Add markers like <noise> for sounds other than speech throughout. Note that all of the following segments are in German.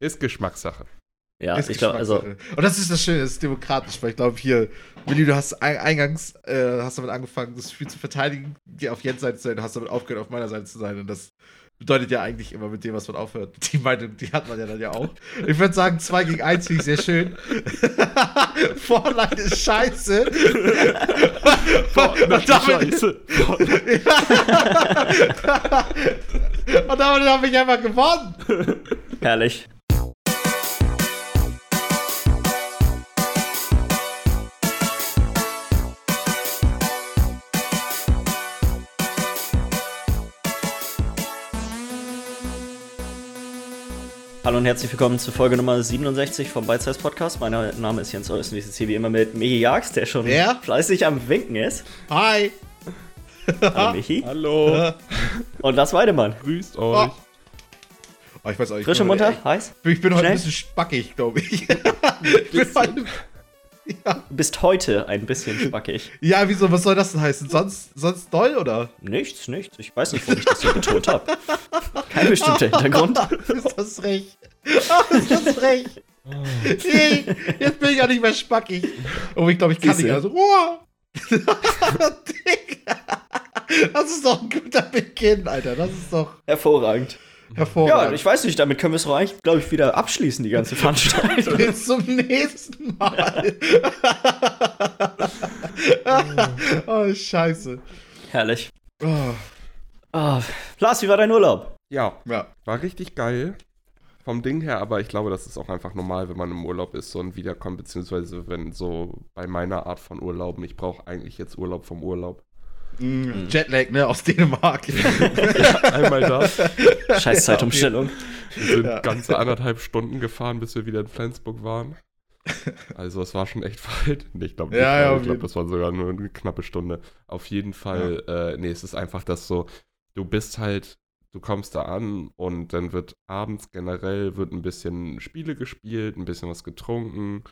Ist Geschmackssache. Ja, Ist ich glaube, also. Und das ist das Schöne, das ist demokratisch, weil ich glaube, hier, Willi, du hast ein- eingangs äh, hast damit angefangen, das Spiel zu verteidigen, dir auf Jens Seite zu sein, du hast damit aufgehört, auf meiner Seite zu sein. Und das bedeutet ja eigentlich immer mit dem, was man aufhört. <laughs> Die Meinung, die hat man ja dann ja auch. Ich würde sagen, 2 gegen 1 finde ich sehr schön. <laughs> Fortnite ist scheiße. <laughs> Und damit- Und damit habe ich einfach gewonnen. herrlich. Hallo und herzlich willkommen zu Folge Nummer 67 vom Bite Size Podcast. Mein Name ist Jens Olsen, ich sitze hier wie immer mit Michi Jags, der schon Wer? fleißig am Winken ist. Hi. <laughs> Hallo Michi. <laughs> Hallo, <laughs> Und Lars Weidemann. grüßt euch. Oh, ich weiß auch nicht. Frisch und munter, heiß. Ich bin heute Schnell? ein bisschen spackig, glaube ich. ich bin heute, ja. Du bist heute ein bisschen spackig. ja, wieso, was soll das denn heißen? Sonst, sonst doll, oder? Nichts, nichts. Ich weiß nicht, warum ich das so betont habe. Kein bestimmter <laughs> Hintergrund. ist das recht? Oh, ist das recht? Nee, jetzt bin ich ja nicht mehr spackig. Oh, ich glaube, ich kann Siehste? nicht. Also, oh. <laughs> Das ist doch ein guter Beginn, Alter. Das ist doch Hervorragend. Ja, hervorragend. ich weiß nicht, damit können wir es doch eigentlich, glaube ich, wieder abschließen, die ganze Veranstaltung. Bis <laughs> zum nächsten Mal. <laughs> oh, scheiße. Herrlich. Oh, Ah, Lars, wie war dein Urlaub? Ja, ja. war richtig geil. Vom Ding her, aber ich glaube, das ist auch einfach normal, wenn man im Urlaub ist so und wiederkommt, beziehungsweise wenn so bei meiner Art von Urlauben, ich brauche eigentlich jetzt Urlaub vom Urlaub. Mm, Jetlag, ne, aus Dänemark. <laughs> Einmal das. Scheiß Zeitumstellung. Wir sind Ja. ganze anderthalb Stunden gefahren, bis wir wieder in Flensburg waren. Also es war schon echt <laughs> weit. Nee, ich glaube, Ja, ja, ich glaube, das war sogar nur eine knappe Stunde. Auf jeden Fall, äh, nee, es ist einfach das so, du bist halt, du kommst da an und dann wird abends generell wird ein bisschen Spiele gespielt, ein bisschen was getrunken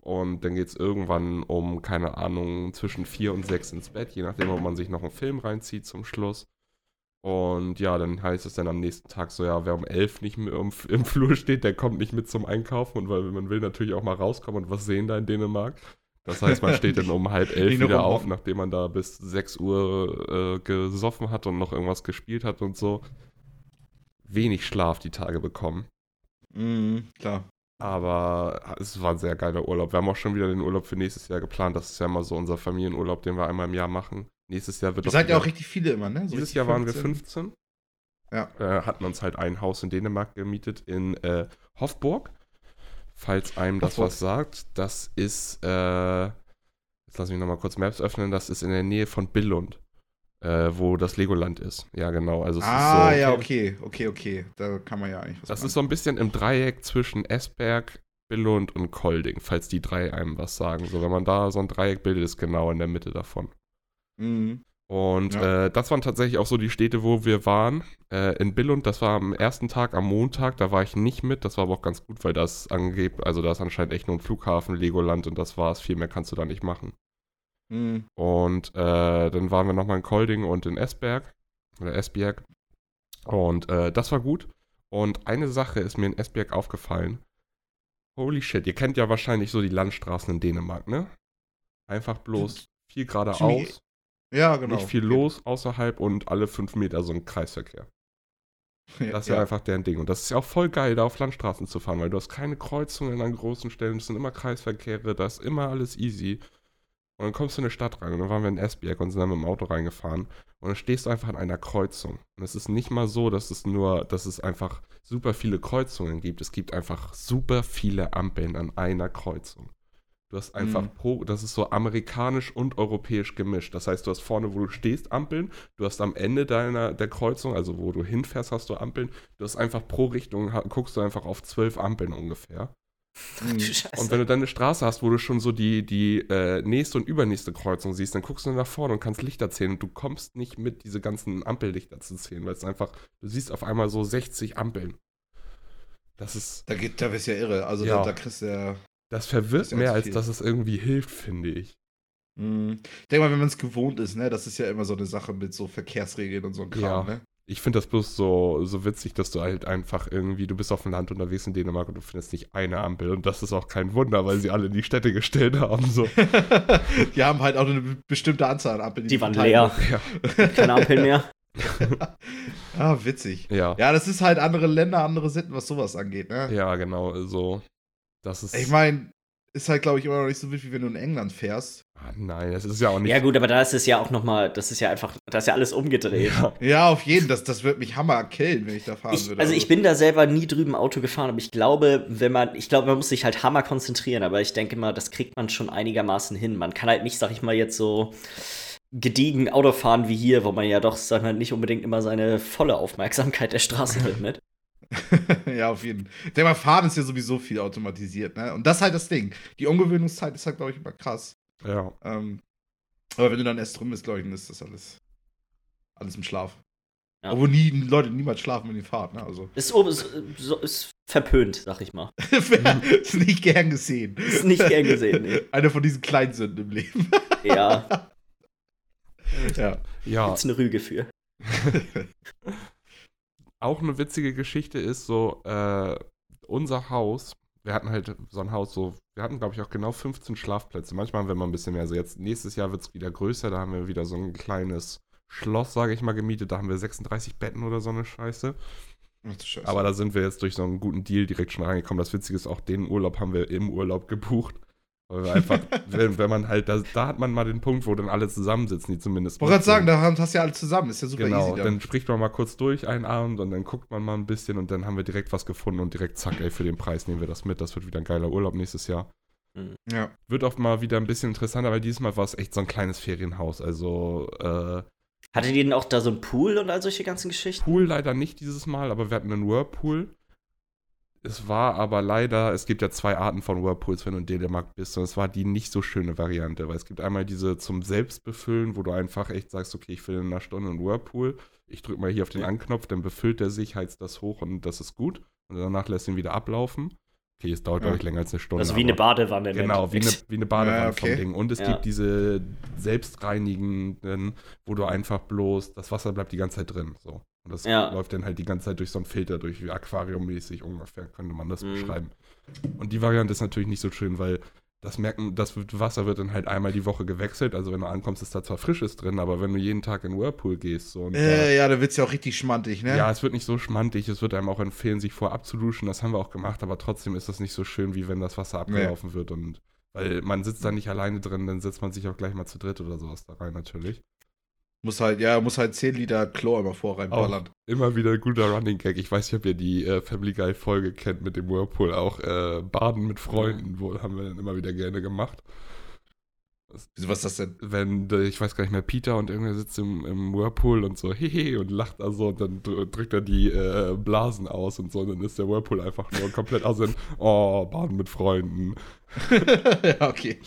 und dann geht es irgendwann um, keine Ahnung, zwischen vier und sechs ins Bett, je nachdem, ob man sich noch einen Film reinzieht zum Schluss. Und ja, dann heißt es dann am nächsten Tag so, ja, wer um elf nicht mehr im, <laughs> im Flur steht, der kommt nicht mit zum Einkaufen. Und weil man will natürlich auch mal rauskommen und was sehen da in Dänemark. Das heißt, man steht dann um halb elf wieder auf, nachdem man da bis 6 Uhr äh, gesoffen hat und noch irgendwas gespielt hat und so. Wenig Schlaf die Tage bekommen. mm, klar. Aber es war ein sehr geiler Urlaub. Wir haben auch schon wieder den Urlaub für nächstes Jahr geplant. Das ist ja immer so unser Familienurlaub, den wir einmal im Jahr machen. Nächstes Jahr wird Ihr das seid ja auch richtig viele immer, ne? So dieses Jahr waren wir 15. 15. Ja. Äh, hatten uns halt ein Haus in Dänemark gemietet in äh, Hofburg. Falls einem das Hofburg. was sagt, das ist, äh, jetzt lass mich nochmal kurz Maps öffnen, das ist in der Nähe von Billund, äh, wo das Legoland ist. Ja, genau. Also Ah, ist so, ja, okay, okay, okay. Da kann man ja eigentlich was Das machen. ist so ein bisschen im Dreieck zwischen Esberg, Billund und Kolding, falls die drei einem was sagen. So, wenn man da so ein Dreieck bildet, ist genau in der Mitte davon. Mhm. Und Ja. äh, das waren tatsächlich auch so die Städte, wo wir waren. Äh, in Billund, das war am ersten Tag, am Montag, da war ich nicht mit. Das war aber auch ganz gut, weil das angeht, also da ist anscheinend echt nur ein Flughafen, Legoland und das war's. Viel mehr kannst du da nicht machen. Mhm. Und äh, dann waren wir nochmal in Kolding und in Esberg. Oder Esbjerg. Und äh, das war gut. Und eine Sache ist mir in Esbjerg aufgefallen. Holy shit, ihr kennt ja wahrscheinlich so die Landstraßen in Dänemark, ne? Einfach bloß viel geradeaus. Ja, genau. Nicht viel los außerhalb und alle fünf Meter so ein Kreisverkehr. <laughs> Das ist ja. einfach deren Ding. Und das ist ja auch voll geil, da auf Landstraßen zu fahren, weil du hast keine Kreuzungen an großen Stellen, es sind immer Kreisverkehre, da ist immer alles easy. Und dann kommst du in eine Stadt rein und dann waren wir in Esbjerg und sind dann mit dem Auto reingefahren und dann stehst du einfach an einer Kreuzung. Und es ist nicht mal so, dass es nur, dass es einfach super viele Kreuzungen gibt. Es gibt einfach super viele Ampeln an einer Kreuzung. Du hast einfach Mhm. pro, das ist so amerikanisch und europäisch gemischt. Das heißt, du hast vorne, wo du stehst, Ampeln. Du hast am Ende deiner der Kreuzung, also wo du hinfährst, hast du Ampeln. Du hast einfach pro Richtung, guckst du einfach auf zwölf Ampeln ungefähr. Mhm. Und wenn du dann eine Straße hast, wo du schon so die, die äh, nächste und übernächste Kreuzung siehst, dann guckst du nach vorne und kannst Lichter zählen und du kommst nicht mit, diese ganzen Ampellichter zu zählen, weil es einfach, du siehst auf einmal so 60 Ampeln. Das ist, Da, geht, da ja irre. Also Ja. da, da kriegst du ja. das verwirrt ja mehr, als dass es irgendwie hilft, finde ich. Mhm. Ich denke mal, wenn man es gewohnt ist, ne, das ist ja immer so eine Sache mit so Verkehrsregeln und so ein Kram, Ja. ne? Ich finde das bloß so, so witzig, dass du halt einfach irgendwie, du bist auf dem Land unterwegs in Dänemark und du findest nicht eine Ampel. Und das ist auch kein Wunder, weil sie alle in die Städte gestellt haben. So. <laughs> die haben halt auch eine bestimmte Anzahl an Ampeln. Die, die waren leer. Ja. <laughs> Keine Ampeln mehr. <laughs> ah, witzig. Ja. Ja, das ist halt andere Länder, andere Sitten, was sowas angeht, ne? Ja, genau. So. Das ist. Ich meine, ist halt, glaube ich, immer noch nicht so wild, wie wenn du in England fährst. Ah, nein, das ist ja auch nicht. Ja, gut, aber da ist es ja auch nochmal, das ist ja einfach, da ist ja alles umgedreht. Ja, ja auf jeden Fall. Das, das wird mich hammer killen, wenn ich da fahren ich, würde. Also, ich bin da selber nie drüben Auto gefahren, aber ich glaube, wenn man, ich glaube, man muss sich halt hammer konzentrieren, aber ich denke mal, das kriegt man schon einigermaßen hin. Man kann halt nicht, sag ich mal, jetzt so gediegen Auto fahren wie hier, wo man ja doch, sag mal, nicht unbedingt immer seine volle Aufmerksamkeit der Straße widmet. <laughs> ja, auf jeden Fall. Ich denke mal, Fahren ist ja sowieso viel automatisiert, ne? Und das ist halt das Ding. Die Ungewöhnungszeit ist halt, glaube ich, immer krass. Ja. Ähm, aber wenn du dann erst drum bist, glaube ich, dann ist das alles, alles im Schlaf. Ja. Obwohl nie, Leute niemals schlafen, wenn die fahren, ne? Also. Ist, ist, ist verpönt, sag ich mal. <laughs> ist nicht gern gesehen. Ist nicht gern gesehen, nee. <laughs> Eine von diesen kleinen Sünden im Leben. ja. Ja. Ja. Gibt's eine Rüge für. Auch eine witzige Geschichte ist so, äh, unser Haus, wir hatten halt so ein Haus, so, wir hatten, glaube ich, auch genau 15 Schlafplätze. Manchmal haben wir mal ein bisschen mehr. Also jetzt, nächstes Jahr wird es wieder größer, da haben wir wieder so ein kleines Schloss, sage ich mal, gemietet. Da haben wir 36 Betten oder so eine Scheiße. Scheiße. Aber da sind wir jetzt durch so einen guten Deal direkt schon reingekommen. Das Witzige ist, auch den Urlaub haben wir im Urlaub gebucht. Weil wir einfach, <laughs> wenn, wenn man halt, da, da, hat man mal den Punkt, wo dann alle zusammensitzen, die zumindest. Ich wollte gerade sagen, da hast du ja alle zusammen, ist ja super genau, easy. Dann. dann spricht man mal kurz durch einen Abend und dann guckt man mal ein bisschen und dann haben wir direkt was gefunden und direkt zack, ey, für den Preis nehmen wir das mit. Das wird wieder ein geiler Urlaub nächstes Jahr. Mhm. Ja. Wird auch mal wieder ein bisschen interessanter, weil dieses Mal war es echt so ein kleines Ferienhaus. Also, äh, Hattet ihr denn auch da so ein Pool und all solche ganzen Geschichten? Pool leider nicht dieses Mal, aber wir hatten einen Whirlpool. Es war aber leider, es gibt ja zwei Arten von Whirlpools, wenn du in Dänemark bist. Und es war die nicht so schöne Variante, weil es gibt einmal diese zum Selbstbefüllen, wo du einfach echt sagst, okay, ich will in einer Stunde einen Whirlpool. Ich drücke mal hier auf den Anknopf, dann befüllt der sich, heizt das hoch und das ist gut. Und danach lässt ihn wieder ablaufen. Okay, es dauert, ja. glaube ich, länger als eine Stunde. Also wie eine Badewanne. Genau, wie eine, wie eine Badewanne ja, okay. vom Ding. Und es Ja. gibt diese selbstreinigenden, wo du einfach bloß, das Wasser bleibt die ganze Zeit drin. So. Und das Ja. läuft dann halt die ganze Zeit durch so einen Filter, durch wie aquariummäßig ungefähr, könnte man das Mhm. beschreiben. Und die Variante ist natürlich nicht so schön, weil das merken, das wird- Wasser wird dann halt einmal die Woche gewechselt. Also wenn du ankommst, ist da zwar Frisches drin, aber wenn du jeden Tag in den Whirlpool gehst, so und da- Äh, ja, da wird's ja auch richtig schmantig, ne? ja, es wird nicht so schmantig. Es wird einem auch empfehlen, sich vorab abzuduschen. Das haben wir auch gemacht, aber trotzdem ist das nicht so schön, wie wenn das Wasser abgelaufen wird. Und weil man sitzt da nicht alleine drin, dann setzt man sich auch gleich mal zu dritt oder sowas da rein, natürlich. Muss halt, ja, muss halt 10 Liter Chlor immer vor reinballern. Immer wieder ein guter Running Gag. Ich weiß nicht, ob ihr die äh, Family Guy Folge kennt mit dem Whirlpool. Auch äh, Baden mit Freunden, wo haben wir dann immer wieder gerne gemacht. Wieso, was ist das denn? Wenn, äh, ich weiß gar nicht mehr, Peter und irgendwer sitzt im, im Whirlpool und so, hehe, und lacht also und dann dr- drückt er die äh, Blasen aus und so, und dann ist der Whirlpool einfach nur komplett aus <laughs> und, oh, Baden mit Freunden. <laughs> ja, okay.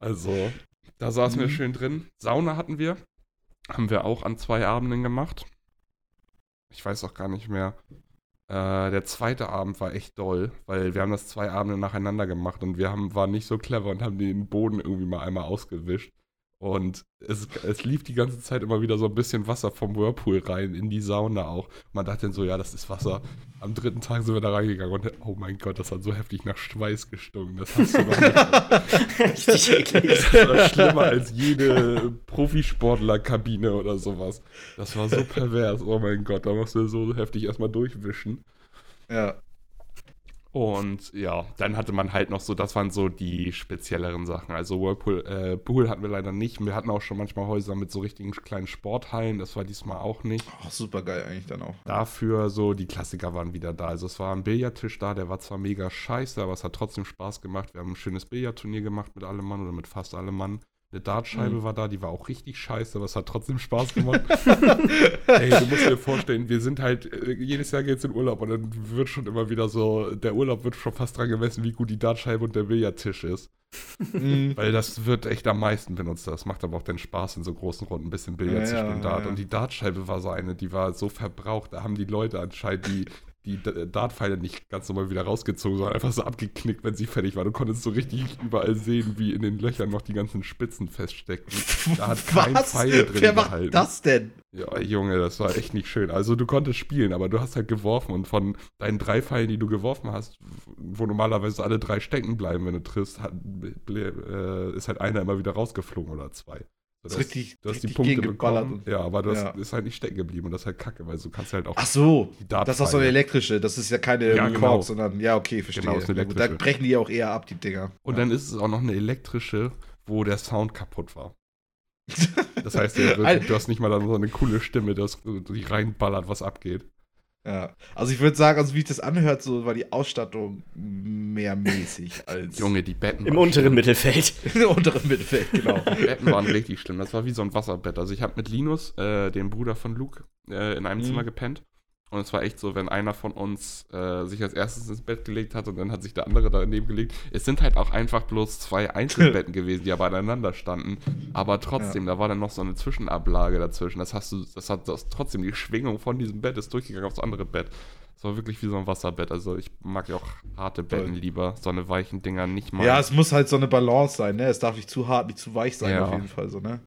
Also, da saßen wir Mhm. schön drin. Sauna hatten wir. Haben wir auch an zwei Abenden gemacht. Ich weiß auch gar nicht mehr. Äh, der zweite Abend war echt doll, weil wir haben das zwei Abende nacheinander gemacht und wir haben, waren nicht so clever und haben den Boden irgendwie mal einmal ausgewischt. Und es, es lief die ganze Zeit immer wieder so ein bisschen Wasser vom Whirlpool rein, in die Sauna auch. Man dachte dann so, ja, das ist Wasser. Am dritten Tag sind wir da reingegangen und oh mein Gott, das hat so heftig nach Schweiß gestunken. Das hast du noch nicht <laughs> Richtig eklig. das war schlimmer als jede Profisportler-Kabine oder sowas. Das war so pervers. Oh mein Gott, da musst du so heftig erstmal durchwischen. Ja. Und ja, dann hatte man halt noch so, das waren so die spezielleren Sachen. Also Whirlpool, äh, Pool hatten wir leider nicht. Wir hatten auch schon manchmal Häuser mit so richtigen kleinen Sporthallen. Das war diesmal auch nicht. Ach, super geil eigentlich dann auch. Dafür so, die Klassiker waren wieder da. Also es war ein Billardtisch da, der war zwar mega scheiße, aber es hat trotzdem Spaß gemacht. Wir haben ein schönes Billardturnier gemacht mit allem Mann oder mit fast allem Mann. Eine Dartscheibe Mhm. war da, die war auch richtig scheiße, aber es hat trotzdem Spaß gemacht. <laughs> Ey, du musst dir vorstellen, wir sind halt, äh, jedes Jahr geht's in Urlaub und dann wird schon immer wieder so, der Urlaub wird schon fast dran gemessen, wie gut die Dartscheibe und der Billardtisch ist. Mhm. Weil das wird echt am meisten benutzt. Das macht aber auch den Spaß in so großen Runden, ein bisschen Billard zu Ja, ja, spielen. Dart. ja. Und die Dartscheibe war so eine, die war so verbraucht. Da haben die Leute anscheinend die die D- Dartpfeile nicht ganz normal wieder rausgezogen, sondern einfach so abgeknickt, wenn sie fertig war. Du konntest so richtig überall sehen, wie in den Löchern noch die ganzen Spitzen feststeckten. Da hat kein Pfeil drin Wer macht gehalten. das denn? Ja, Junge, das war echt nicht schön. Also du konntest spielen, aber du hast halt geworfen und von deinen drei Pfeilen, die du geworfen hast, wo normalerweise alle drei stecken bleiben, wenn du triffst, hat, äh, ist halt einer immer wieder rausgeflogen oder zwei. Das ist richtig, du hast die richtig Punkte gegengeballert bekommen. Ja, aber das Ja. ist halt nicht stecken geblieben und das ist halt kacke, weil du kannst halt auch Ach so, die das ist auch so eine elektrische. Das ist ja keine Ja, genau. sondern ja, okay, verstehe. Genau, ist eine Ja, gut, elektrische. da brechen die ja auch eher ab, die Dinger. Und dann ist es auch noch eine elektrische, wo der Sound kaputt war. <laughs> Das heißt, du hast nicht mal dann so eine coole Stimme, dass die reinballert, was abgeht. Ja. Also ich würde sagen, also wie ich das anhört, so war die Ausstattung mehr mäßig <laughs> als Junge, die Betten Im unteren Mittelfeld. <laughs> im unteren Mittelfeld, genau. Die Betten waren richtig schlimm. Das war wie so ein Wasserbett. Also ich habe mit Linus, äh, dem Bruder von Luke, äh, in einem Mhm. Zimmer gepennt. Und es war echt so, wenn einer von uns äh, sich als erstes ins Bett gelegt hat und dann hat sich der andere daneben gelegt. Es sind halt auch einfach bloß zwei Einzelbetten <laughs> gewesen, die aber aneinander standen. Aber trotzdem, da war dann noch so eine Zwischenablage dazwischen. Das hast du, das hat das trotzdem die Schwingung von diesem Bett ist durchgegangen aufs andere Bett. Es war wirklich wie so ein Wasserbett. Also ich mag ja auch harte Betten lieber. So eine weichen Dinger nicht mal. Ja, es muss halt so eine Balance sein, ne? Es darf nicht zu hart, nicht zu weich sein, Ja. auf jeden Fall so, ne?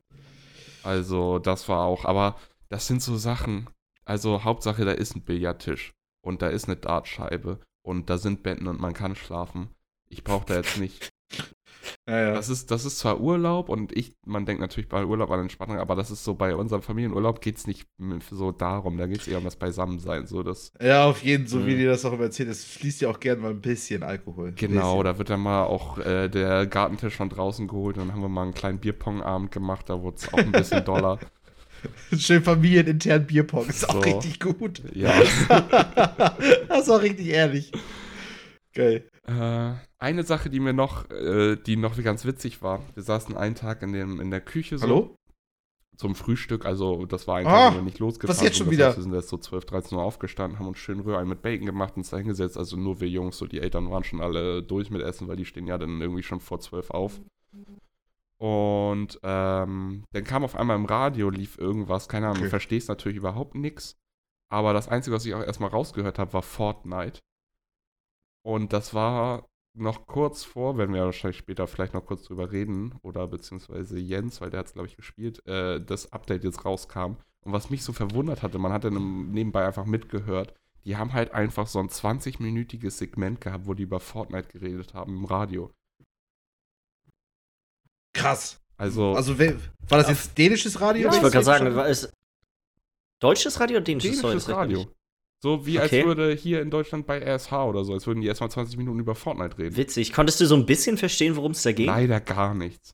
Also, das war auch, aber das sind so Sachen. Also, Hauptsache, da ist ein Billardtisch und da ist eine Dartscheibe und da sind Betten und man kann schlafen. Ich brauche da jetzt nicht. <laughs> Ja, ja. Das ist, das ist zwar Urlaub und ich, man denkt natürlich bei Urlaub an Entspannung, aber das ist so, bei unserem Familienurlaub geht es nicht so darum, da geht es eher um das Beisammensein. So das, ja, auf jeden, so wie Mhm. dir das auch immer erzählt, es fließt ja auch gerne mal ein bisschen Alkohol. Genau, bisschen. da wird dann mal auch äh, der Gartentisch von draußen geholt und dann haben wir mal einen kleinen Bierpongabend gemacht, da wurde es auch ein bisschen <laughs> doller. <laughs> Schön familienintern Bierpong, ist auch So. richtig gut. Ja. <laughs> das ist auch richtig ehrlich. Geil. Äh, eine Sache, die mir noch, äh, die noch ganz witzig war, wir saßen einen Tag in, dem, in der Küche so Hallo? zum Frühstück, also das war ein Tag, wo wir nicht losgefahren was jetzt schon wieder? heißt, wir sind erst so 12, 13 Uhr aufgestanden, haben uns schön Rührei mit Bacon gemacht und uns da hingesetzt, also nur wir Jungs, so die Eltern waren schon alle durch mit Essen, weil die stehen ja dann irgendwie schon vor 12 auf. Und ähm, dann kam auf einmal im Radio, lief irgendwas, keine Ahnung, Okay. du verstehst natürlich überhaupt nichts. Aber das Einzige, was ich auch erstmal rausgehört habe, war Fortnite. Und das war noch kurz vor, wenn wir wahrscheinlich später vielleicht noch kurz drüber reden, oder beziehungsweise Jens, weil der hat es, glaube ich, gespielt, äh, das Update jetzt rauskam. Und was mich so verwundert hatte, man hat dann nebenbei einfach mitgehört, die haben halt einfach so ein 20-minütiges Segment gehabt, wo die über Fortnite geredet haben im Radio. Krass. Also, Also, wer, war das jetzt dänisches Radio? Ja, ich wollte ist gerade das sagen, war es deutsches Radio oder dänisches? Sorry, dänisches ich Radio. So wie Okay. als würde hier in Deutschland bei RSH oder so, als würden die erstmal 20 Minuten über Fortnite reden. Witzig. Konntest du so ein bisschen verstehen, worum es da ging? Leider gar nichts.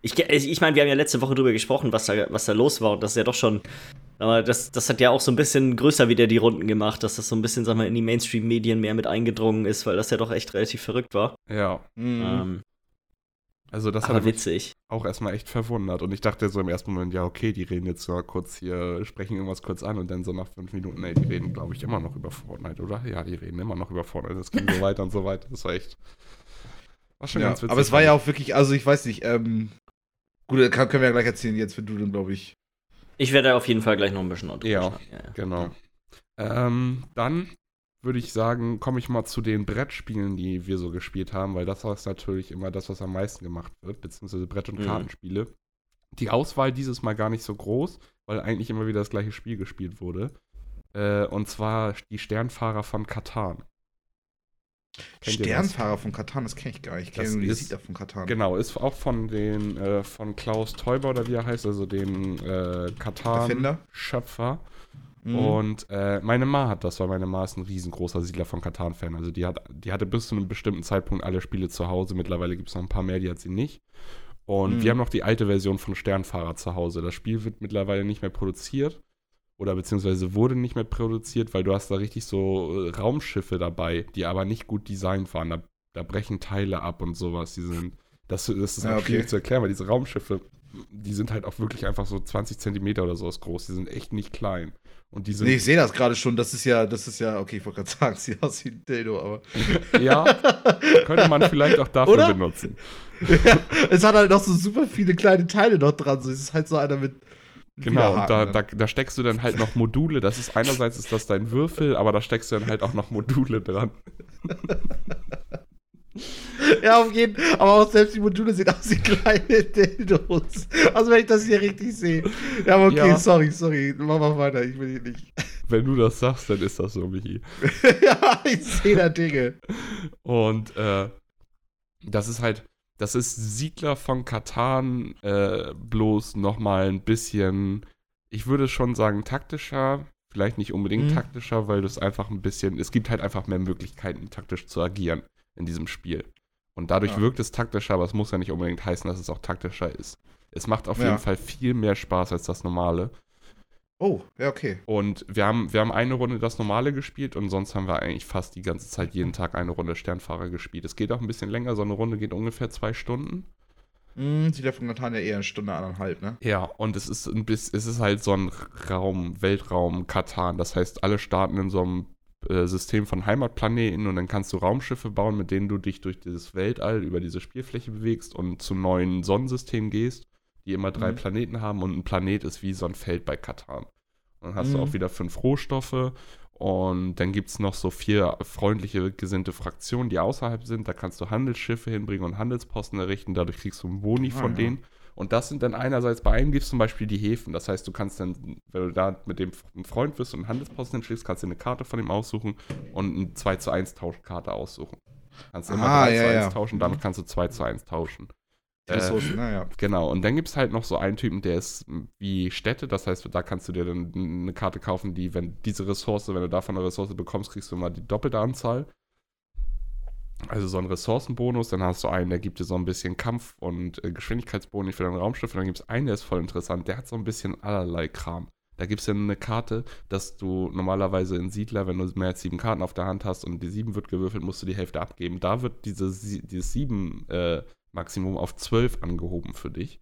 Ich, ich meine, wir haben ja letzte Woche drüber gesprochen, was da, was da los war. Und das ist ja doch schon. Aber das, das hat ja auch so ein bisschen größer wieder die Runden gemacht, dass das so ein bisschen, sag mal, in die Mainstream-Medien mehr mit eingedrungen ist, weil das ja doch echt relativ verrückt war. Ja, Mhm. Ähm, also das aber hat mich witzig. auch erstmal echt verwundert. Und ich dachte so im ersten Moment, ja, okay, die reden jetzt mal kurz hier, sprechen irgendwas kurz an und dann so nach fünf Minuten, ey, die reden, glaube ich, immer noch über Fortnite, oder? Ja, die reden immer noch über Fortnite. Das ging so <laughs> weiter und so weiter. Das war echt. War schon ja, ganz witzig. aber es war ja auch wirklich, also ich weiß nicht, ähm, gut, kann, können wir ja gleich erzählen, jetzt wenn du dann, glaube ich. Ich werde auf jeden Fall gleich noch ein bisschen drüber Ja. ja, ja. Genau. Ähm, dann würde ich sagen, komme ich mal zu den Brettspielen, die wir so gespielt haben, weil das ist natürlich immer das, was am meisten gemacht wird, beziehungsweise Brett- und Mhm. Kartenspiele. Die Auswahl dieses Mal gar nicht so groß, weil eigentlich immer wieder das gleiche Spiel gespielt wurde. Äh, und zwar die Sternfahrer von Katan. Kennt? Sternfahrer von Katan, das kenne ich gar nicht. Ich kenne nur die Siedler von Katan. Genau, ist auch von den äh, von Klaus Teuber oder wie er heißt, also den äh, Katan Erfinder. Schöpfer. Mhm. Und äh, meine Ma hat das, weil meine Ma ist ein riesengroßer Siedler von Katan-Fan. Also die hat, die hatte bis zu einem bestimmten Zeitpunkt alle Spiele zu Hause. Mittlerweile gibt es noch ein paar mehr, die hat sie nicht. Und Mhm. wir haben noch die alte Version von Sternfahrer zu Hause. Das Spiel wird mittlerweile nicht mehr produziert. Oder beziehungsweise wurde nicht mehr produziert, weil du hast da richtig so äh, Raumschiffe dabei, die aber nicht gut designt waren. Da, da brechen Teile ab und sowas. Die sind, das, das ist Ja, auch okay. schwierig zu erklären, weil diese Raumschiffe, die sind halt auch wirklich einfach so 20 Zentimeter oder sowas groß. Die sind echt nicht klein. Und die sind Nee, ich sehe das gerade schon. Das ist ja, das ist ja, okay, ich wollte gerade sagen, <laughs> sieht aus wie ein Dildo, aber. <laughs> Ja, könnte man vielleicht auch dafür Oder? benutzen. <laughs> es hat halt noch so super viele kleine Teile noch dran. So, es ist halt so einer mit, Genau, und da, da, da steckst du dann halt noch Module. Das ist einerseits ist das dein Würfel, aber da steckst du dann halt auch noch Module dran. <laughs> Ja, auf jeden Fall. Aber auch selbst die Module sehen aus wie kleine <laughs> Dildos. Also, wenn ich das hier richtig sehe. Ja, aber okay, Ja. sorry, sorry. Mach mal weiter, ich will hier nicht. <laughs> Wenn du das sagst, dann ist das so, Michi. ja, ich sehe da Dinge. Und äh, das ist halt, das ist Siedler von Katan, äh, bloß nochmal ein bisschen, ich würde schon sagen, taktischer. Vielleicht nicht unbedingt Mhm. taktischer, weil das einfach ein bisschen, es gibt halt einfach mehr Möglichkeiten, taktisch zu agieren in diesem Spiel. Und dadurch Ja. wirkt es taktischer, aber es muss ja nicht unbedingt heißen, dass es auch taktischer ist. Es macht auf Ja. jeden Fall viel mehr Spaß als das normale. Oh, ja, okay. Und wir haben, wir haben eine Runde das normale gespielt und sonst haben wir eigentlich fast die ganze Zeit jeden Tag eine Runde Sternfahrer gespielt. Es geht auch ein bisschen länger, so eine Runde geht ungefähr zwei Stunden. Hm, sieht ja von Katan ja eher eine Stunde, anderthalb, ne? Ja, und es ist ein bisschen, es ist halt so ein Raum, Weltraum, Katan. Das heißt, alle starten in so einem System von Heimatplaneten und dann kannst du Raumschiffe bauen, mit denen du dich durch dieses Weltall über diese Spielfläche bewegst und zu neuen Sonnensystemen gehst, die immer drei Mhm. Planeten haben und ein Planet ist wie so ein Feld bei Katan. Und dann hast du Mhm. auch wieder fünf Rohstoffe und dann gibt es noch so vier freundliche gesinnte Fraktionen, die außerhalb sind. Da kannst du Handelsschiffe hinbringen und Handelsposten errichten. Dadurch kriegst du einen Boni Ah, von ja. denen. Und das sind dann einerseits, bei einem gibt es zum Beispiel die Häfen. Das heißt, du kannst dann, wenn du da mit dem Freund bist und einen Handelsposten hinschickst, kannst du eine Karte von ihm aussuchen und eine 2 zu 1 Tauschkarte aussuchen. Kannst immer Ah, 3 ja, zu 1 ja. tauschen, damit kannst du 2 zu 1 tauschen. Die Äh, Ressourcen, naja. Genau, und dann gibt es halt noch so einen Typen, der ist wie Städte, das heißt, da kannst du dir dann eine Karte kaufen, die, wenn diese Ressource, wenn du davon eine Ressource bekommst, kriegst du immer die doppelte Anzahl. Also so ein Ressourcenbonus, dann hast du einen, der gibt dir so ein bisschen Kampf- und äh, Geschwindigkeitsboni für dein Raumschiff, und dann gibt es einen, der ist voll interessant, der hat so ein bisschen allerlei Kram. Da gibt es dann eine Karte, dass du normalerweise in Siedler, wenn du mehr als sieben Karten auf der Hand hast und die sieben wird gewürfelt, musst du die Hälfte abgeben. Da wird diese, dieses sieben äh, Maximum auf zwölf angehoben für dich.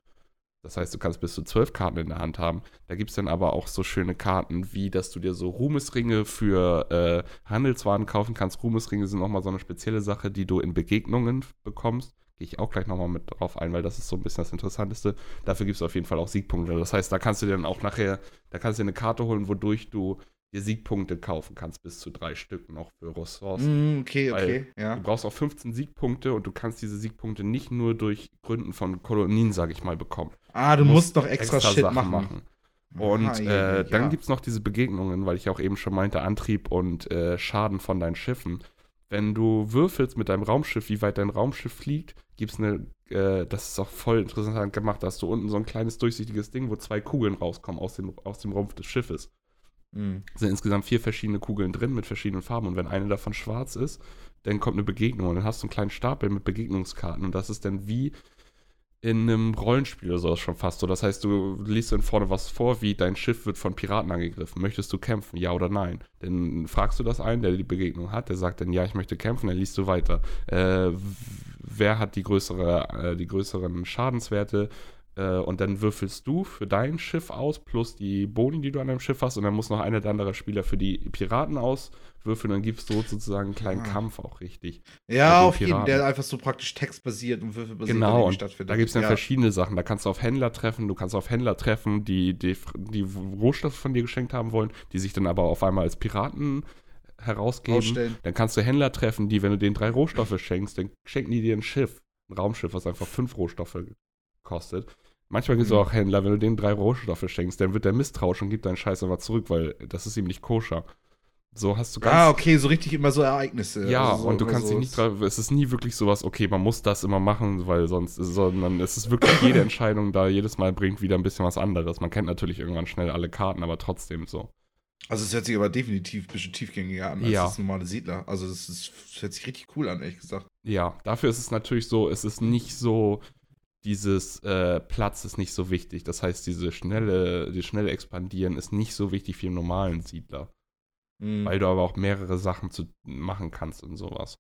Das heißt, du kannst bis zu zwölf Karten in der Hand haben. Da gibt es dann aber auch so schöne Karten, wie dass du dir so Ruhmesringe für äh, Handelswaren kaufen kannst. Ruhmesringe sind nochmal so eine spezielle Sache, die du in Begegnungen bekommst. Gehe ich auch gleich nochmal mit drauf ein, weil das ist so ein bisschen das Interessanteste. Dafür gibt es auf jeden Fall auch Siegpunkte. Das heißt, da kannst du dir dann auch nachher, da kannst du dir eine Karte holen, wodurch du dir Siegpunkte kaufen kannst, bis zu drei Stück noch für Ressourcen. Okay, okay, Du ja. brauchst auch 15 Siegpunkte und du kannst diese Siegpunkte nicht nur durch Gründen von Kolonien, sage ich mal, bekommen. Ah, du musst noch extra, Shit Sachen machen. Und Ah, ja, äh, ja. dann gibt es noch diese Begegnungen, weil ich auch eben schon meinte, Antrieb und äh, Schaden von deinen Schiffen. Wenn du würfelst mit deinem Raumschiff, wie weit dein Raumschiff fliegt, gibt es eine, äh, das ist auch voll interessant gemacht, da hast du unten so ein kleines durchsichtiges Ding, wo zwei Kugeln rauskommen aus dem, aus dem Rumpf des Schiffes. Hm. Es sind insgesamt vier verschiedene Kugeln drin mit verschiedenen Farben. Und wenn eine davon schwarz ist, dann kommt eine Begegnung. Und dann hast du einen kleinen Stapel mit Begegnungskarten. Und das ist dann wie in einem Rollenspiel oder sowas schon fast so. Das heißt, du liest dann vorne was vor, wie dein Schiff wird von Piraten angegriffen. Möchtest du kämpfen? Ja oder nein? Dann fragst du das einen, der die Begegnung hat. Der sagt dann, ja, ich möchte kämpfen. Dann liest du weiter. Äh, wer hat die, größere, äh, die größeren Schadenswerte? Äh, und dann würfelst du für dein Schiff aus, plus die Boni, die du an deinem Schiff hast. Und dann muss noch einer der anderen Spieler für die Piraten auswürfeln. Dann gibst du sozusagen einen kleinen Ah. Kampf auch richtig. Ja, auf jeden der einfach so praktisch textbasiert und würfelbasiert Genau, und stattfindet. Da gibt es dann ja. verschiedene Sachen. Da kannst du auf Händler treffen, du kannst auf Händler treffen, die, die, die Rohstoffe von dir geschenkt haben wollen, die sich dann aber auf einmal als Piraten herausgeben. Ausstellen. Dann kannst du Händler treffen, die, wenn du denen drei Rohstoffe schenkst, dann schenken die dir ein Schiff, ein Raumschiff, was einfach fünf Rohstoffe kostet. Manchmal gibt es Mhm. auch Händler, wenn du denen drei Rohstoffe schenkst, dann wird der misstrauisch und gibt deinen Scheiß aber zurück, weil das ist ihm nicht koscher. So hast du ganz Ah, okay, so richtig immer so Ereignisse. ja, Also so und du kannst so dich nicht drauf, es ist nie wirklich sowas, okay, man muss das immer machen, weil sonst, sondern es ist wirklich jede <coughs> Entscheidung da, jedes Mal bringt wieder ein bisschen was anderes. Man kennt natürlich irgendwann schnell alle Karten, aber trotzdem so. Also es hört sich aber definitiv ein bisschen tiefgängiger an als Ja. das normale Siedler. Also das, ist, das hört sich richtig cool an, ehrlich gesagt. Ja, dafür ist es natürlich so, es ist nicht so, dieses äh, Platz ist nicht so wichtig. Das heißt, diese schnelle, die schnelle Expandieren ist nicht so wichtig wie im normalen Siedler, Mhm. weil du aber auch mehrere Sachen zu machen kannst und sowas.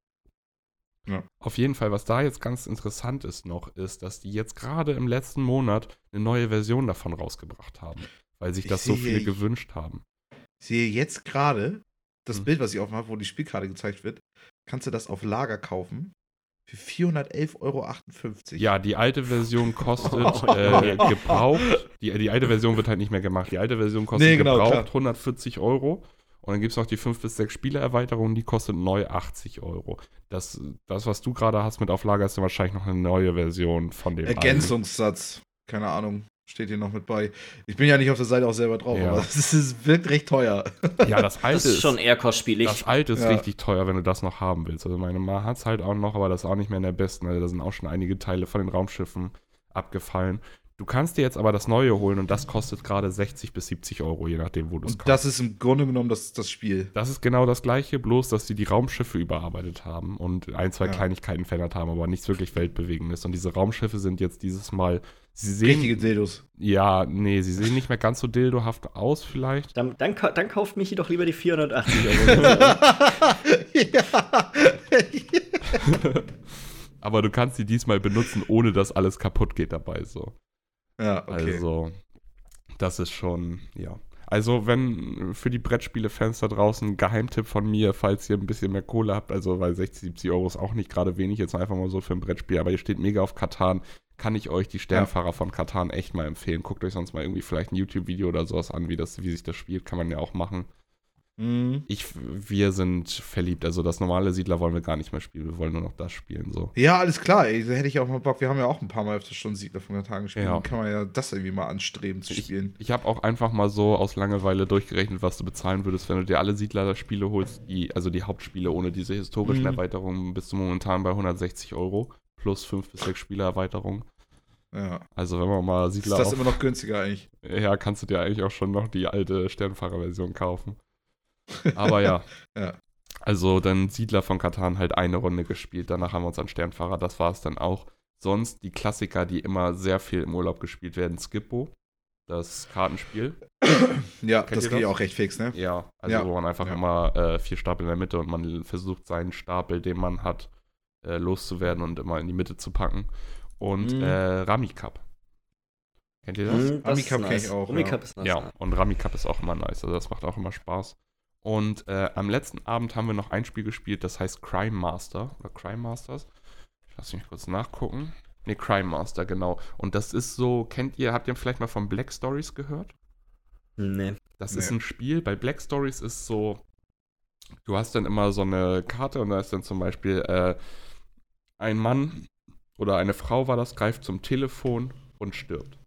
Ja. Auf jeden Fall, was da jetzt ganz interessant ist noch, ist, dass die jetzt gerade im letzten Monat eine neue Version davon rausgebracht haben, weil sich Ich das so sehe- viele gewünscht haben. Ich sehe jetzt gerade das Hm. Bild, was ich aufmache, wo die Spielkarte gezeigt wird. Kannst du das auf Lager kaufen? Für 411,58 Euro. Ja, die alte Version kostet <laughs> äh, gebraucht, die, die alte Version wird halt nicht mehr gemacht. Die alte Version kostet Nee, genau, gebraucht klar. 140 Euro. Und dann gibt es noch die 5 bis 6 Spielererweiterung, die kostet neu 80 Euro. Das, das was du gerade hast mit auf Lager, ist dann wahrscheinlich noch eine neue Version von dem. Ergänzungssatz. Keine Ahnung. Steht hier noch mit bei. Ich bin ja nicht auf der Seite auch selber drauf, Ja. aber <laughs> es ist, wirkt recht teuer. <laughs> Ja, das alte Das ist schon eher kostspielig. Das alte ist Ja. richtig teuer, wenn du das noch haben willst. Also meine Ma hat es halt auch noch, aber das ist auch nicht mehr in der besten. Also da sind auch schon einige Teile von den Raumschiffen abgefallen. Du kannst dir jetzt aber das neue holen und das kostet gerade 60 bis 70 Euro, je nachdem, wo du es Und kaufst. das ist im Grunde genommen das, das Spiel. Das ist genau das gleiche, bloß dass sie die Raumschiffe überarbeitet haben und ein, zwei Ja. Kleinigkeiten verändert haben, aber nichts wirklich weltbewegendes. Und diese Raumschiffe sind jetzt dieses Mal, sie sehen, Richtige Dildos. ja, nee, sie sehen nicht mehr ganz so dildohaft aus vielleicht. Dann, dann, dann kauft Michi doch lieber die 480 Euro. <laughs> ja. Aber du kannst sie diesmal benutzen, ohne dass alles kaputt geht dabei so. ja, okay. Also, das ist schon, ja. Also, wenn für die Brettspiele-Fans da draußen ein Geheimtipp von mir, falls ihr ein bisschen mehr Kohle habt, also weil 60, 70 Euro ist auch nicht gerade wenig, jetzt einfach mal so für ein Brettspiel, aber ihr steht mega auf Katan, kann ich euch die Sternfahrer von Katan echt mal empfehlen. Guckt euch sonst mal irgendwie vielleicht ein YouTube-Video oder sowas an, wie, das, wie sich das spielt, kann man ja auch machen. Mhm. Ich, wir sind verliebt, also das normale Siedler wollen wir gar nicht mehr spielen, wir wollen nur noch das spielen, so. Ja, alles klar, ey. Da hätte ich auch mal Bock. Wir haben ja auch ein paar Mal öfter schon Siedler von Tagen gespielt. Ja. Kann man ja das irgendwie mal anstreben zu spielen. Ich habe auch einfach mal so aus Langeweile durchgerechnet, was du bezahlen würdest, wenn du dir alle Siedler-Spiele holst, die, also die Hauptspiele ohne diese historischen Mhm. Erweiterungen, bist du momentan bei 160 Euro plus 5 bis 6 Spielererweiterungen. Ja. Also wenn man mal Ist Siedler das auf, immer noch günstiger eigentlich? ja, kannst du dir eigentlich auch schon noch die alte Sternfahrer-Version kaufen. <laughs> Aber ja. Ja. Also dann Siedler von Katan halt eine Runde gespielt, danach haben wir uns an Sternfahrer, das war es dann auch. Sonst die Klassiker, die immer sehr viel im Urlaub gespielt werden, Skippo, das Kartenspiel. <coughs> Ja, Kennt das geht ja auch recht fix, ne? Ja, also Ja. wo man einfach Ja. immer äh, vier Stapel in der Mitte und man versucht seinen Stapel, den man hat, äh, loszuwerden und immer in die Mitte zu packen. Und Mhm. äh, Rami Cup. Kennt ihr das? Hm, das Rummy Cup ist kenn ich auch, Rummy ja. Cup ist nice. Ja, und Rami Cup ist auch immer nice, also das macht auch immer Spaß. Und äh, am letzten Abend haben wir noch ein Spiel gespielt, das heißt Crime Master oder Crime Masters. Ich lass mich kurz nachgucken. Ne, Crime Master, genau. Und das ist so, kennt ihr, habt ihr vielleicht mal von Black Stories gehört? Nee. Das Nee. ist ein Spiel. Bei Black Stories ist so, du hast dann immer so eine Karte und da ist dann zum Beispiel äh, ein Mann oder eine Frau war das, greift zum Telefon und stirbt.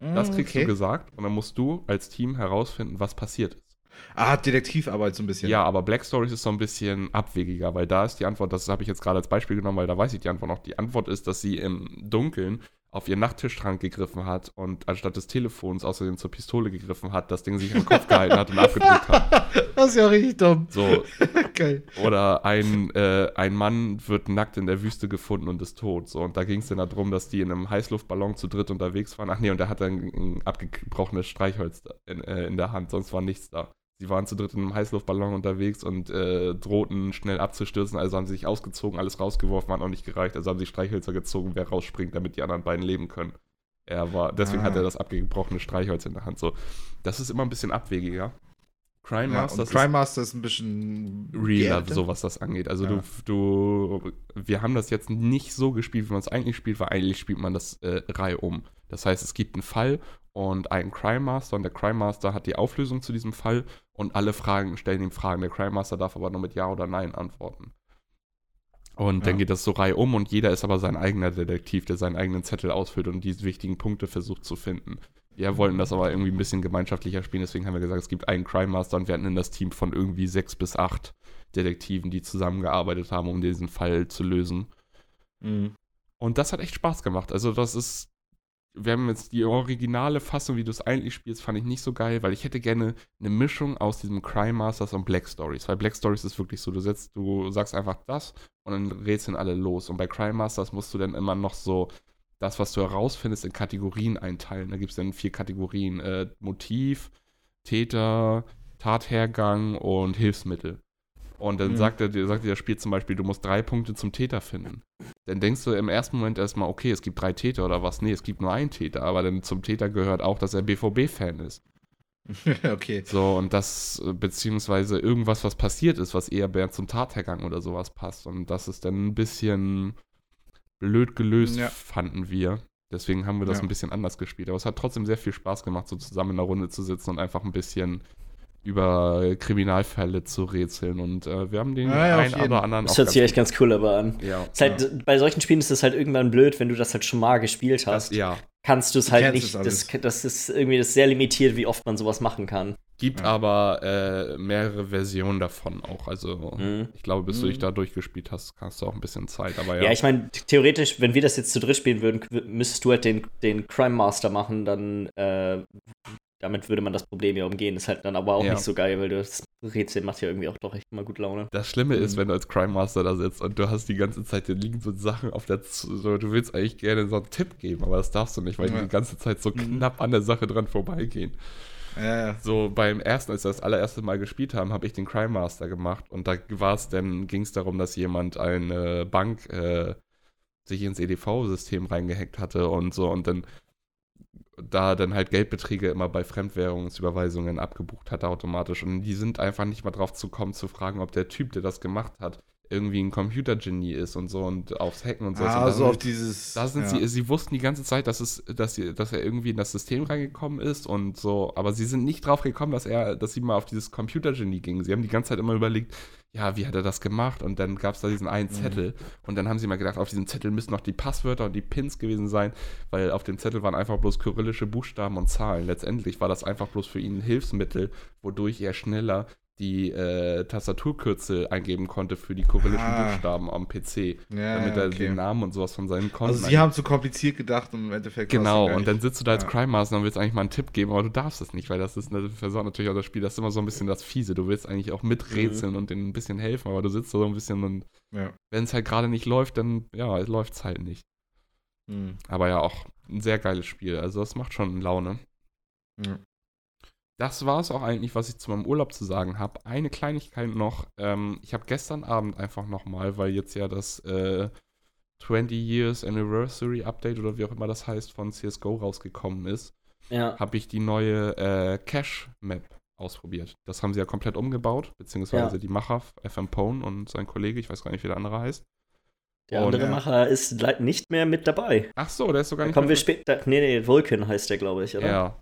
Das kriegst du gesagt und dann musst du als Team herausfinden, was passiert ist. Ah, Detektivarbeit so ein bisschen. Ja, aber Black Stories ist so ein bisschen abwegiger, weil da ist die Antwort, das habe ich jetzt gerade als Beispiel genommen, weil da weiß ich die Antwort noch. Die Antwort ist, dass sie im Dunkeln auf ihren Nachttischschrank gegriffen hat und anstatt des Telefons außerdem zur Pistole gegriffen hat, das Ding sich am Kopf gehalten hat und abgedrückt hat. <laughs> Das ist ja richtig dumm. So, <laughs> Geil. Oder ein, äh, ein Mann wird nackt in der Wüste gefunden und ist tot. So, und da ging es dann darum, dass die in einem Heißluftballon zu dritt unterwegs waren. Ach nee, und der hatte ein, ein abgebrochenes Streichholz in, äh, in der Hand, sonst war nichts da. Sie waren zu dritt in einem Heißluftballon unterwegs und äh, drohten schnell abzustürzen, also haben sie sich ausgezogen, alles rausgeworfen, hat noch nicht gereicht, also haben sie Streichhölzer gezogen, wer rausspringt, damit die anderen beiden leben können. Er war, deswegen Ah. hat er das abgebrochene Streichholz in der Hand. So, das ist immer ein bisschen abwegiger. Crime Ja, Masters Crime Master ist ein bisschen realer, geerdeter. so was das angeht. Also Ja. du, du, wir haben das jetzt nicht so gespielt, wie man es eigentlich spielt, weil eigentlich spielt man das äh, Reihe um. Das heißt, es gibt einen Fall und einen Crime Master und der Crime Master hat die Auflösung zu diesem Fall und alle Fragen stellen ihm Fragen. Der Crime Master darf aber nur mit Ja oder Nein antworten. Und dann Ja. geht das so Reihe um und jeder ist aber sein eigener Detektiv, der seinen eigenen Zettel ausfüllt und die wichtigen Punkte versucht zu finden. Wir wollten das aber irgendwie ein bisschen gemeinschaftlicher spielen, deswegen haben wir gesagt, es gibt einen Crime Master und wir hatten in das Team von irgendwie sechs bis acht Detektiven, die zusammengearbeitet haben, um diesen Fall zu lösen. Mhm. Und das hat echt Spaß gemacht. Also, das ist. Wir haben jetzt die originale Fassung, wie du es eigentlich spielst, fand ich nicht so geil, weil ich hätte gerne eine Mischung aus diesem Crime Masters und Black Stories. Weil Black Stories ist wirklich so, du setzt, du sagst einfach das und dann rätseln alle los. Und bei Crime Masters musst du dann immer noch so das, was du herausfindest, in Kategorien einteilen. Da gibt es dann vier Kategorien: äh, Motiv, Täter, Tathergang und Hilfsmittel. Und dann Mhm. sagt, er, sagt dir das Spiel zum Beispiel, du musst drei Punkte zum Täter finden. Dann denkst du im ersten Moment erstmal, okay, es gibt drei Täter oder was? Nee, es gibt nur einen Täter, aber dann zum Täter gehört auch, dass er BVB-Fan ist. <laughs> okay. So, und das, äh, beziehungsweise irgendwas, was passiert ist, was eher mehr zum Tathergang oder sowas passt. Und das ist dann ein bisschen blöd gelöst, Ja. fanden wir. Deswegen haben wir das Ja. ein bisschen anders gespielt. Aber es hat trotzdem sehr viel Spaß gemacht, so zusammen in der Runde zu sitzen und einfach ein bisschen über Kriminalfälle zu rätseln. Und äh, wir haben den Ja, ja, einen oder anderen Das hört sich ganz echt ganz cool aber an. ja. Ist halt, Bei solchen Spielen ist es halt irgendwann blöd, wenn du das halt schon mal gespielt hast. Das, ja, Kannst du es Du halt nicht. es Das, das ist irgendwie das ist sehr limitiert, wie oft man sowas machen kann. gibt Ja. aber äh, mehrere Versionen davon auch. Also Mhm. ich glaube, bis du dich Mhm. da durchgespielt hast, hast du auch ein bisschen Zeit. Aber ja, Ja, ich meine, theoretisch, wenn wir das jetzt zu dritt spielen würden, müsstest du halt den, den Crime Master machen, dann äh, damit würde man das Problem ja umgehen. Ist halt dann aber auch Ja. nicht so geil, weil das Rätsel macht ja irgendwie auch doch echt immer gut Laune. Das Schlimme ist, Mhm. wenn du als Crime Master da sitzt und du hast die ganze Zeit, da liegen so Sachen auf der, Z so, du willst eigentlich gerne so einen Tipp geben, aber das darfst du nicht, weil die Ja. die ganze Zeit so Mhm. knapp an der Sache dran vorbeigehen. Ja, ja. So beim ersten, als wir das allererste Mal gespielt haben, habe ich den Crime Master gemacht und da war es dann, ging es darum, dass jemand eine Bank äh, sich ins EDV-System reingehackt hatte und so und dann da dann halt Geldbeträge immer bei Fremdwährungsüberweisungen abgebucht hatte automatisch und die sind einfach nicht mal drauf zu kommen zu fragen, ob der Typ, der das gemacht hat, irgendwie ein Computergenie ist und so und aufs Hacken und so. Ah, und da so sind auf dieses. da sind ja. sie, sie wussten die ganze Zeit, dass, es, dass, sie, dass er irgendwie in das System reingekommen ist und so, aber sie sind nicht drauf gekommen, dass er, dass sie mal auf dieses Computergenie gingen. Sie haben die ganze Zeit immer überlegt, ja, wie hat er das gemacht? Und dann gab es da diesen einen Mhm. Zettel und dann haben sie mal gedacht, auf diesem Zettel müssen noch die Passwörter und die Pins gewesen sein, weil auf dem Zettel waren einfach bloß kyrillische Buchstaben und Zahlen. Letztendlich war das einfach bloß für ihn ein Hilfsmittel, wodurch er schneller die äh, Tastaturkürzel eingeben konnte für die kyrillischen Ah. Buchstaben am PC ja, damit er okay. den Namen und sowas von seinen Konten. Also, sie haben zu kompliziert gedacht und im Endeffekt. genau, und dann sitzt du da als Ja. Crime Master und willst eigentlich mal einen Tipp geben, aber du darfst es nicht, weil das ist eine Versorgung natürlich auch das Spiel, das ist immer so ein bisschen das Fiese. Du willst eigentlich auch miträtseln und denen ein bisschen helfen, aber du sitzt da so ein bisschen und Ja. wenn es halt gerade nicht läuft, dann ja, es läuft es halt nicht. Mhm. Aber ja, auch ein sehr geiles Spiel. Also das macht schon Laune. Ja. Das war es auch eigentlich, was ich zu meinem Urlaub zu sagen habe. Eine Kleinigkeit noch. Ähm, ich habe gestern Abend einfach nochmal, weil jetzt ja das äh, 20 Years Anniversary Update oder wie auch immer das heißt von CSGO rausgekommen ist, Ja. habe ich die neue äh, Cache-Map ausprobiert. Das haben sie ja komplett umgebaut, beziehungsweise Ja. die Macher, FM Pone und sein Kollege, ich weiß gar nicht, wie der andere heißt. Der Und- andere Ja. Macher ist nicht mehr mit dabei. Ach so, der ist sogar Da nicht kommen wir später. Nee, nee, Vulcan heißt der, glaube ich, oder? Ja,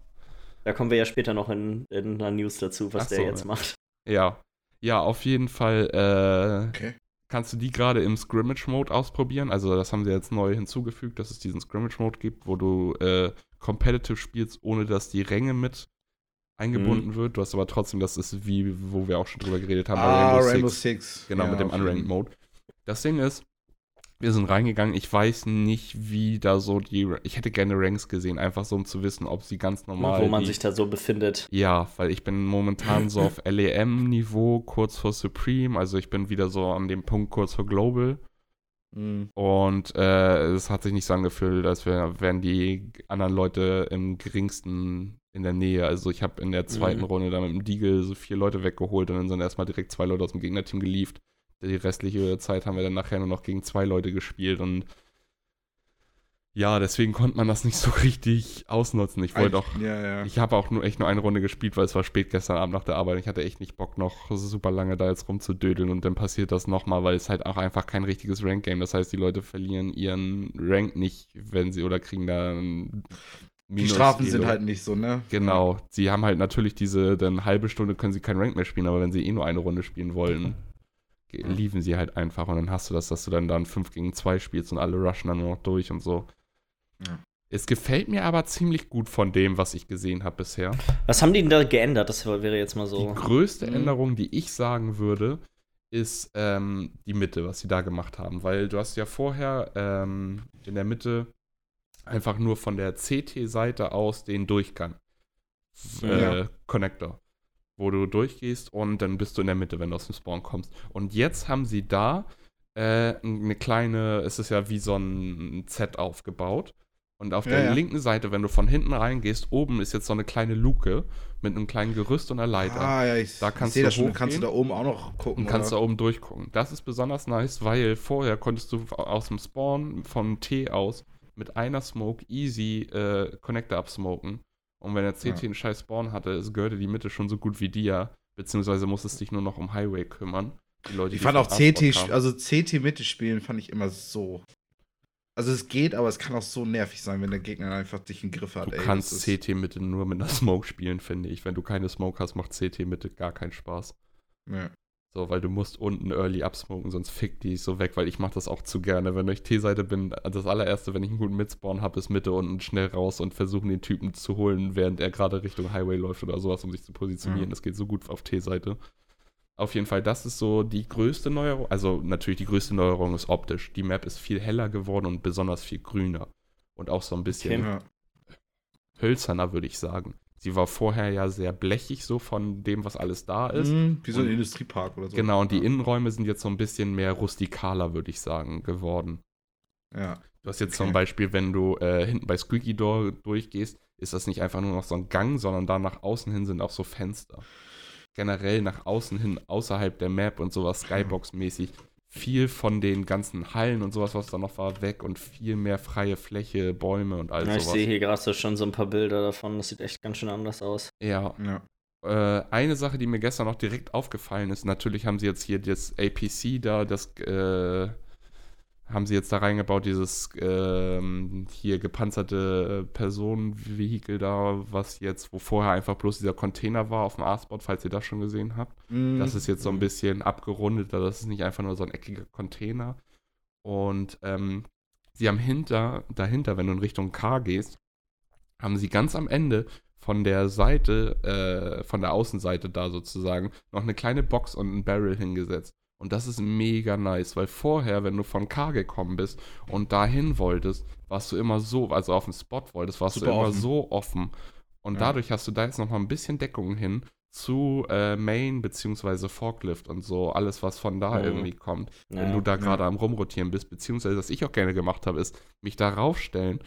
Da kommen wir ja später noch in, in einer News dazu, was Ach der so, jetzt ja. macht. ja. Ja, auf jeden Fall äh, Okay. kannst du die gerade im Scrimmage-Mode ausprobieren. Also das haben sie jetzt neu hinzugefügt, dass es diesen Scrimmage-Mode gibt, wo du äh, Competitive spielst, ohne dass die Ränge mit eingebunden wird. Du hast aber trotzdem, das ist wie, wo wir auch schon drüber geredet haben, bei Ah, Rainbow Rainbow Six. Six. Genau, Ja, mit dem Unranked Mode. Das Ding ist, wir sind reingegangen. Ich weiß nicht, wie da so die. Ich hätte gerne Ranks gesehen, einfach so, um zu wissen, ob sie ganz normal. wo man sich da so befindet. ja, weil ich bin momentan so auf <laughs> LEM-Niveau, kurz vor Supreme. Also ich bin wieder so an dem Punkt kurz vor Global. Mhm. Und äh, es hat sich nicht so angefühlt, als wär, wären die anderen Leute im geringsten in der Nähe. Also ich habe in der zweiten Mhm. Runde dann mit dem Deagle so vier Leute weggeholt und dann sind erstmal direkt zwei Leute aus dem Gegnerteam gelieft. Die restliche Zeit haben wir dann nachher nur noch gegen zwei Leute gespielt und ja, deswegen konnte man das nicht so richtig ausnutzen. Ich wollte auch Ja, ja. ich habe auch nur echt nur eine Runde gespielt, weil es war spät gestern Abend nach der Arbeit. Ich hatte echt nicht Bock, noch super lange da jetzt rumzudödeln und dann passiert das nochmal, weil es halt auch einfach kein richtiges Rank-Game. Das heißt, die Leute verlieren ihren Rank nicht, wenn sie oder kriegen da ein Die Minus Strafen Elo. sind halt nicht so, ne? Genau. Sie haben halt natürlich diese, dann halbe Stunde können sie kein Rank mehr spielen, aber wenn sie eh nur eine Runde spielen wollen. Liefen sie halt einfach und dann hast du das, dass du dann dann 5 gegen 2 spielst und alle rushen dann nur noch durch und so. Ja. Es gefällt mir aber ziemlich gut von dem, was ich gesehen habe bisher. Was haben die denn da geändert? Das wäre jetzt mal so. Die größte Mhm. Änderung, die ich sagen würde, ist ähm, die Mitte, was sie da gemacht haben. Weil du hast ja vorher ähm, in der Mitte einfach nur von der CT-Seite aus den Durchgang. Äh, Ja. Connector. Wo du durchgehst und dann bist du in der Mitte, wenn du aus dem Spawn kommst. Und jetzt haben sie da äh, eine kleine, es ist ja wie so ein Z aufgebaut. Und auf Ja, der ja. linken Seite, wenn du von hinten reingehst, oben ist jetzt so eine kleine Luke mit einem kleinen Gerüst und einer Leiter. Ah, ja, ich, Da ich kannst sehe du das schon. Kannst du da oben auch noch gucken. und kannst da oder? oben durchgucken. Das ist besonders nice, weil vorher konntest du aus dem Spawn von T aus mit einer Smoke easy äh, Connector absmoken Und wenn der CT Ja. einen scheiß Spawn hatte, ist Görde die Mitte schon so gut wie dir, beziehungsweise muss es dich nur noch um Highway kümmern. Die Leute, Ich die fand auch CT, also CT Mitte spielen fand ich immer so. Also es geht, aber es kann auch so nervig sein, wenn der Gegner einfach dich im Griff hat. Du ey, kannst CT Mitte nur mit einer <laughs> Smoke spielen, finde ich. Wenn du keine Smoke hast, macht CT Mitte gar keinen Spaß. Ja. So, weil du musst unten early absmoken, sonst fickt die so weg, weil ich mache das auch zu gerne. Wenn ich T-Seite bin, das allererste, wenn ich einen guten Midspawn habe, ist Mitte unten schnell raus und versuchen den Typen zu holen, während er gerade Richtung Highway läuft oder sowas, um sich zu positionieren. Ja. Das geht so gut auf T-Seite. Auf jeden Fall, das ist so die größte Neuerung. Also natürlich die größte Neuerung ist optisch. Die Map ist viel heller geworden und besonders viel grüner. Und auch so ein bisschen Ja. hölzerner, würde ich sagen. Sie war vorher ja sehr blechig so von dem, was alles da ist. Mhm, wie so ein Und- Industriepark oder so. Genau, und die. Innenräume sind jetzt so ein bisschen mehr rustikaler, würde ich sagen, geworden. Ja. Du hast jetzt Okay. zum Beispiel, wenn du äh, hinten bei Squeaky Door durchgehst, ist das nicht einfach nur noch so ein Gang, sondern da nach außen hin sind auch so Fenster. Generell nach außen hin, außerhalb der Map und sowas Skybox-mäßig, viel von den ganzen Hallen und sowas, was da noch war, weg und viel mehr freie Fläche, Bäume und all Ja, ich sowas. sehe hier gerade so schon so ein paar Bilder davon. Das sieht echt ganz schön anders aus. Ja, Ja. Äh, eine Sache, die mir gestern noch direkt aufgefallen ist, natürlich haben sie jetzt hier das APC da, das äh, haben sie jetzt da reingebaut, dieses ähm, hier gepanzerte Personenvehikel da, was jetzt, wo vorher einfach bloß dieser Container war auf dem A-Spot, falls ihr das schon gesehen habt. Mhm. Das ist jetzt so ein bisschen abgerundeter, das ist nicht einfach nur so ein eckiger Container. Und ähm, sie haben hinter, dahinter, wenn du in Richtung K gehst, haben sie ganz am Ende von der Seite, äh, von der Außenseite da sozusagen, noch eine kleine Box und ein Barrel hingesetzt. Und das ist mega nice, weil vorher, wenn du von K gekommen bist und dahin wolltest, warst du immer so, also auf dem Spot wolltest, warst Super du immer offen. so offen. Und Ja. dadurch hast du da jetzt noch mal ein bisschen Deckung hin zu äh, Main beziehungsweise Forklift und so, alles, was von da Mhm. irgendwie kommt. Wenn Ja. du da ja. gerade am Rumrotieren bist, beziehungsweise was ich auch gerne gemacht habe, ist mich da raufstellen,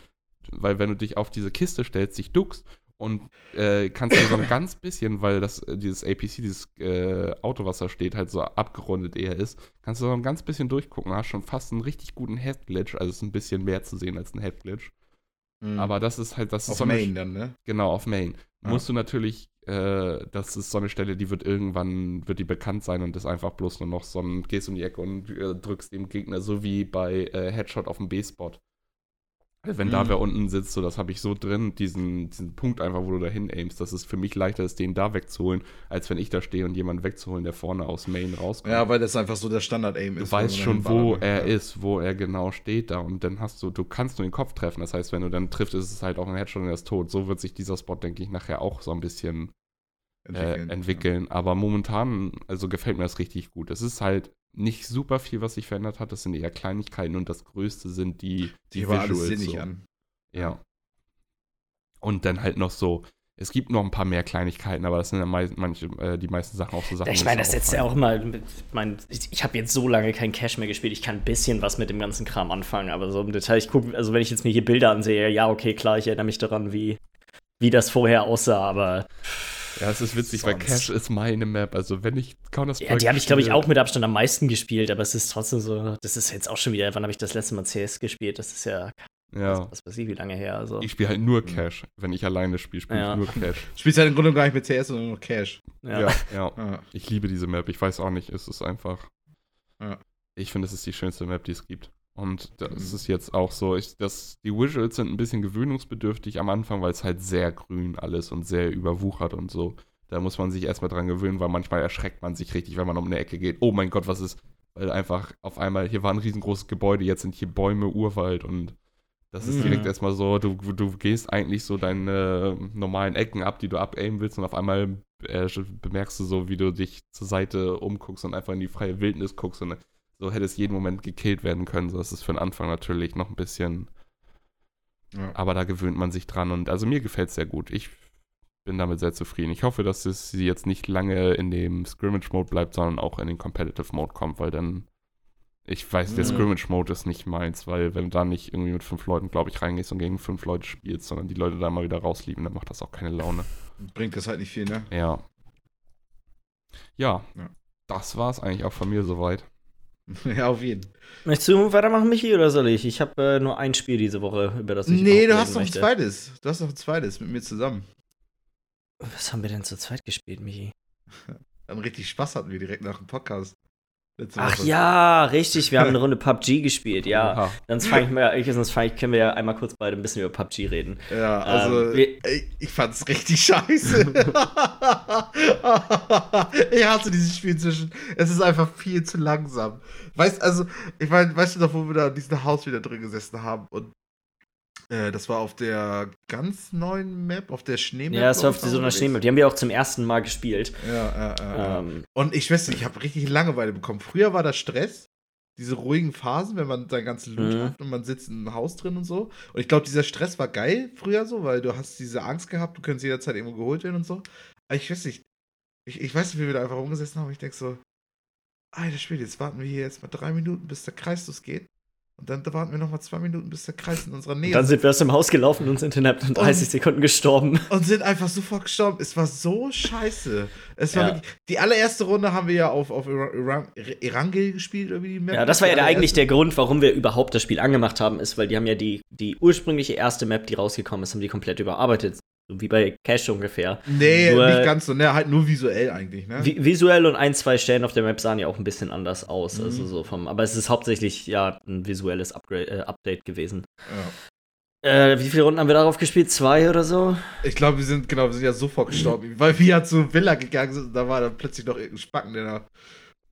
weil wenn du dich auf diese Kiste stellst, dich duckst und äh, kannst du so ein ganz bisschen, weil das äh, dieses APC, dieses äh, Auto, was da steht, halt so abgerundet eher ist, kannst du so ein ganz bisschen durchgucken. Hast schon fast einen richtig guten Head-Glitch, also es ist ein bisschen mehr zu sehen als ein Head-Glitch. Mhm. Aber das ist halt, das ist auf so eine Main dann, ne? Genau, auf Main. Ja. Musst du natürlich, äh, das ist so eine Stelle, die wird irgendwann, wird die bekannt sein und ist einfach bloß nur noch so ein, gehst um die Ecke und äh, drückst dem Gegner, so wie bei äh, Headshot auf dem B-Spot. Also Wenn da Mhm. wer unten sitzt, so das habe ich so drin, diesen, diesen Punkt einfach, wo du dahin aimst, dass es für mich leichter ist, den da wegzuholen, als wenn ich da stehe und jemanden wegzuholen, der vorne aus Main rauskommt. Ja, weil das einfach so der Standard-Aim Du ist. weißt wenn schon, wo er will. ist, wo er genau steht da und dann hast du, du kannst nur den Kopf treffen. Das heißt, wenn du dann triffst, ist es halt auch ein Headshot und er ist tot. So wird sich dieser Spot, denke ich, nachher auch so ein bisschen entwickeln. Äh, entwickeln. Aber momentan, also gefällt mir das richtig gut. Es ist halt nicht super viel, was sich verändert hat. Das sind eher Kleinigkeiten und das Größte sind die, die Die war alles Visuals sinnig so. an. Ja. Und dann halt noch so, es gibt noch ein paar mehr Kleinigkeiten, aber das sind ja meist, manche, äh, die meisten Sachen auch so Sachen. Ich meine, das setzt ja auch immer. Ich, mein, ich, ich habe jetzt so lange kein Cash mehr gespielt. Ich kann ein bisschen was mit dem ganzen Kram anfangen, aber so im Detail, ich gucke, also wenn ich jetzt mir hier Bilder ansehe, ja, okay, klar, ich erinnere mich daran, wie, wie das vorher aussah, aber Ja, es ist witzig, weil Sonst- Cash ist meine Map. Also wenn ich Counter-Strike ja, die habe ich, glaube ich, auch mit Abstand am meisten gespielt, aber es ist trotzdem so, das ist jetzt auch schon wieder, wann habe ich das letzte Mal CS gespielt? Das ist ja, Ja. was weiß ich, wie lange her, also. Ich spiele halt nur Cash. Wenn ich alleine spiele, spiele Ja. ich nur Cash. <laughs> Spielst halt im Grunde gar nicht mit CS, sondern nur Cash. ja. Ja, <laughs> ja. Ja. Ich liebe diese Map. Ich weiß auch nicht, es ist einfach. Ja. Ich finde, es ist die schönste Map, die es gibt. Und das Mhm. ist jetzt auch so. Ich, das, die Visuals sind ein bisschen gewöhnungsbedürftig am Anfang, weil es halt sehr grün alles und sehr überwuchert und so. Da muss man sich erstmal dran gewöhnen, weil manchmal erschreckt man sich richtig, wenn man um eine Ecke geht. Oh mein Gott, was ist. Weil einfach auf einmal, hier war ein riesengroßes Gebäude, jetzt sind hier Bäume, Urwald und das ist Mhm. direkt erstmal so, du, du gehst eigentlich so deine normalen Ecken ab, die du abaimen willst und auf einmal äh, bemerkst du so, wie du dich zur Seite umguckst und einfach in die freie Wildnis guckst und so hätte es jeden Moment gekillt werden können. So, ist für den Anfang natürlich noch ein bisschen, Ja. aber da gewöhnt man sich dran und also mir gefällt es sehr gut. Ich bin damit sehr zufrieden. Ich hoffe, dass es sie jetzt nicht lange in dem Scrimmage-Mode bleibt, sondern auch in den Competitive-Mode kommt, weil dann ich weiß, der Mhm. Scrimmage-Mode ist nicht meins, weil wenn du da nicht irgendwie mit fünf Leuten, glaube ich, reingehst und gegen fünf Leute spielst, sondern die Leute da mal wieder rauslieben, dann macht das auch keine Laune. Bringt das halt nicht viel, ne? Ja. Ja, Ja. das war es eigentlich auch von mir soweit. <laughs> ja, auf jeden. Möchtest du weitermachen, Michi, oder soll ich? Ich habe äh, nur ein Spiel diese Woche, über das ich Nee, du hast noch ein zweites. Du hast noch ein zweites mit mir zusammen. Was haben wir denn zu zweit gespielt, Michi? <laughs> Dann richtig Spaß hatten wir direkt nach dem Podcast. Ach ja, richtig, wir haben eine Runde PUBG gespielt, ja. Oha. Sonst fange ich mal, ich, sonst fang ich, können wir ja einmal kurz beide ein bisschen über PUBG reden. Ja, also Ähm, ey, ich fand's richtig scheiße. <laughs> ich hasse dieses Spiel zwischen. Es ist einfach viel zu langsam. Weißt also, ich meine, weißt du noch, wo wir da in diesem Haus wieder drin gesessen haben und äh, das war auf der ganz neuen Map, auf der Schneemap. Ja, es war auf so einer. Schneemap. Die haben wir auch zum ersten Mal gespielt. Ja, ja, ja. ja. Ähm, Und ich weiß nicht, ich habe richtig Langeweile bekommen. Früher war das Stress, diese ruhigen Phasen, wenn man seinen ganzen Loot Mhm. hat und man sitzt in einem Haus drin und so. Und ich glaube, dieser Stress war geil früher so, weil du hast diese Angst gehabt, du könntest jederzeit irgendwo geholt werden und so. Aber ich weiß nicht, ich, ich weiß nicht, wie wir da einfach rumgesessen haben. Ich denke so, Alter Spiel, jetzt warten wir hier jetzt mal drei Minuten, bis der Kreis losgeht. Und dann warten wir noch mal zwei Minuten, bis der Kreis in unserer Nähe dann ist. sind wir aus dem Haus gelaufen und sind innerhalb von 30 Sekunden gestorben. Und sind einfach sofort gestorben. Es war so scheiße. Es war Ja. wirklich, die allererste Runde haben wir ja auf, auf Erangel gespielt, oder wie die Map Ja, das war ja der, eigentlich der Grund, warum wir überhaupt das Spiel angemacht haben, ist, weil die haben ja die, die ursprüngliche erste Map, die rausgekommen ist, haben die komplett überarbeitet. Wie bei Cash ungefähr. Nee, Nur- nicht ganz so, ne, halt nur visuell eigentlich, ne? Vi visuell und ein, zwei Stellen auf der Map sahen ja auch ein bisschen anders aus. Mhm. Also so vom, aber es ist hauptsächlich ja ein visuelles Upgrade, äh, Update gewesen. Ja. Äh, wie viele Runden haben wir darauf gespielt? Zwei oder so? Ich glaube, wir sind, genau, wir sind ja sofort gestorben. <laughs> Weil wir ja zur Villa gegangen sind und da war dann plötzlich noch irgendein Spacken, der da,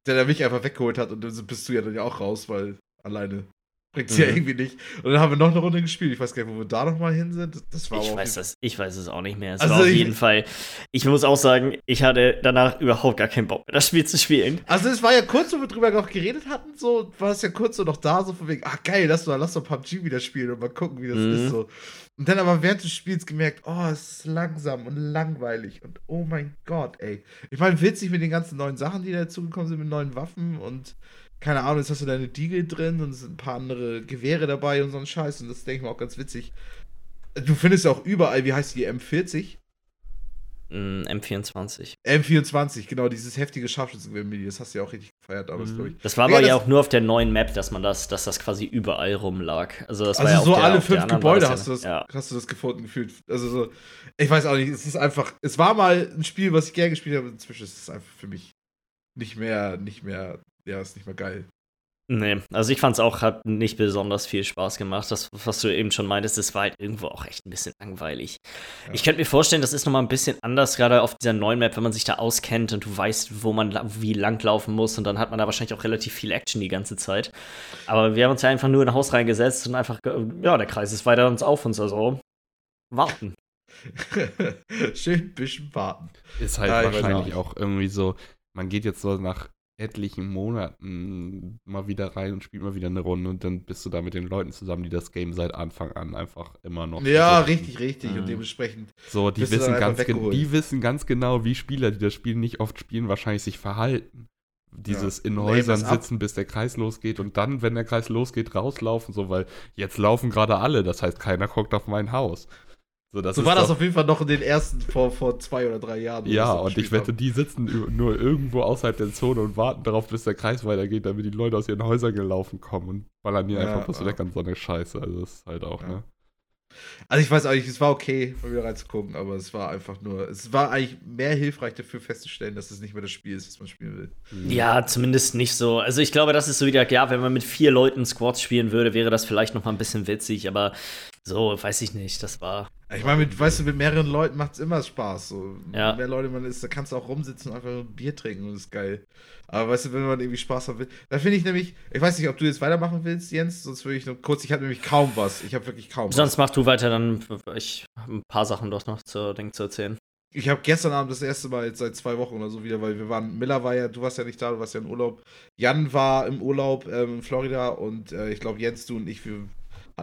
der da mich einfach weggeholt hat und dann bist du ja dann ja auch raus, weil alleine bringt's ja Mhm. irgendwie nicht. Und dann haben wir noch eine Runde gespielt. Ich weiß gar nicht, wo wir da noch mal hin sind. Das- war Ich weiß, das, ich weiß es auch nicht mehr. Es Also war auf jeden Fall. Ich muss auch sagen, ich hatte danach überhaupt gar keinen Bock mehr, das Spiel zu spielen. Also es war ja kurz, wo wir drüber noch geredet hatten, so war es ja kurz so noch da, so von wegen, ach geil, lass doch, lass doch PUBG wieder spielen und mal gucken, wie das Mhm. ist so. Und dann aber während des Spiels gemerkt, oh, es ist langsam und langweilig und oh mein Gott, ey. Ich meine, witzig mit den ganzen neuen Sachen, die dazugekommen sind, mit neuen Waffen und keine Ahnung, jetzt hast du deine Diegel drin und es sind ein paar andere Gewehre dabei und so ein Scheiß und das denke ich mir auch ganz witzig. Du findest ja auch überall, wie heißt die M40? Mm, M24. M24, genau, dieses heftige Scharfschützengewehr, das hast du ja auch richtig gefeiert damals, glaube ich. Das war Ja, aber ja das- auch nur auf der neuen Map, dass man das, dass das quasi überall rumlag. Also, das war Also ja auf so der, alle fünf Gebäude ja- hast du, das, Ja. hast du das gefunden gefühlt. Also so, ich weiß auch nicht, es ist einfach, es war mal ein Spiel, was ich gerne gespielt habe, inzwischen ist es einfach für mich nicht mehr, nicht mehr, ja, ist nicht mehr geil. Nee, also ich fand's auch, hat nicht besonders viel Spaß gemacht. Das, was du eben schon meintest, das war halt irgendwo auch echt ein bisschen langweilig. Ja. Ich könnte mir vorstellen, das ist nochmal ein bisschen anders, gerade auf dieser neuen Map, wenn man sich da auskennt und du weißt, wo man wie lang laufen muss und dann hat man da wahrscheinlich auch relativ viel Action die ganze Zeit. Aber wir haben uns ja einfach nur in ein Haus reingesetzt und einfach, ja, der Kreis ist weiter uns auf uns, also warten. <laughs> Schön ein bisschen warten. Ist halt Ja, wahrscheinlich auch irgendwie so, man geht jetzt so nach etlichen Monaten mal wieder rein und spielt mal wieder eine Runde und dann bist du da mit den Leuten zusammen, die das Game seit Anfang an einfach immer noch Ja, suchten. richtig, richtig. Mhm. Und dementsprechend, So, die Bist du dann wissen, ganz die wissen ganz genau, wie Spieler, die das Spiel nicht oft spielen, wahrscheinlich sich verhalten. Dieses in Leben Häusern sitzen, bis der Kreis losgeht und dann, wenn der Kreis losgeht, rauslaufen, so, weil jetzt laufen gerade alle, das heißt, keiner guckt auf mein Haus. So, das so war das doch- auf jeden Fall noch in den ersten, vor, vor zwei oder drei Jahren. Ja, das und ich wette, haben. die sitzen nur irgendwo außerhalb der Zone und warten darauf, bis der Kreis weitergeht, damit die Leute aus ihren Häusern gelaufen kommen und ballern hier Ja, einfach was ja. weg an so eine Scheiße. Also das ist halt auch, Ja. ne? Also ich weiß auch nicht, es war okay, mal wieder reinzugucken, aber es war einfach nur, es war eigentlich mehr hilfreich dafür festzustellen, dass es nicht mehr das Spiel ist, was man spielen will. Ja, zumindest nicht so. Also ich glaube, das ist so wieder, ja, wenn man mit vier Leuten Squads spielen würde, wäre das vielleicht noch mal ein bisschen witzig, aber so, weiß ich nicht, das war. Ich meine, mit, weißt du, mit mehreren Leuten macht es immer Spaß. So. Ja. Mehr Leute man ist, da kannst du auch rumsitzen und einfach ein Bier trinken und das ist geil. Aber weißt du, wenn man irgendwie Spaß haben will, da finde ich nämlich, ich weiß nicht, ob du jetzt weitermachen willst, Jens, sonst würde ich noch kurz, ich habe nämlich kaum was. Ich habe wirklich kaum Sonst mach du weiter, dann ich ein paar Sachen doch noch zu, denk, zu erzählen. Ich habe gestern Abend das erste Mal jetzt seit zwei Wochen oder so wieder, weil wir waren, Miller war ja, du warst ja nicht da, du warst ja im Urlaub. Jan war im Urlaub ähm, in Florida und äh, ich glaube Jens, du und ich, wir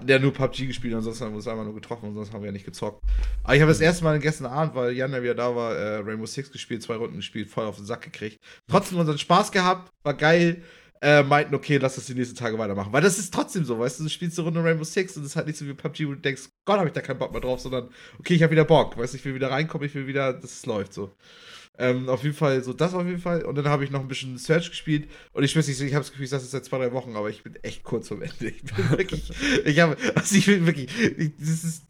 ja nur PUBG gespielt, ansonsten haben wir uns einmal nur getroffen sonst haben wir ja nicht gezockt. Aber ich habe das erste Mal gestern Abend, weil Jan ja wieder da war, äh, Rainbow Six gespielt, zwei Runden gespielt, voll auf den Sack gekriegt. Trotzdem unseren Spaß gehabt, war geil. Äh, meinten, okay, lass das die nächsten Tage weitermachen. Weil das ist trotzdem so, weißt du, du spielst eine Runde Rainbow Six und es ist halt nicht so wie PUBG, wo du denkst, Gott, habe ich da keinen Bock mehr drauf, sondern okay, ich habe wieder Bock, weißt du, ich will wieder reinkommen, ich will wieder, dass es läuft so. Ähm, auf jeden Fall, so das auf jeden Fall. Und dann habe ich noch ein bisschen Search gespielt. Und ich weiß nicht, ich habe das Gefühl, ich sage das seit zwei, drei Wochen, aber ich bin echt kurz vom Ende. Ich bin <laughs> wirklich, ich habe, also ich bin wirklich, ich, das ist,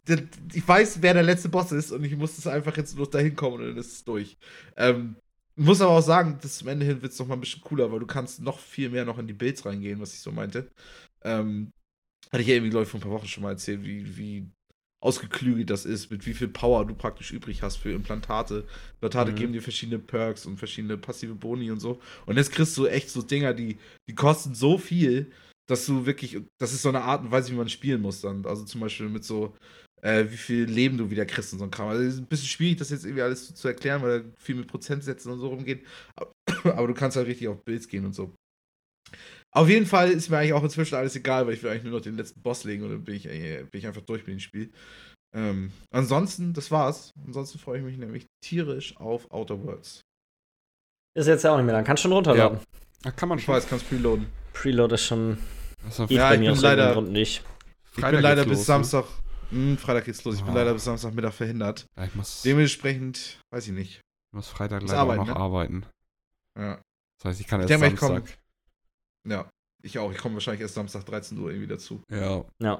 ich weiß, wer der letzte Boss ist und ich muss das einfach jetzt bloß dahin kommen und dann ist es durch. Ähm, muss aber auch sagen, dass zum Ende hin wird es noch mal ein bisschen cooler, weil du kannst noch viel mehr noch in die Builds reingehen, was ich so meinte. Ähm, hatte ich ja irgendwie, glaube ich, vor ein paar Wochen schon mal erzählt, wie, wie ausgeklügelt das ist, mit wie viel Power du praktisch übrig hast für Implantate. Implantate mhm. geben dir verschiedene Perks und verschiedene passive Boni und so. Und jetzt kriegst du echt so Dinger, die, die kosten so viel, dass du wirklich, das ist so eine Art und Weise, wie man spielen muss dann. Also zum Beispiel mit so, äh, wie viel Leben du wieder kriegst und so ein Kram. Also es ist ein bisschen schwierig, das jetzt irgendwie alles zu, zu erklären, weil da viel mit Prozentsätzen und so rumgeht. Aber, <coughs> aber du kannst halt richtig auf Builds gehen und so. Auf jeden Fall ist mir eigentlich auch inzwischen alles egal, weil ich will eigentlich nur noch den letzten Boss legen und dann bin ich, bin ich einfach durch mit dem Spiel. Ähm, ansonsten, das war's. Ansonsten freue ich mich nämlich tierisch auf Outer Worlds. Ist jetzt ja auch nicht mehr lang. Kannst schon runterladen. Ja. Ach, kann man schon. Ich weiß, kannst preloaden. Preload ist schon. Also, ja, ich bin leider. Grund nicht. Ich bin leider bis los, ne? Samstag. Ne? Mh, Freitag geht's los. Ich bin oh. leider bis Samstagmittag verhindert. Ja, ich muss, Dementsprechend, weiß ich nicht. Ich muss Freitag leider arbeiten, auch noch ne? arbeiten. Ja. Das heißt, ich kann erst ich denke, Samstag. Ja, ich auch. Ich komme wahrscheinlich erst Samstag 13 Uhr irgendwie dazu. Ja. Ja.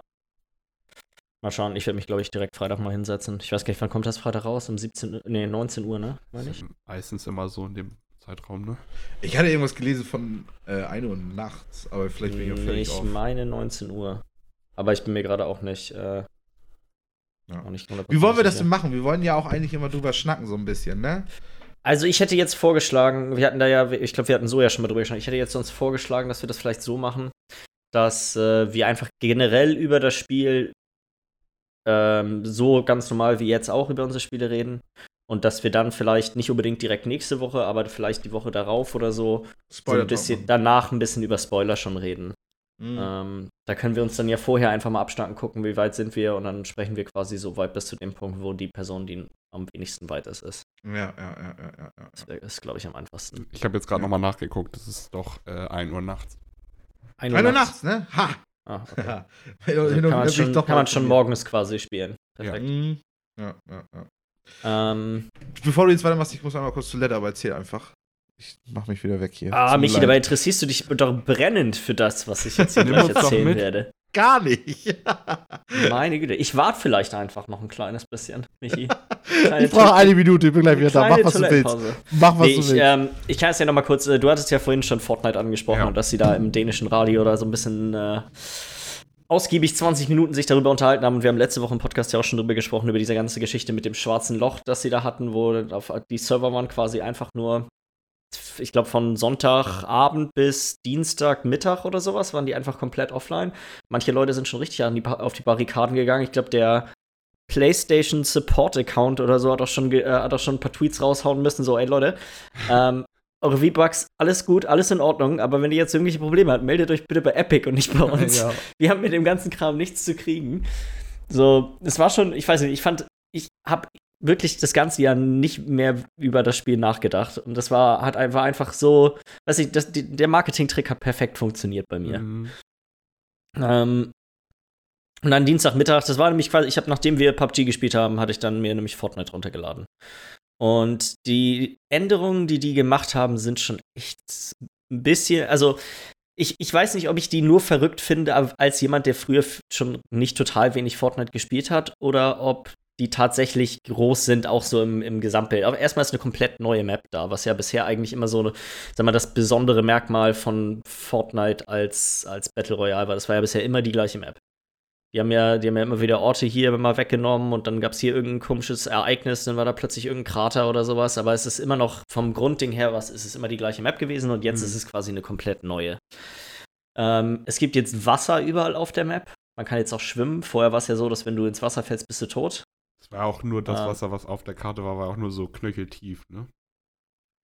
Mal schauen, ich werde mich, glaube ich, direkt Freitag mal hinsetzen. Ich weiß gar nicht, wann kommt das Freitag raus? Um 17, nee, 19 Uhr, ne? Meine ich? Meistens immer so in dem Zeitraum, ne? Ich hatte irgendwas gelesen von äh, 1 Uhr nachts, aber vielleicht bin ich auch völlig Ich auf. meine 19 Uhr. Aber ich bin mir gerade auch nicht, äh, ja. auch nicht Wie wollen wir das denn machen? Wir wollen ja auch eigentlich immer drüber schnacken, so ein bisschen, ne? Also ich hätte jetzt vorgeschlagen, wir hatten da ja, ich glaube, wir hatten so ja schon mal drüber gesprochen, ich hätte jetzt sonst vorgeschlagen, dass wir das vielleicht so machen, dass äh, wir einfach generell über das Spiel ähm, so ganz normal wie jetzt auch über unsere Spiele reden. Und dass wir dann vielleicht nicht unbedingt direkt nächste Woche, aber vielleicht die Woche darauf oder so, so ein bisschen danach ein bisschen über Spoiler schon reden. Mhm. Ähm, da können wir uns dann ja vorher einfach mal abschnacken, gucken, wie weit sind wir und dann sprechen wir quasi so weit bis zu dem Punkt, wo die Person, die am wenigsten weit ist, ist. Ja, ja, ja, ja, ja. Das ist, glaube ich, am einfachsten. Ich habe jetzt gerade ja. nochmal nachgeguckt, das ist doch äh, 1 Uhr nachts. 1 Uhr, 1 Uhr nachts. nachts, ne? Ha! Ah, <laughs> okay. also kann man schon, kann man schon morgens quasi spielen. Perfekt. Mhm. Ja, ja, ja. Ähm, Bevor du jetzt weitermachst, ich muss einmal kurz zu Leder, aber erzähl einfach. Ich mach mich wieder weg hier. Ah, Michi, dabei interessierst du dich doch brennend für das, was ich jetzt hier gleich erzählen werde. Gar nicht. Meine Güte, ich warte vielleicht einfach noch ein kleines bisschen, Michi. <laughs> ich brauche eine Minute, ich bin gleich wieder da. Mach, was du willst. Mach, was nee, du willst. Ähm, ich kann es ja noch mal kurz, äh, du hattest ja vorhin schon Fortnite angesprochen ja. und dass sie da im dänischen Radio oder so ein bisschen äh, ausgiebig 20 Minuten sich darüber unterhalten haben. Und wir haben letzte Woche im Podcast ja auch schon darüber gesprochen, über diese ganze Geschichte mit dem schwarzen Loch, das sie da hatten, wo die Server waren quasi einfach nur ich glaube, von Sonntagabend bis Dienstagmittag oder sowas waren die einfach komplett offline. Manche Leute sind schon richtig die, auf die Barrikaden gegangen. Ich glaube, der PlayStation Support Account oder so hat auch schon, äh, hat auch schon ein paar Tweets raushauen müssen. So, ey Leute, <laughs> ähm, eure V-Bucks, alles gut, alles in Ordnung, aber wenn ihr jetzt irgendwelche Probleme habt, meldet euch bitte bei Epic und nicht bei <laughs> uns. Ja. Wir haben mit dem ganzen Kram nichts zu kriegen. So, es war schon, ich weiß nicht, ich fand, ich habe wirklich das ganze Jahr nicht mehr über das Spiel nachgedacht. Und das war, hat einfach, einfach so, weiß ich, das, die, der Marketing-Trick hat perfekt funktioniert bei mir. Mhm. Ähm, und dann Dienstagmittag, das war nämlich quasi, ich habe, nachdem wir PUBG gespielt haben, hatte ich dann mir nämlich Fortnite runtergeladen. Und die Änderungen, die die gemacht haben, sind schon echt ein bisschen, also ich, ich weiß nicht, ob ich die nur verrückt finde als jemand, der früher schon nicht total wenig Fortnite gespielt hat, oder ob die tatsächlich groß sind, auch so im, im Gesamtbild. Aber erstmal ist eine komplett neue Map da, was ja bisher eigentlich immer so, sag mal, das besondere Merkmal von Fortnite als, als Battle Royale war. Das war ja bisher immer die gleiche Map. Die haben ja, die haben ja immer wieder Orte hier immer weggenommen und dann gab es hier irgendein komisches Ereignis, dann war da plötzlich irgendein Krater oder sowas. Aber es ist immer noch vom Grundding her, was ist es immer die gleiche Map gewesen und jetzt mhm. ist es quasi eine komplett neue. Ähm, es gibt jetzt Wasser überall auf der Map. Man kann jetzt auch schwimmen. Vorher war es ja so, dass wenn du ins Wasser fällst, bist du tot. Es war auch nur das ah. Wasser, was auf der Karte war, war auch nur so knöcheltief, ne?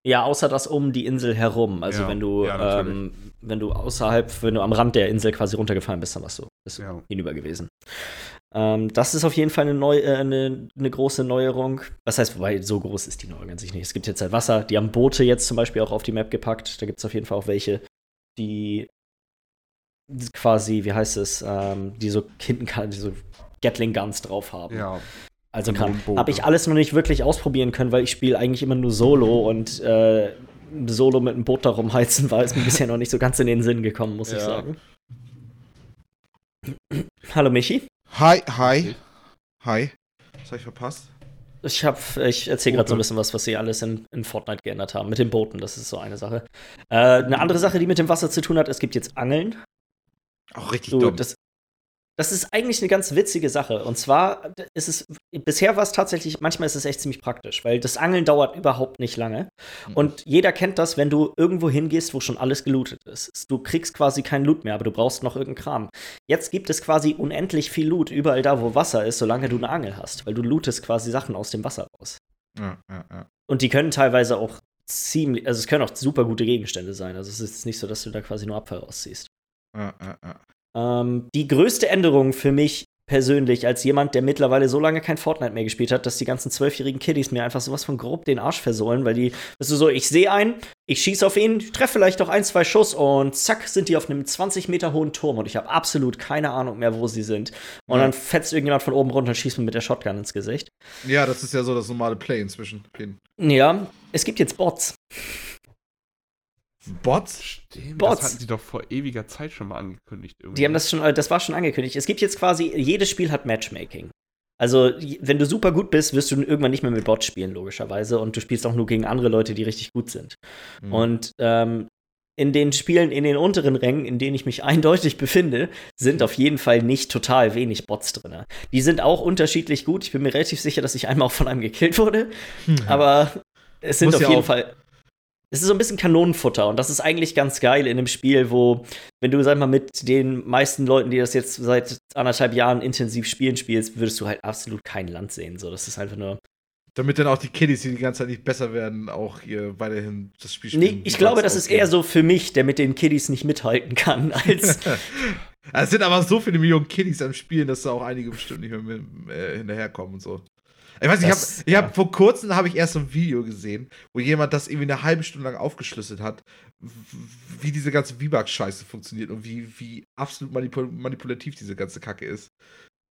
Ja, außer das um die Insel herum. Also ja, wenn du, ja, ähm, wenn du außerhalb, wenn du am Rand der Insel quasi runtergefallen bist, dann warst du bist ja. hinüber gewesen. Ähm, das ist auf jeden Fall eine, neu, äh, eine, eine, große Neuerung. Was heißt, wobei so groß ist die Neuerung an sich nicht. Es gibt jetzt halt Wasser, die haben Boote jetzt zum Beispiel auch auf die Map gepackt. Da gibt es auf jeden Fall auch welche, die quasi, wie heißt es, ähm, die so hinten <laughs> die so Gatling Guns drauf haben. Ja. Also habe ich alles noch nicht wirklich ausprobieren können, weil ich spiele eigentlich immer nur Solo und äh, Solo mit einem Boot darum heizen war ist mir bisher noch nicht so ganz in den Sinn gekommen, muss ja. ich sagen. Hallo Michi. Hi, hi. Hi. Was habe ich verpasst? Ich habe, ich erzähle gerade so ein bisschen was, was sie alles in, in, Fortnite geändert haben. Mit den Booten, das ist so eine Sache. Äh, eine andere Sache, die mit dem Wasser zu tun hat, es gibt jetzt Angeln. Auch richtig so, dumm. Das, das ist eigentlich eine ganz witzige Sache. Und zwar ist es, bisher war es tatsächlich, manchmal ist es echt ziemlich praktisch, weil das Angeln dauert überhaupt nicht lange. Mhm. Und jeder kennt das, wenn du irgendwo hingehst, wo schon alles gelootet ist. Du kriegst quasi keinen Loot mehr, aber du brauchst noch irgendeinen Kram. Jetzt gibt es quasi unendlich viel Loot überall da, wo Wasser ist, solange du eine Angel hast, weil du lootest quasi Sachen aus dem Wasser raus. Ja, ja, ja. Und die können teilweise auch ziemlich, also es können auch super gute Gegenstände sein. Also es ist nicht so, dass du da quasi nur Abfall rausziehst. Ja, ja, ja. Ähm, die größte Änderung für mich persönlich als jemand, der mittlerweile so lange kein Fortnite mehr gespielt hat, dass die ganzen zwölfjährigen Kiddies mir einfach sowas von grob den Arsch versohlen, weil die, das ist so, ich sehe einen, ich schieße auf ihn, treffe vielleicht noch ein, zwei Schuss und zack, sind die auf einem 20 Meter hohen Turm und ich habe absolut keine Ahnung mehr, wo sie sind. Und dann fetzt irgendjemand von oben runter und schießt mir mit der Shotgun ins Gesicht. Ja, das ist ja so das normale Play inzwischen. Ja, es gibt jetzt Bots. Bots? Stimmt, Bots. Das hatten sie doch vor ewiger Zeit schon mal angekündigt. Irgendwie. Die haben das schon, äh, das war schon angekündigt. Es gibt jetzt quasi, jedes Spiel hat Matchmaking. Also, wenn du super gut bist, wirst du irgendwann nicht mehr mit Bots spielen, logischerweise. Und du spielst auch nur gegen andere Leute, die richtig gut sind. Mhm. Und ähm, in den Spielen in den unteren Rängen, in denen ich mich <laughs> eindeutig befinde, sind auf jeden Fall nicht total wenig Bots drin. Die sind auch unterschiedlich gut. Ich bin mir relativ sicher, dass ich einmal auch von einem gekillt wurde. Mhm. Aber es sind Muss auf jeden Fall es ist so ein bisschen Kanonenfutter und das ist eigentlich ganz geil in einem Spiel, wo, wenn du, sag mal, mit den meisten Leuten, die das jetzt seit anderthalb Jahren intensiv spielen, spielst, würdest du halt absolut kein Land sehen. So, das ist einfach nur. Damit dann auch die Kiddies, die die ganze Zeit nicht besser werden, auch hier weiterhin das Spiel spielen. Nee, ich glaube, das ist eher so für mich, der mit den Kiddies nicht mithalten kann, <laughs> als. es sind aber so viele Millionen Kiddies am Spielen, dass da auch einige bestimmt nicht mehr mit, äh, hinterherkommen und so. Ich weiß, das, ich habe hab, vor kurzem habe ich erst so ein Video gesehen, wo jemand das irgendwie eine halbe Stunde lang aufgeschlüsselt hat, wie diese ganze V-Bucks-Scheiße funktioniert und wie, wie absolut manipul manipulativ diese ganze Kacke ist.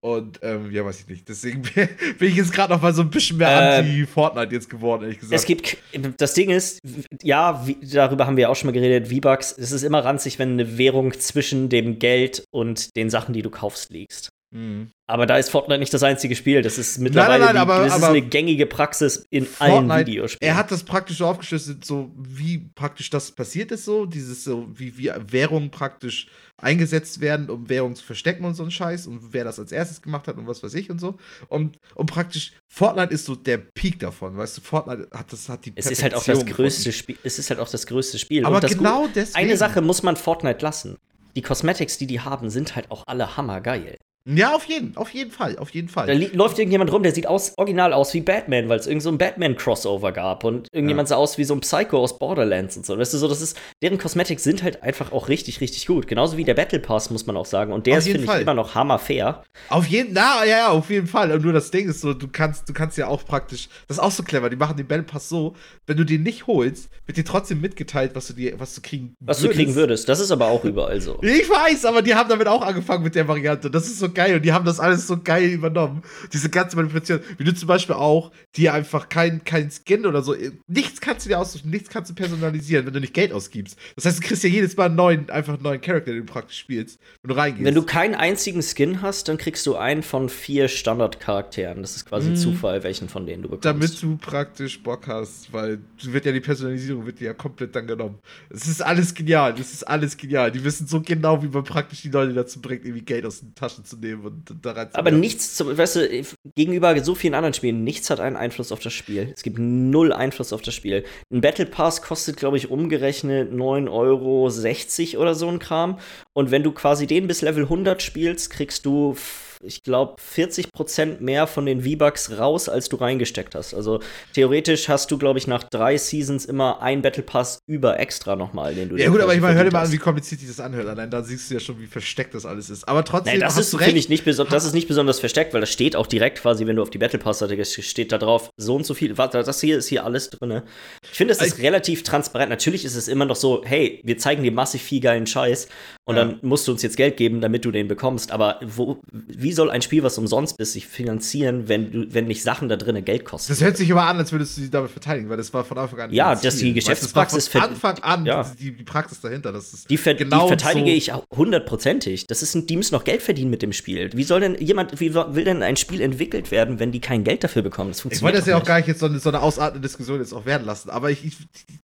Und ähm, ja, weiß ich nicht. Deswegen <laughs> bin ich jetzt gerade noch mal so ein bisschen mehr ähm, anti-Fortnite jetzt geworden, ehrlich gesagt. Es gibt, das Ding ist, ja, wie, darüber haben wir auch schon mal geredet, V-Bucks, es ist immer ranzig, wenn eine Währung zwischen dem Geld und den Sachen, die du kaufst, liegst. Mhm. Aber da ist Fortnite nicht das einzige Spiel. Das ist mittlerweile nein, nein, nein, aber, das ist eine gängige Praxis in Fortnite, allen Videospielen. Er hat das praktisch so aufgeschlüsselt, so wie praktisch das passiert ist, so dieses so wie, wie Währungen praktisch eingesetzt werden, um Währungen zu verstecken und so ein Scheiß und wer das als erstes gemacht hat und was weiß ich und so. Und, und praktisch Fortnite ist so der Peak davon, weißt du? Fortnite hat das hat die Es ist halt auch das größte Spiel. Es ist halt auch das größte Spiel. Aber genau deswegen. Eine Sache muss man Fortnite lassen. Die Cosmetics, die die haben, sind halt auch alle hammergeil. Ja, auf jeden, auf jeden Fall, auf jeden Fall. Da läuft irgendjemand rum, der sieht aus, original aus wie Batman, weil es irgend so ein Batman-Crossover gab und irgendjemand ja. sah aus wie so ein Psycho aus Borderlands und so. Weißt du, so, das ist, deren Cosmetics sind halt einfach auch richtig, richtig gut. Genauso wie der Battle Pass, muss man auch sagen. Und der ist, finde ich, immer noch hammerfair. Auf jeden, na, ja, ja, auf jeden Fall. Und nur das Ding ist so, du kannst, du kannst ja auch praktisch, das ist auch so clever, die machen den Battle Pass so, wenn du den nicht holst, wird dir trotzdem mitgeteilt, was du dir, was du kriegen Was würdest. du kriegen würdest. Das ist aber auch überall so. Ich weiß, aber die haben damit auch angefangen mit der Variante. Das ist so geil und die haben das alles so geil übernommen. Diese ganze Manipulation. Wie du zum Beispiel auch, die einfach kein, kein Skin oder so. Nichts kannst du dir aussuchen, nichts kannst du personalisieren, wenn du nicht Geld ausgibst. Das heißt, du kriegst ja jedes Mal einen neuen, einfach einen neuen Charakter, den du praktisch spielst, wenn du reingehst. Wenn du keinen einzigen Skin hast, dann kriegst du einen von vier Standardcharakteren. Das ist quasi mhm. Zufall, welchen von denen du bekommst. Damit du praktisch Bock hast, weil wird ja die Personalisierung wird dir ja komplett dann genommen. Es ist alles genial, das ist alles genial. Die wissen so genau, wie man praktisch die Leute dazu bringt, irgendwie Geld aus den Taschen zu nehmen und da rein aber nichts, zu, weißt du, gegenüber so vielen anderen Spielen, nichts hat einen Einfluss auf das Spiel. Es gibt null Einfluss auf das Spiel. Ein Battle Pass kostet, glaube ich, umgerechnet 9,60 Euro oder so ein Kram. Und wenn du quasi den bis Level 100 spielst, kriegst du ich glaube, 40% mehr von den V-Bucks raus, als du reingesteckt hast. Also theoretisch hast du, glaube ich, nach drei Seasons immer ein Battle Pass über extra nochmal, den du Ja, gut, aber ich meine, hör dir mal an, wie komkompliziert sich das anhört. Allein da siehst du ja schon, wie versteckt das alles ist. Aber trotzdem. Nee, das ist, finde ich, nicht, das ist nicht besonders versteckt, weil das steht auch direkt quasi, wenn du auf die Battle Pass-Seite gehst, steht da drauf, so und so viel. Warte, das hier ist hier alles drin. Ich finde, es ist ich relativ transparent. Natürlich ist es immer noch so, hey, wir zeigen dir massiv viel geilen Scheiß und ja. dann musst du uns jetzt Geld geben, damit du den bekommst. Aber wo, wie soll ein Spiel, was umsonst ist, sich finanzieren, wenn, du, wenn nicht Sachen da drin Geld kosten? Das hört sich immer an, als würdest du sie damit verteidigen, weil das war von Anfang an. Ja, dass die Geschäftspraxis. Weißt, das von Anfang an ja. die, die Praxis dahinter. Das ist die, ver genau die verteidige so. ich hundertprozentig. Das ist ein, die müssen noch Geld verdienen mit dem Spiel. Wie soll denn jemand, wie will denn ein Spiel entwickelt werden, wenn die kein Geld dafür bekommen? Das Ich funktioniert wollte das ja auch nicht. gar nicht jetzt so eine, so eine ausartende Diskussion jetzt auch werden lassen, aber ich, ich,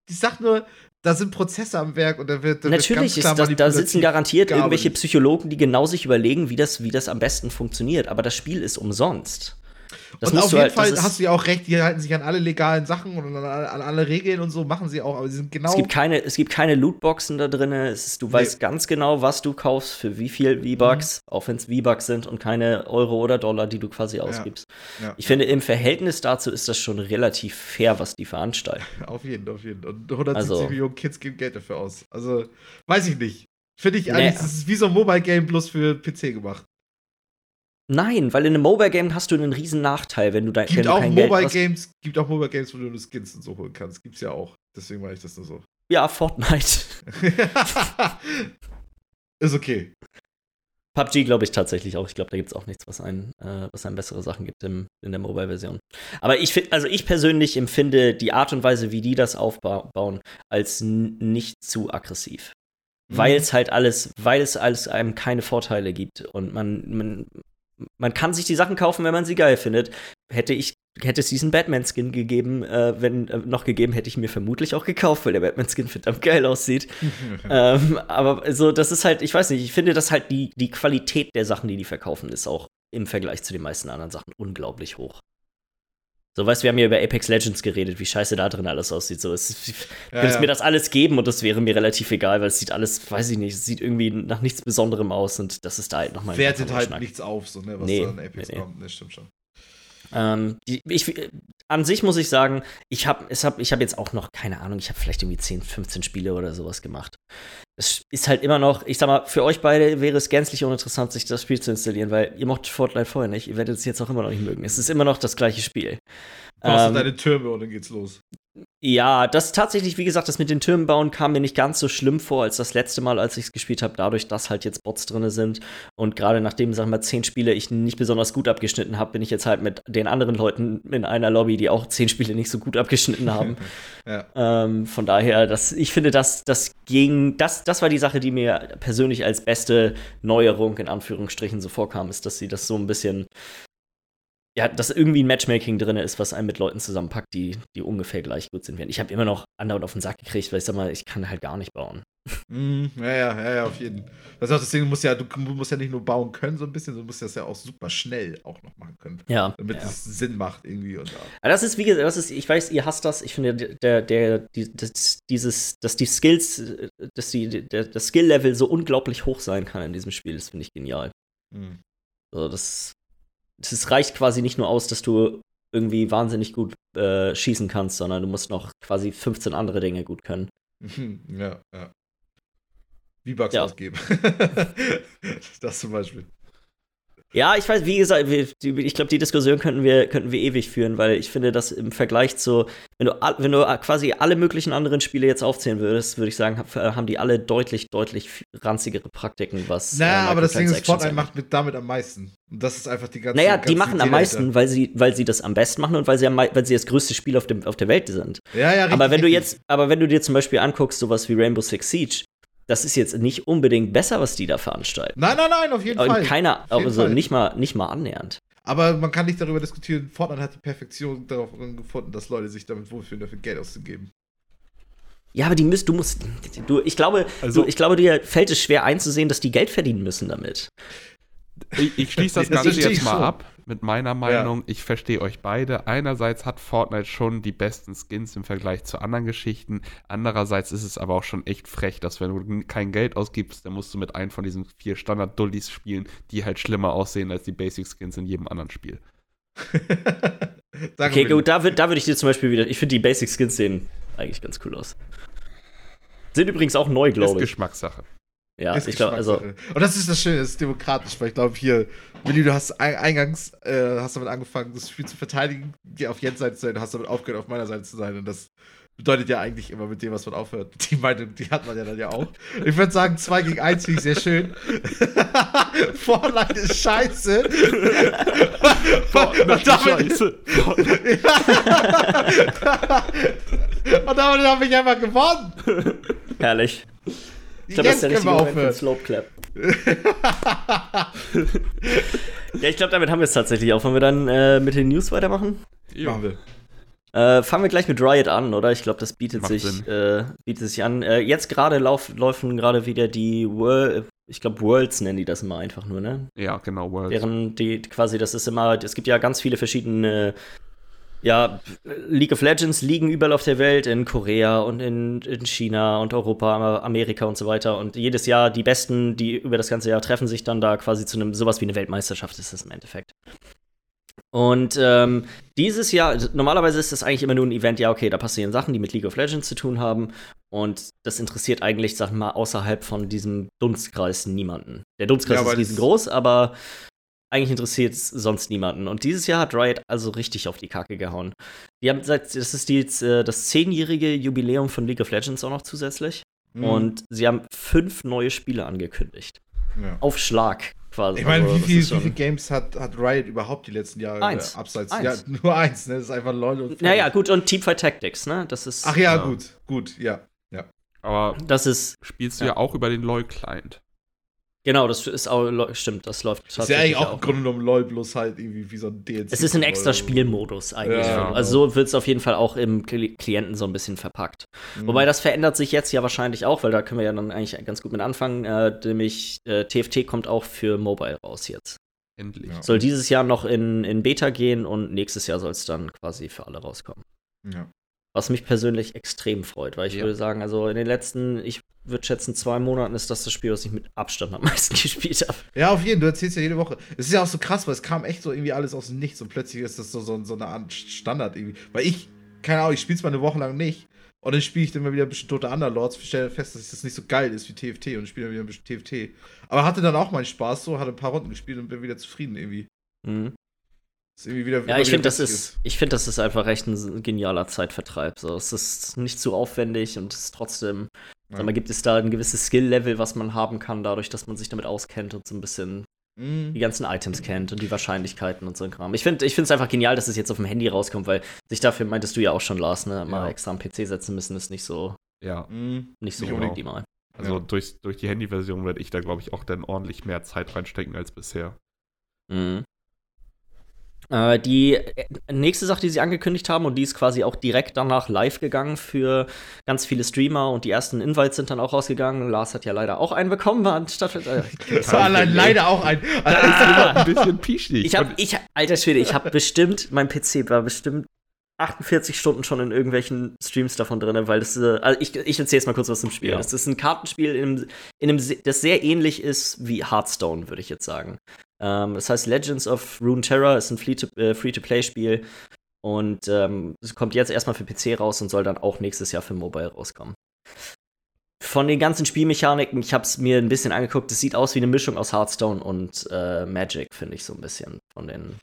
ich sag nur, da sind Prozesse am Werk und da wird. Da Natürlich wird ist das, da sitzen garantiert irgendwelche Psychologen, die genau sich überlegen, wie das, wie das am besten funktioniert. Aber das Spiel ist umsonst. Das und auf jeden halt- Fall hast du ja auch recht, die halten sich an alle legalen Sachen und an alle, an alle Regeln und so, machen sie auch, aber sie sind genau. Es gibt keine, es gibt keine Lootboxen da drin. Es ist, du weißt ganz genau, was du kaufst, für wie viel V-Bucks, Mhm. auch wenn es V-Bucks sind und keine Euro oder Dollar, die du quasi ausgibst. ja. Ich finde, im Verhältnis dazu ist das schon relativ fair, was die veranstalten. <laughs> Auf jeden, auf jeden. Und 170 Also- Millionen Kids geben Geld dafür aus. Also, weiß ich nicht. Finde ich Nee. eigentlich, das ist wie so ein Mobile-Game bloß für PC gemacht. Nein, weil in einem Mobile-Game hast du einen riesen Nachteil, wenn du, da, wenn Gibt du auch kein Geld Mobile-Games, gibt auch Mobile-Games, wo du Skins und so holen kannst. Gibt's ja auch. Deswegen meine ich das nur so. Ja, Fortnite. <laughs> ist okay. PUBG glaube ich tatsächlich auch. Ich glaube, da gibt es auch nichts, was einen, äh, was einen bessere Sachen gibt im, in der Mobile-Version. Aber ich finde, also ich persönlich empfinde die Art und Weise, wie die das aufbauen, als nicht zu aggressiv. Weil es halt alles, weil es alles einem keine Vorteile gibt und man, man, man kann sich die Sachen kaufen, wenn man sie geil findet. Hätte ich, hätte es diesen Batman-Skin gegeben, äh, wenn äh, noch gegeben, hätte ich mir vermutlich auch gekauft, weil der Batman-Skin verdammt geil aussieht. <laughs> ähm, aber so, das ist halt, ich weiß nicht, ich finde, dass halt die, die Qualität der Sachen, die die verkaufen, ist auch im Vergleich zu den meisten anderen Sachen unglaublich hoch. So, weißt du, wir haben ja über Apex Legends geredet, wie scheiße da drin alles aussieht. So, es, ich Ja, könnte ja. mir das alles geben und das wäre mir relativ egal, weil es sieht alles, weiß ich nicht, es sieht irgendwie nach nichts Besonderem aus und das ist da halt nochmal Wertet halt Schnack. nichts auf, so, ne, was Nee, da in Apex nee, nee. kommt. Ne, stimmt schon. Ähm, ich, äh, an sich muss ich sagen, ich habe hab, ich hab jetzt auch noch, keine Ahnung, ich habe vielleicht irgendwie 10, 15 Spiele oder sowas gemacht. Es ist halt immer noch, ich sag mal, für euch beide wäre es gänzlich uninteressant, sich das Spiel zu installieren, weil ihr mochtet Fortnite vorher nicht, ihr werdet es jetzt auch immer noch nicht mögen. Es ist immer noch das gleiche Spiel. Du hast Ähm, deine Türme und dann geht's los. Ja, das tatsächlich, wie gesagt, das mit den Türmen bauen kam mir nicht ganz so schlimm vor als das letzte Mal, als ich es gespielt habe, dadurch, dass halt jetzt Bots drin sind. Und gerade nachdem, sagen wir mal, zehn Spiele ich nicht besonders gut abgeschnitten habe, bin ich jetzt halt mit den anderen Leuten in einer Lobby, die auch zehn Spiele nicht so gut abgeschnitten haben. <laughs> Ja. ähm, von daher, das, ich finde, das, das ging, das, das war die Sache, die mir persönlich als beste Neuerung in Anführungsstrichen so vorkam, ist, dass sie das so ein bisschen ja, dass irgendwie ein Matchmaking drin ist, was einen mit Leuten zusammenpackt, die, die ungefähr gleich gut sind. Ich habe immer noch andauernd auf den Sack gekriegt, weil ich sag mal, ich kann halt gar nicht bauen. Mhm, ja, ja, ja, ja, auf jeden Fall. Das ist auch das Ding, du musst ja, du musst ja nicht nur bauen können, so ein bisschen, sondern du musst das ja auch super schnell auch noch machen können. Ja. Damit ja. es Sinn macht irgendwie und ja. Aber das ist, wie gesagt, das ist, ich weiß, ihr hasst das. Ich finde, der, der, die, das, dieses, dass die Skills, dass die, der, das Skill-Level so unglaublich hoch sein kann in diesem Spiel, das finde ich genial. Mhm. Also das, das reicht quasi nicht nur aus, dass du irgendwie wahnsinnig gut äh, schießen kannst, sondern du musst noch quasi 15 andere Dinge gut können. Mhm, Ja, ja. V-Bucks Ja. ausgeben. <laughs> das zum Beispiel. Ja, ich weiß, wie gesagt, ich glaube, die Diskussion könnten wir, könnten wir ewig führen, weil ich finde, dass im Vergleich zu, wenn du, wenn du quasi alle möglichen anderen Spiele jetzt aufzählen würdest, würde ich sagen, hab- haben die alle deutlich, deutlich ranzigere Praktiken, was. Naja, äh, aber das Ding ist, Fortnite macht mit, damit am meisten. Und das ist einfach die ganze Naja, die ganze machen am Idee meisten, dahinter. weil sie, weil sie das am besten machen und weil sie, am, weil sie das größte Spiel auf, dem, auf der Welt sind. Ja, ja, richtig, aber wenn du jetzt, aber wenn du dir zum Beispiel anguckst, sowas wie Rainbow Six Siege, das ist jetzt nicht unbedingt besser, was die da veranstalten. Nein, nein, nein, auf jeden Und Fall. keiner, Auf jeden also Fall. nicht mal, nicht mal annähernd. Aber man kann nicht darüber diskutieren, Fortnite hat die Perfektion darauf gefunden, dass Leute sich damit wohlfühlen, dafür Geld auszugeben. Ja, aber die müsst, du musst, du, ich glaube, Also- du, ich glaube, dir fällt es schwer einzusehen, dass die Geld verdienen müssen damit. Ich, ich schließe das Das Ganze jetzt mal schon. ab mit meiner Meinung. Ich verstehe euch beide. Einerseits hat Fortnite schon die besten Skins im Vergleich zu anderen Geschichten. Andererseits ist es aber auch schon echt frech, dass wenn du kein Geld ausgibst, dann musst du mit einem von diesen vier Standard-Dullis spielen, die halt schlimmer aussehen als die Basic-Skins in jedem anderen Spiel. <laughs> Okay, gut, da, da würde ich dir zum Beispiel wieder, ich finde die Basic Skins sehen eigentlich ganz cool aus. Sind übrigens auch neu, Ist glaube ich. Geschmackssache. Ja, Ist ich glaube, also. Und das ist das Schöne, das ist demokratisch, weil ich glaube, hier, Willi, du hast ein- eingangs äh, hast damit angefangen, das Spiel zu verteidigen, dir auf Jens Seite zu sein, du hast damit aufgehört, auf meiner Seite zu sein. Und das bedeutet ja eigentlich immer mit dem, was man aufhört. Die Meinung, die hat man ja dann ja auch. Ich würde sagen, 2 gegen 1 finde ich sehr schön. <laughs> Fortnite ist scheiße. <laughs> Fortnite ist scheiße. <laughs> Und damit habe ich einfach gewonnen. Herrlich. Ich glaube, das ist der richtige Moment für den aufhören. Slope Clap. <laughs> ja, ich glaube, damit haben wir es tatsächlich auch. Wollen wir dann äh, mit den News weitermachen? Jo. Machen wir. Äh, fangen wir gleich mit Riot an, oder? Ich glaube, das bietet Macht sich, äh, bietet sich an. Äh, jetzt gerade lauf, laufen gerade wieder die World, ich glaube Worlds nennen die das immer einfach nur, ne? Ja, genau, World. Deren die quasi, das ist immer, es gibt ja ganz viele verschiedene, ja, League of Legends liegen überall auf der Welt, in Korea und in, in China und Europa, Amerika und so weiter. Und jedes Jahr die Besten, die über das ganze Jahr treffen sich dann da quasi zu einem, sowas wie eine Weltmeisterschaft ist das im Endeffekt. Und ähm, dieses Jahr, also normalerweise ist das eigentlich immer nur ein Event, ja, okay, da passieren Sachen, die mit League of Legends zu tun haben. Und das interessiert eigentlich, sag mal, außerhalb von diesem Dunstkreis niemanden. Der Dunstkreis Ja, ist riesengroß, aber eigentlich interessiert es sonst niemanden. Und dieses Jahr hat Riot also richtig auf die Kacke gehauen. Die haben seit, das ist die, äh, das zehnjährige Jubiläum von League of Legends auch noch zusätzlich. Mhm. Und sie haben fünf neue Spiele angekündigt. Ja. Auf Schlag quasi. Ich meine, Also, wie, viel, wie viele Games hat, hat Riot überhaupt die letzten Jahre Eins. Äh, abseits? Eins. Ja, nur eins, ne? Das ist einfach LOL und. Naja, gut, und Teamfight Tactics, ne? Das ist. Ach ja, Ja. gut, gut, ja. Aber Das ist. spielst du Ja. ja, auch über den LoL-Client. Genau, das ist auch. Stimmt, das läuft Ist ja tatsächlich eigentlich auch im auch. Grunde genommen LOL, bloß halt irgendwie wie so ein DLC. Es ist ein extra. Spielmodus eigentlich. Ja, genau. Also so wird es auf jeden Fall auch im Kli- Klienten so ein bisschen verpackt. Mhm. Wobei das verändert sich jetzt ja wahrscheinlich auch, weil da können wir ja dann eigentlich ganz gut mit anfangen. Äh, nämlich äh, TFT kommt auch für Mobile raus jetzt. Endlich. Ja. Soll dieses Jahr noch in, in Beta gehen und nächstes Jahr soll es dann quasi für alle rauskommen. Ja. Was mich persönlich extrem freut, weil ich Ja. würde sagen, also in den letzten, ich würde schätzen, zwei Monaten ist das das Spiel, was ich mit Abstand am meisten <laughs> gespielt habe. ja, auf jeden Fall. Du erzählst ja jede Woche. Es ist ja auch so krass, weil es kam echt so irgendwie alles aus dem Nichts und plötzlich ist das so, so, so eine Art Standard irgendwie. Weil ich, keine Ahnung, ich spiele es mal eine Woche lang nicht und dann spiele ich dann mal wieder ein bisschen Tote Underlords, stelle fest, dass das nicht so geil ist wie TFT und spiele dann wieder ein bisschen TFT. Aber hatte dann auch meinen Spaß so, hatte ein paar Runden gespielt und bin wieder zufrieden irgendwie. Mhm. Ist irgendwie wieder, Ja, ich finde, das ist, ich finde, das ist einfach echt ein genialer Zeitvertreib. So, es ist nicht zu aufwendig und es ist trotzdem, Ja. sag mal, gibt es da ein gewisses Skill-Level, was man haben kann, dadurch, dass man sich damit auskennt und so ein bisschen Mhm. die ganzen Items kennt und die Wahrscheinlichkeiten und so ein Kram. Ich finde, ich finde es einfach genial, dass es jetzt auf dem Handy rauskommt, weil sich dafür meintest du ja auch schon, Lars, ne, mal Ja. extra am PC setzen müssen, ist nicht so, Ja. Mhm. nicht so Nicht unbedingt. optimal. Also Ja. durch, durch die Handyversion werde ich da, glaube ich, auch dann ordentlich mehr Zeit reinstecken als bisher. Mhm. Äh, die äh, nächste Sache, die sie angekündigt haben, und die ist quasi auch direkt danach live gegangen für ganz viele Streamer und die ersten Invites sind dann auch rausgegangen. Lars hat ja leider auch einen bekommen, anstatt. Äh, <laughs> Das <laughs> war allein leider auch ein. <laughs> ein bisschen pischig. ich habe, Und ich, alter Schwede, ich habe bestimmt, mein PC war bestimmt 48 Stunden schon in irgendwelchen Streams davon drin, weil das, äh, also ich, ich erzähle jetzt mal kurz was zum Spiel. Ja. Das ist ein Kartenspiel, in einem, in einem, das sehr ähnlich ist wie Hearthstone, würde ich jetzt sagen. Ähm, das heißt Legends of Runeterra ist ein äh, Free-to-Play-Spiel und ähm, es kommt jetzt erstmal für PC raus und soll dann auch nächstes Jahr für Mobile rauskommen. Von den ganzen Spielmechaniken, ich habe es mir ein bisschen angeguckt, es sieht aus wie eine Mischung aus Hearthstone und äh, Magic, finde ich so ein bisschen von den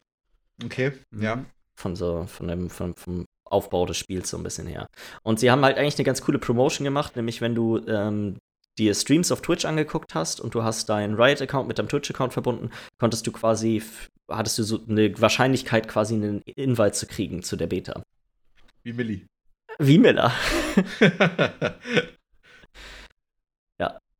Okay, ja. von so, von dem, von, vom Aufbau des Spiels so ein bisschen her. Und sie haben halt eigentlich eine ganz coole Promotion gemacht, nämlich wenn du ähm, dir Streams auf Twitch angeguckt hast und du hast deinen Riot-Account mit deinem Twitch-Account verbunden, konntest du quasi, hattest du so eine Wahrscheinlichkeit, quasi einen Invite zu kriegen zu der Beta. Wie Millie. Wie Miller. <laughs>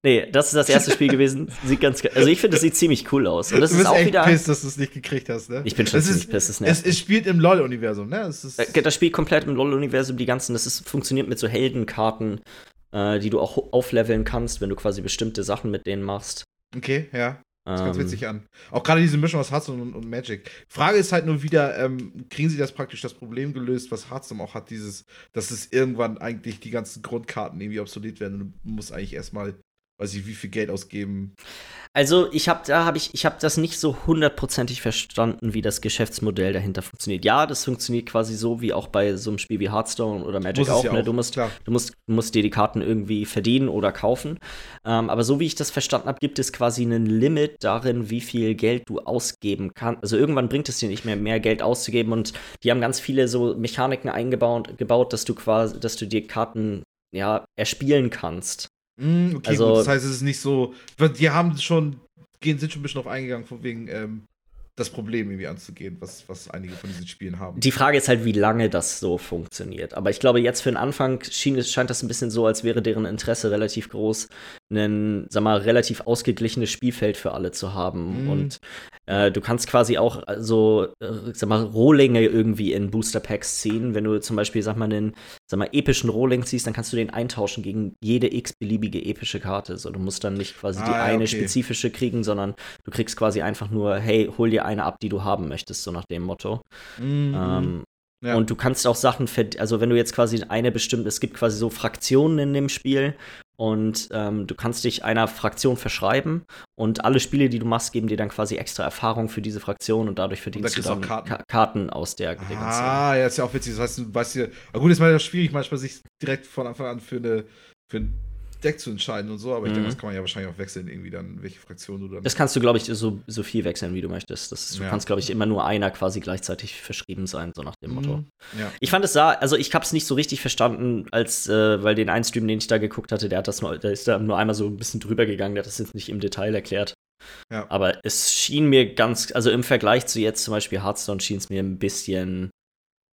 Nee, das ist das erste Spiel gewesen. Sieht ganz Also ich finde, das sieht ziemlich cool aus. Und das du ist bist auch echt wieder. pissed, dass du es nicht gekriegt hast, ne? Ich bin schon es ziemlich ist, pissed, das es, nervt. es spielt im LOL-Universum, ne? Es ist, Äh, Das spielt komplett im LoL-Universum, die ganzen, das ist, funktioniert mit so Heldenkarten, äh, die du auch aufleveln kannst, wenn du quasi bestimmte Sachen mit denen machst. okay, ja. Das ist ganz Ähm, witzig an. Auch gerade diese Mischung aus Hearthstone und, und Magic. Frage ist halt nur wieder, ähm, kriegen sie das praktisch das Problem gelöst, was Hearthstone auch hat, dieses, dass es irgendwann eigentlich die ganzen Grundkarten irgendwie obsolet werden und du musst eigentlich erstmal, weiß ich, wie viel Geld ausgeben. Also ich habe da habe ich ich habe das nicht so hundertprozentig verstanden, wie das Geschäftsmodell dahinter funktioniert. Ja, das funktioniert quasi so wie auch bei so einem Spiel wie Hearthstone oder Magic auch. ja ne? auch, Du musst klar. du musst musst dir die Karten irgendwie verdienen oder kaufen. Ähm, aber so wie ich das verstanden habe, gibt es quasi ein Limit darin, wie viel Geld du ausgeben kannst. Also irgendwann bringt es dir nicht mehr mehr Geld auszugeben und die haben ganz viele so Mechaniken eingebaut, gebaut, dass du quasi, dass du dir Karten ja erspielen kannst. Mm, okay, Also- gut. Das heißt, es ist nicht so. Die haben schon, gehen, sind schon ein bisschen auf eingegangen, von wegen ähm, das Problem irgendwie anzugehen, was, was einige von diesen Spielen haben. Die Frage ist halt, wie lange das so funktioniert. Aber ich glaube, jetzt für den Anfang schien, es- scheint das ein bisschen so, als wäre deren Interesse relativ groß, ein, sag mal, relativ ausgeglichenes Spielfeld für alle zu haben. Mhm. Und äh, du kannst quasi auch so, äh, sag mal, Rohlinge irgendwie in Booster Packs ziehen. Wenn du zum Beispiel, sag mal, einen, sag mal, epischen Rohling ziehst, dann kannst du den eintauschen gegen jede x-beliebige epische Karte. So, du musst dann nicht quasi die Ah, ja, eine okay. spezifische kriegen, sondern du kriegst quasi einfach nur, hey, hol dir eine ab, die du haben möchtest, so nach dem Motto. Mhm. Ähm, Ja. Und du kannst auch Sachen, also wenn du jetzt quasi eine bestimmte, es gibt quasi so Fraktionen in dem Spiel und ähm, du kannst dich einer Fraktion verschreiben und alle Spiele, die du machst, geben dir dann quasi extra Erfahrung für diese Fraktion und dadurch verdienst du kriegst du auch dann Karten. Karten. Karten aus der, der. Ah, ja, ist ja auch witzig. Das heißt, du weißt ja. Gut, ist manchmal schwierig, manchmal sich direkt von Anfang an für, eine, für ein Deck zu entscheiden und so, aber ich Mhm. denke, das kann man ja wahrscheinlich auch wechseln, irgendwie dann, welche Fraktion du dann. Das kannst du, glaube ich, so, so viel wechseln, wie du möchtest. Das du Ja. kannst, glaube ich, immer nur einer quasi gleichzeitig verschrieben sein, so nach dem Motto. Mhm. Ja. Ich fand es sah, also ich habe es nicht so richtig verstanden, als äh, weil den einen Stream, den ich da geguckt hatte, der hat das nur, der ist da nur einmal so ein bisschen drüber gegangen, der hat das jetzt nicht im Detail erklärt. Ja. Aber es schien mir ganz, also im Vergleich zu jetzt zum Beispiel Hearthstone schien es mir ein bisschen,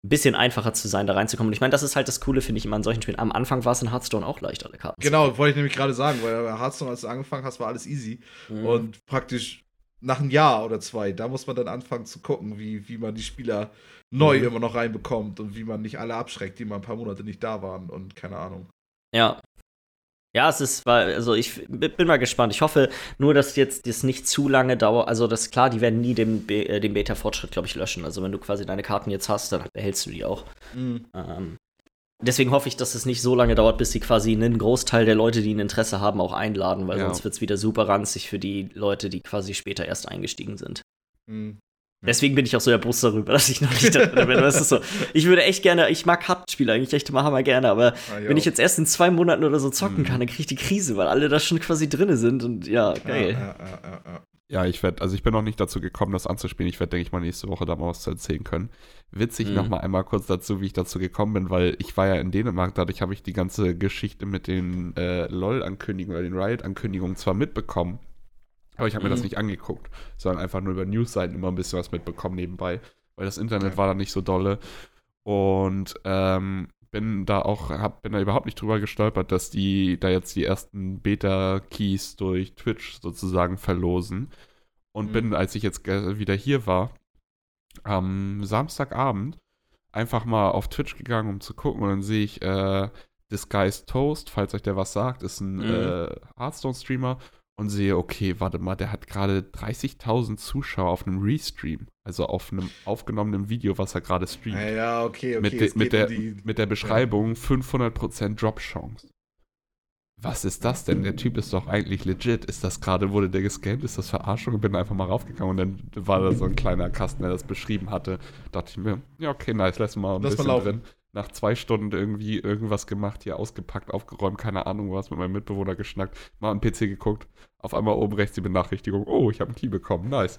ein bisschen einfacher zu sein, da reinzukommen. Und ich meine, das ist halt das Coole, finde ich immer an solchen Spielen. Am Anfang war es in Hearthstone auch leicht, alle Karten. Genau, wollte ich nämlich gerade sagen, weil bei Hearthstone, als du angefangen hast, war alles easy. Mhm. Und praktisch nach einem Jahr oder zwei, da muss man dann anfangen zu gucken, wie, wie man die Spieler neu Mhm. immer noch reinbekommt und wie man nicht alle abschreckt, die mal ein paar Monate nicht da waren und keine Ahnung. Ja. Ja, es ist, weil, also ich bin mal gespannt. Ich hoffe nur, dass jetzt das nicht zu lange dauert. Also, das klar, die werden nie den, Be äh, den Beta-Fortschritt, glaube ich, löschen. Also, wenn du quasi deine Karten jetzt hast, dann behältst du die auch. Mhm. Ähm, deswegen hoffe ich, dass es nicht so lange dauert, bis sie quasi einen Großteil der Leute, die ein Interesse haben, auch einladen, weil Ja. sonst wird es wieder super ranzig für die Leute, die quasi später erst eingestiegen sind. Mhm. Deswegen bin ich auch so erbost darüber, <laughs> dass ich noch nicht da drin bin. Das ist so. Ich würde echt gerne, ich mag Kartenspiele eigentlich echt immer hammer gerne, aber Ah, wenn ich jetzt erst in zwei Monaten oder so zocken Mhm. kann, dann kriege ich die Krise, weil alle da schon quasi drinne sind und ja, geil. Ja, ja, ja, ich werde, also ich bin noch nicht dazu gekommen, das anzuspielen. Ich werde, denke ich mal, nächste Woche da mal was zu erzählen können. Witzig Mhm. noch mal einmal kurz dazu, wie ich dazu gekommen bin, weil ich war ja in Dänemark, dadurch habe ich die ganze Geschichte mit den äh, LOL-Ankündigungen oder den Riot-Ankündigungen zwar mitbekommen, aber ich habe mir das Mhm. nicht angeguckt, sondern einfach nur über Newsseiten immer ein bisschen was mitbekommen nebenbei, weil das Internet war da nicht so dolle. Und ähm, bin da auch, hab, bin da überhaupt nicht drüber gestolpert, dass die da jetzt die ersten Beta-Keys durch Twitch sozusagen verlosen. Und Mhm. bin, als ich jetzt wieder hier war, am Samstagabend einfach mal auf Twitch gegangen, um zu gucken. Und dann sehe ich äh, Disguised Toast, falls euch der was sagt, ist ein Mhm. äh, Hearthstone-Streamer. Und sehe, okay, warte mal, der hat gerade 30.000 Zuschauer auf einem Restream. Also auf einem aufgenommenen Video, was er gerade streamt Ja, ja, okay, okay. mit, de, mit, der, die- mit der Beschreibung 500% Drop-Chance. Was ist das denn? Der Typ ist doch eigentlich legit. Ist das gerade, wurde der gescannt? Ist das Verarschung? Bin einfach mal raufgegangen und dann war da so ein kleiner Kasten, der das beschrieben hatte. Dachte ich mir, ja, okay, nice, lass mal ein Lass mal bisschen laufen. drin. Nach zwei Stunden irgendwie irgendwas gemacht, hier ausgepackt, aufgeräumt, keine Ahnung was, mit meinem Mitbewohner geschnackt, mal am PC geguckt. Auf einmal oben rechts die Benachrichtigung, oh, ich habe einen Key bekommen, nice.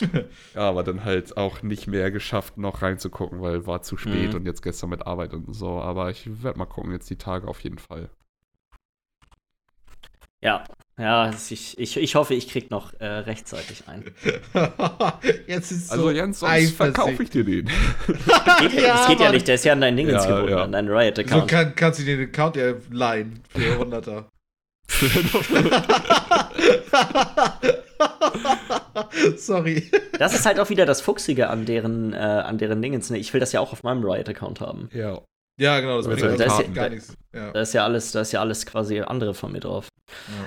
<laughs> ja, aber dann halt auch nicht mehr geschafft, noch reinzugucken, weil war zu spät Mhm. und jetzt gestern mit Arbeit und so. Aber ich werde mal gucken, jetzt die Tage auf jeden Fall. Ja, ja, ich, ich, ich hoffe, ich krieg noch äh, rechtzeitig ein. <laughs> Jetzt ist Also so Jens, sonst verkaufe ich dir den. Geht, das geht ja Mann. nicht, der ist ja an deinen Dingens Ja, gebunden, ja. an deinen So Riot-Account. kann, kannst du dir den Account ja leihen für 100er. <laughs> Sorry. Das ist halt auch wieder das Fuchsige an deren, äh, an deren Dingens. Ne? Ich will das ja auch auf meinem Riot-Account haben. ja. Ja, genau, das Also, bringt da ist ja- gar nichts. Ja. Da ist ja alles, da ist ja alles quasi andere von mir drauf.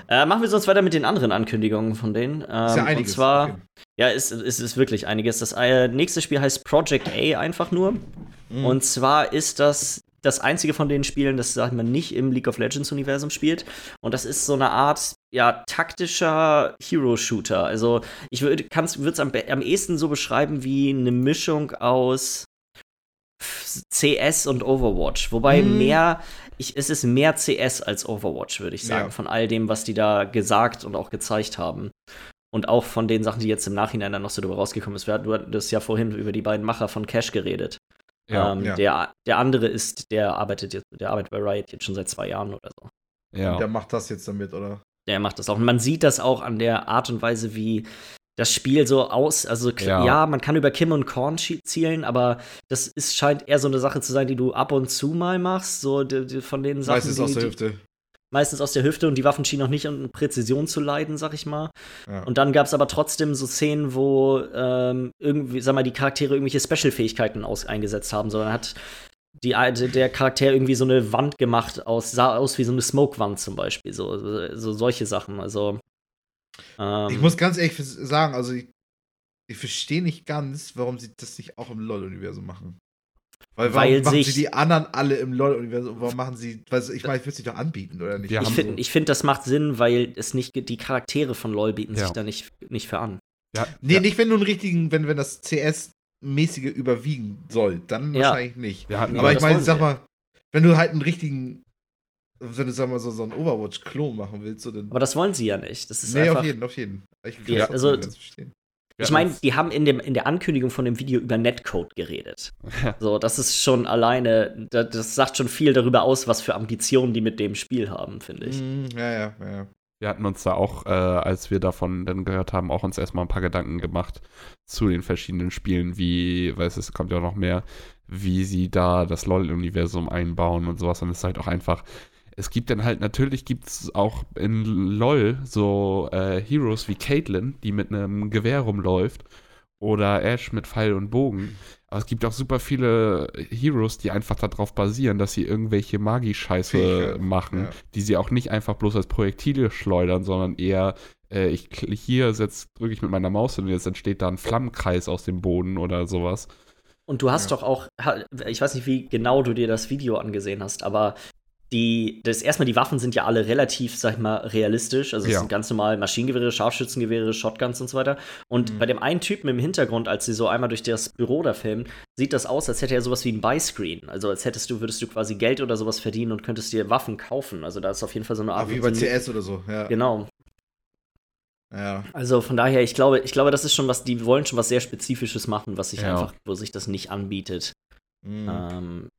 Äh, machen wir sonst weiter mit den anderen Ankündigungen von denen. Ähm, Ist ja einiges. Und zwar, Okay. ja, es, es ist wirklich einiges. Das äh, nächste Spiel heißt Project A einfach nur. Mhm. Und zwar ist das das einzige von den Spielen, das, sag ich mal, nicht im League of Legends-Universum spielt. Und das ist so eine Art, ja, taktischer Hero-Shooter. Also, ich würde es am, am ehesten so beschreiben wie eine Mischung aus CS und Overwatch. Wobei hm. mehr, ich, es ist mehr CS als Overwatch, würde ich sagen, ja. von all dem, was die da gesagt und auch gezeigt haben. Und auch von den Sachen, die jetzt im Nachhinein dann noch so drüber rausgekommen sind. Du hattest ja vorhin über die beiden Macher von Cash geredet. Ja, ähm, ja. Der, der andere ist, der arbeitet jetzt, der arbeitet bei Riot jetzt schon seit zwei Jahren oder so. Ja. Und der macht das jetzt damit, oder? Der macht das auch. Und man sieht das auch an der Art und Weise, wie das Spiel so aus, also ja. ja. man kann über Kim und Korn zielen, aber das ist, scheint eher so eine Sache zu sein, die du ab und zu mal machst, so die, die, von den Sachen. Meistens die, aus der Hüfte. Meistens aus der Hüfte und die Waffen schienen auch nicht an Präzision zu leiden, sag ich mal. Ja. Und dann gab es aber trotzdem so Szenen, wo ähm, irgendwie, sag mal, die Charaktere irgendwelche Special-Fähigkeiten eingesetzt haben, sondern hat die, der Charakter irgendwie so eine Wand gemacht aus, sah aus wie so eine Smoke-Wand zum Beispiel. So, so solche Sachen. Also ähm, ich muss ganz ehrlich sagen, also ich, ich verstehe nicht ganz, warum sie das nicht auch im LOL-Universum machen. Weil, warum weil machen sie die anderen alle im LOL-Universum? Warum machen sie, weil ich meine, ich würde sie doch anbieten, oder nicht? Ich finde, so. find, das macht Sinn, weil es nicht, die Charaktere von LOL bieten ja. sich da nicht, nicht für an. Ja, nee, ja. nicht wenn du einen richtigen, wenn, wenn das CS-mäßige überwiegen soll, dann ja. wahrscheinlich nicht. Aber ich meine, sag mal, wenn du halt einen richtigen wenn du sag mal so, so einen Overwatch-Klon machen willst, so dann. Aber das wollen sie ja nicht. Das ist nee, einfach, auf jeden, auf jeden. Ich ja, also, ich meine, die haben in, dem, in der Ankündigung von dem Video über Netcode geredet. so, das ist schon alleine, das, das, sagt schon viel darüber aus, was für Ambitionen die mit dem Spiel haben, finde ich. Mm, ja, ja, ja. Wir hatten uns da auch, äh, als wir davon dann gehört haben, auch uns erstmal ein paar Gedanken gemacht zu den verschiedenen Spielen, wie, weil es kommt ja auch noch mehr, wie sie da das LOL-Universum einbauen und sowas. Und es ist halt auch einfach, es gibt dann halt, natürlich gibt es auch in LOL so äh, Heroes wie Caitlyn, die mit einem Gewehr rumläuft. Oder Ash mit Pfeil und Bogen. Aber es gibt auch super viele Heroes, die einfach darauf basieren, dass sie irgendwelche Magie-Scheiße machen, ja. die sie auch nicht einfach bloß als Projektile schleudern, sondern eher, äh, ich hier drücke ich mit meiner Maus und jetzt entsteht da ein Flammenkreis aus dem Boden oder sowas. Und du hast ja. doch auch, ich weiß nicht, wie genau du dir das Video angesehen hast, aber die, das erstmal, die Waffen sind ja alle relativ, sag ich mal, realistisch. Also es ja. sind ganz normal Maschinengewehre, Scharfschützengewehre, Shotguns und so weiter. Und mhm. bei dem einen Typen im Hintergrund, als sie so einmal durch das Büro da filmen, sieht das aus, als hätte er sowas wie ein Buy-Screen. Also als hättest du, würdest du quasi Geld oder sowas verdienen und könntest dir Waffen kaufen. Also da ist auf jeden Fall so eine Art. Ah, wie bei CS oder so, ja. Genau. Ja. Also von daher, ich glaube, ich glaube, das ist schon was, die wollen schon was sehr Spezifisches machen, was sich ja. einfach, wo sich das nicht anbietet. Mhm. Ähm,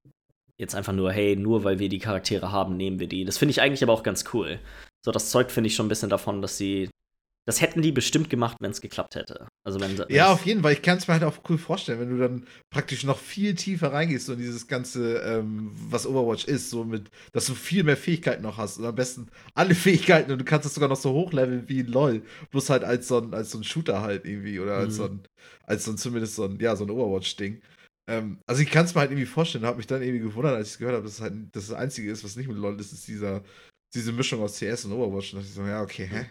jetzt einfach nur, hey, nur weil wir die Charaktere haben, nehmen wir die. Das finde ich eigentlich aber auch ganz cool. So, das zeugt, finde ich, schon ein bisschen davon, dass sie. Das hätten die bestimmt gemacht, wenn es geklappt hätte. Also wenn Ja, auf jeden Fall. Ich kann es mir halt auch cool vorstellen, wenn du dann praktisch noch viel tiefer reingehst so in dieses ganze, ähm, was Overwatch ist, so mit, dass du viel mehr Fähigkeiten noch hast und am besten alle <laughs> Fähigkeiten und du kannst es sogar noch so hochleveln wie in LOL. Bloß halt als so ein, als so ein Shooter halt irgendwie oder als mhm. so ein, als so ein, zumindest so ein, ja, so ein Overwatch-Ding. Ähm, also ich kann es mir halt irgendwie vorstellen, habe mich dann irgendwie gewundert, als ich es gehört habe, dass es halt das, das Einzige ist, was nicht mit LOL ist, ist dieser, diese Mischung aus CS und Overwatch. Und da dachte ich so, ja, okay, hä?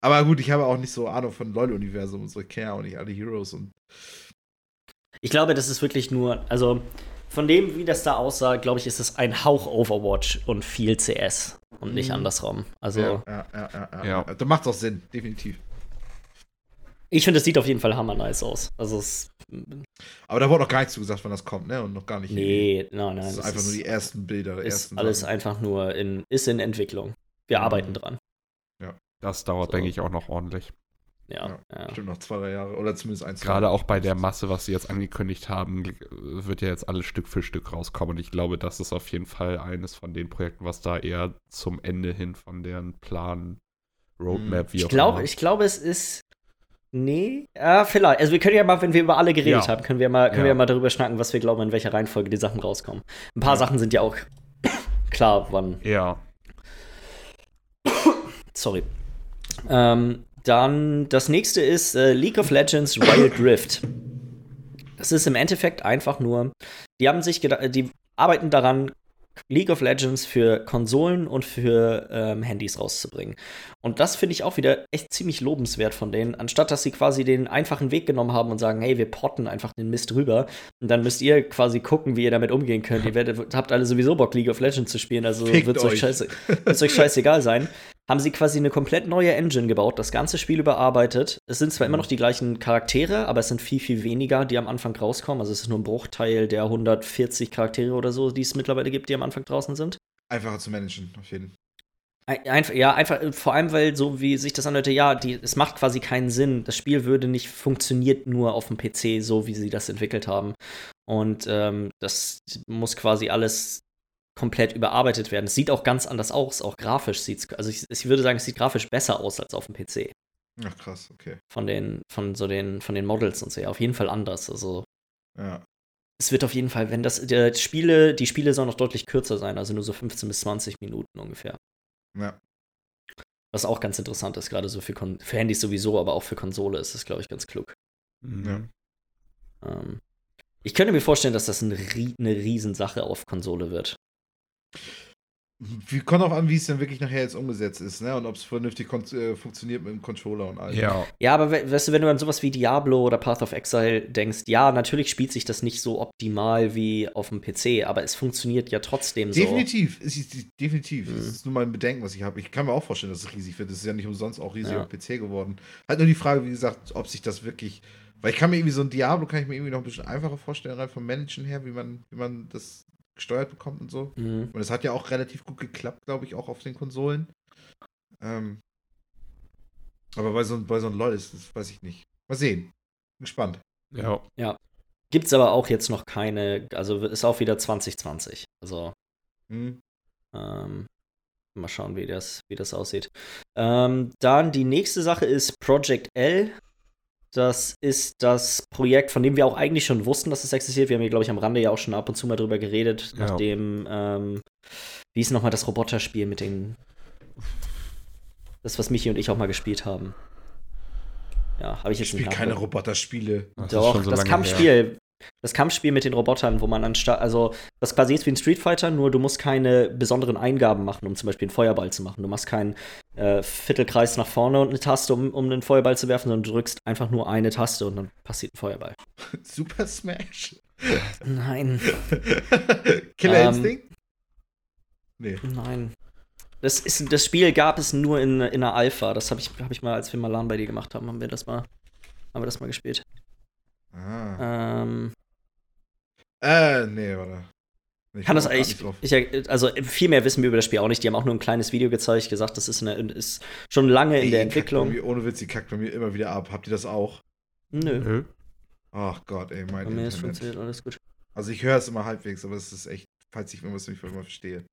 Aber gut, ich habe auch nicht so Ahnung von LOL-Universum und so, ich kenne auch nicht alle Heroes und. Ich glaube, das ist wirklich nur, also von dem, wie das da aussah, glaube ich, ist es ein Hauch Overwatch und viel CS und nicht mhm. andersrum. Also. Ja, ja, ja, ja. ja. ja. Das macht auch Sinn, definitiv. Ich finde, es sieht auf jeden Fall hammer nice aus. Also es aber da wurde noch gar nichts zugesagt, wann das kommt, ne? Und noch gar nicht. Nee, nein, nein. Das ist einfach ist, nur die ersten Bilder. Ist ersten alles Sachen. einfach nur in, ist in Entwicklung. Wir mhm. arbeiten dran. Ja. Das dauert, so. denke ich, auch noch ordentlich. Ja, ja, Bestimmt noch zwei, drei Jahre oder zumindest eins. Gerade auch bei der Masse, was sie jetzt angekündigt haben, wird ja jetzt alles Stück für Stück rauskommen. Und ich glaube, das ist auf jeden Fall eines von den Projekten, was da eher zum Ende hin von deren Plan, Roadmap, wie ich auch glaub, immer. Ich glaube, es ist Nee, ja, vielleicht. Also wir können ja mal, wenn wir über alle geredet ja. haben, können wir mal, können ja. wir mal darüber schnacken, was wir glauben, in welcher Reihenfolge die Sachen rauskommen. Ein paar ja. Sachen sind ja auch <coughs> klar, wann. Ja. Sorry. Ähm, dann das nächste ist äh, League of Legends Wild Rift. Das ist im Endeffekt einfach nur, die haben sich gedacht, die arbeiten daran, League of Legends für Konsolen und für ähm, Handys rauszubringen. Und das finde ich auch wieder echt ziemlich lobenswert von denen, anstatt dass sie quasi den einfachen Weg genommen haben und sagen, hey, wir porten einfach den Mist rüber und dann müsst ihr quasi gucken, wie ihr damit umgehen könnt. ihr werdet, habt alle sowieso Bock, League of Legends zu spielen, also wird es euch, scheiße, euch scheißegal sein haben sie quasi eine komplett neue Engine gebaut, das ganze Spiel überarbeitet. Es sind zwar immer mhm. noch die gleichen Charaktere, aber es sind viel, viel weniger, die am Anfang rauskommen. Also es ist nur ein Bruchteil der 140 Charaktere oder so, die es mittlerweile gibt, die am Anfang draußen sind. Einfacher zu managen, auf jeden Fall. Einfach, ja, einfach, vor allem, weil so wie sich das anhört, ja, die, es macht quasi keinen Sinn. Das Spiel würde nicht funktioniert nur auf dem PC, so wie sie das entwickelt haben. Und ähm, das muss quasi alles komplett überarbeitet werden. Es sieht auch ganz anders aus, auch grafisch sieht es, also ich, ich, würde sagen, es sieht grafisch besser aus als auf dem PC. Ach krass, okay. Von den, von so den, von den Models und so, ja, auf jeden Fall anders. Also. Ja. Es wird auf jeden Fall, wenn das, die Spiele, die Spiele sollen noch deutlich kürzer sein, also nur so 15 bis 20 Minuten ungefähr. Ja. Was auch ganz interessant ist, gerade so für, Kon für Handys sowieso, aber auch für Konsole ist das, glaube ich, ganz klug. Mhm. Ja. Ähm, ich könnte mir vorstellen, dass das eine, eine Riesensache auf Konsole wird. Wie kommt auch an, wie es dann wirklich nachher jetzt umgesetzt ist, ne? Und ob es vernünftig äh, funktioniert mit dem Controller und allem. Ja. ja, aber weißt du, wenn du an sowas wie Diablo oder Path of Exile denkst, ja, natürlich spielt sich das nicht so optimal wie auf dem PC, aber es funktioniert ja trotzdem definitiv, so. Definitiv, definitiv. Mhm. Das ist nur mein Bedenken, was ich habe. Ich kann mir auch vorstellen, dass es riesig wird. Das ist ja nicht umsonst auch riesig ja. auf PC geworden. Halt nur die Frage, wie gesagt, ob sich das wirklich. Weil ich kann mir irgendwie so ein Diablo kann ich mir irgendwie noch ein bisschen einfacher vorstellen, rein vom Managen her, wie man, wie man das gesteuert bekommt und so. Mhm. Und es hat ja auch relativ gut geklappt, glaube ich, auch auf den Konsolen. Ähm, aber bei so, bei so einem LOL ist das, weiß ich nicht. Mal sehen. Bin gespannt. Ja. Ja. Gibt's aber auch jetzt noch keine, also ist auch wieder 2020. Also. Mhm. Ähm, mal schauen, wie das, wie das aussieht. Ähm, dann die nächste Sache ist Project L. Das ist das Projekt, von dem wir auch eigentlich schon wussten, dass es existiert. Wir haben hier, glaube ich, am Rande ja auch schon ab und zu mal drüber geredet, ja. nachdem, ähm, wie ist nochmal das Roboterspiel mit den. Das, was Michi und ich auch mal gespielt haben. Ja, habe ich jetzt ich spiele keine Roboterspiele. Doch, das, so das Kampfspiel. Das Kampfspiel mit den Robotern, wo man anstatt, also das quasi ist wie ein Street Fighter, nur du musst keine besonderen Eingaben machen, um zum Beispiel einen Feuerball zu machen. Du machst keinen äh, Viertelkreis nach vorne und eine Taste, um, um einen Feuerball zu werfen, sondern du drückst einfach nur eine Taste und dann passiert ein Feuerball. <laughs> Super Smash? Nein. <laughs> Killer ähm, Instinct? Nee. Nein. Das, ist, das Spiel gab es nur in, in einer Alpha. Das habe ich, hab ich mal, als wir mal LAN bei dir gemacht haben, haben wir das mal, haben wir das mal gespielt. Ähm. Äh, nee, warte. Ich kann das eigentlich, ich, also viel mehr wissen wir über das Spiel auch nicht. Die haben auch nur ein kleines Video gezeigt, gesagt, das ist, eine, ist schon lange Ey, in der Entwicklung. Mir, ohne Witz, die kackt bei mir immer wieder ab. Habt ihr das auch? Nö. Nö. Ach Gott, ey, mein Bei mir ist funktioniert alles gut. Also ich höre es immer halbwegs, aber es ist echt, falls ich irgendwas nicht mal verstehe.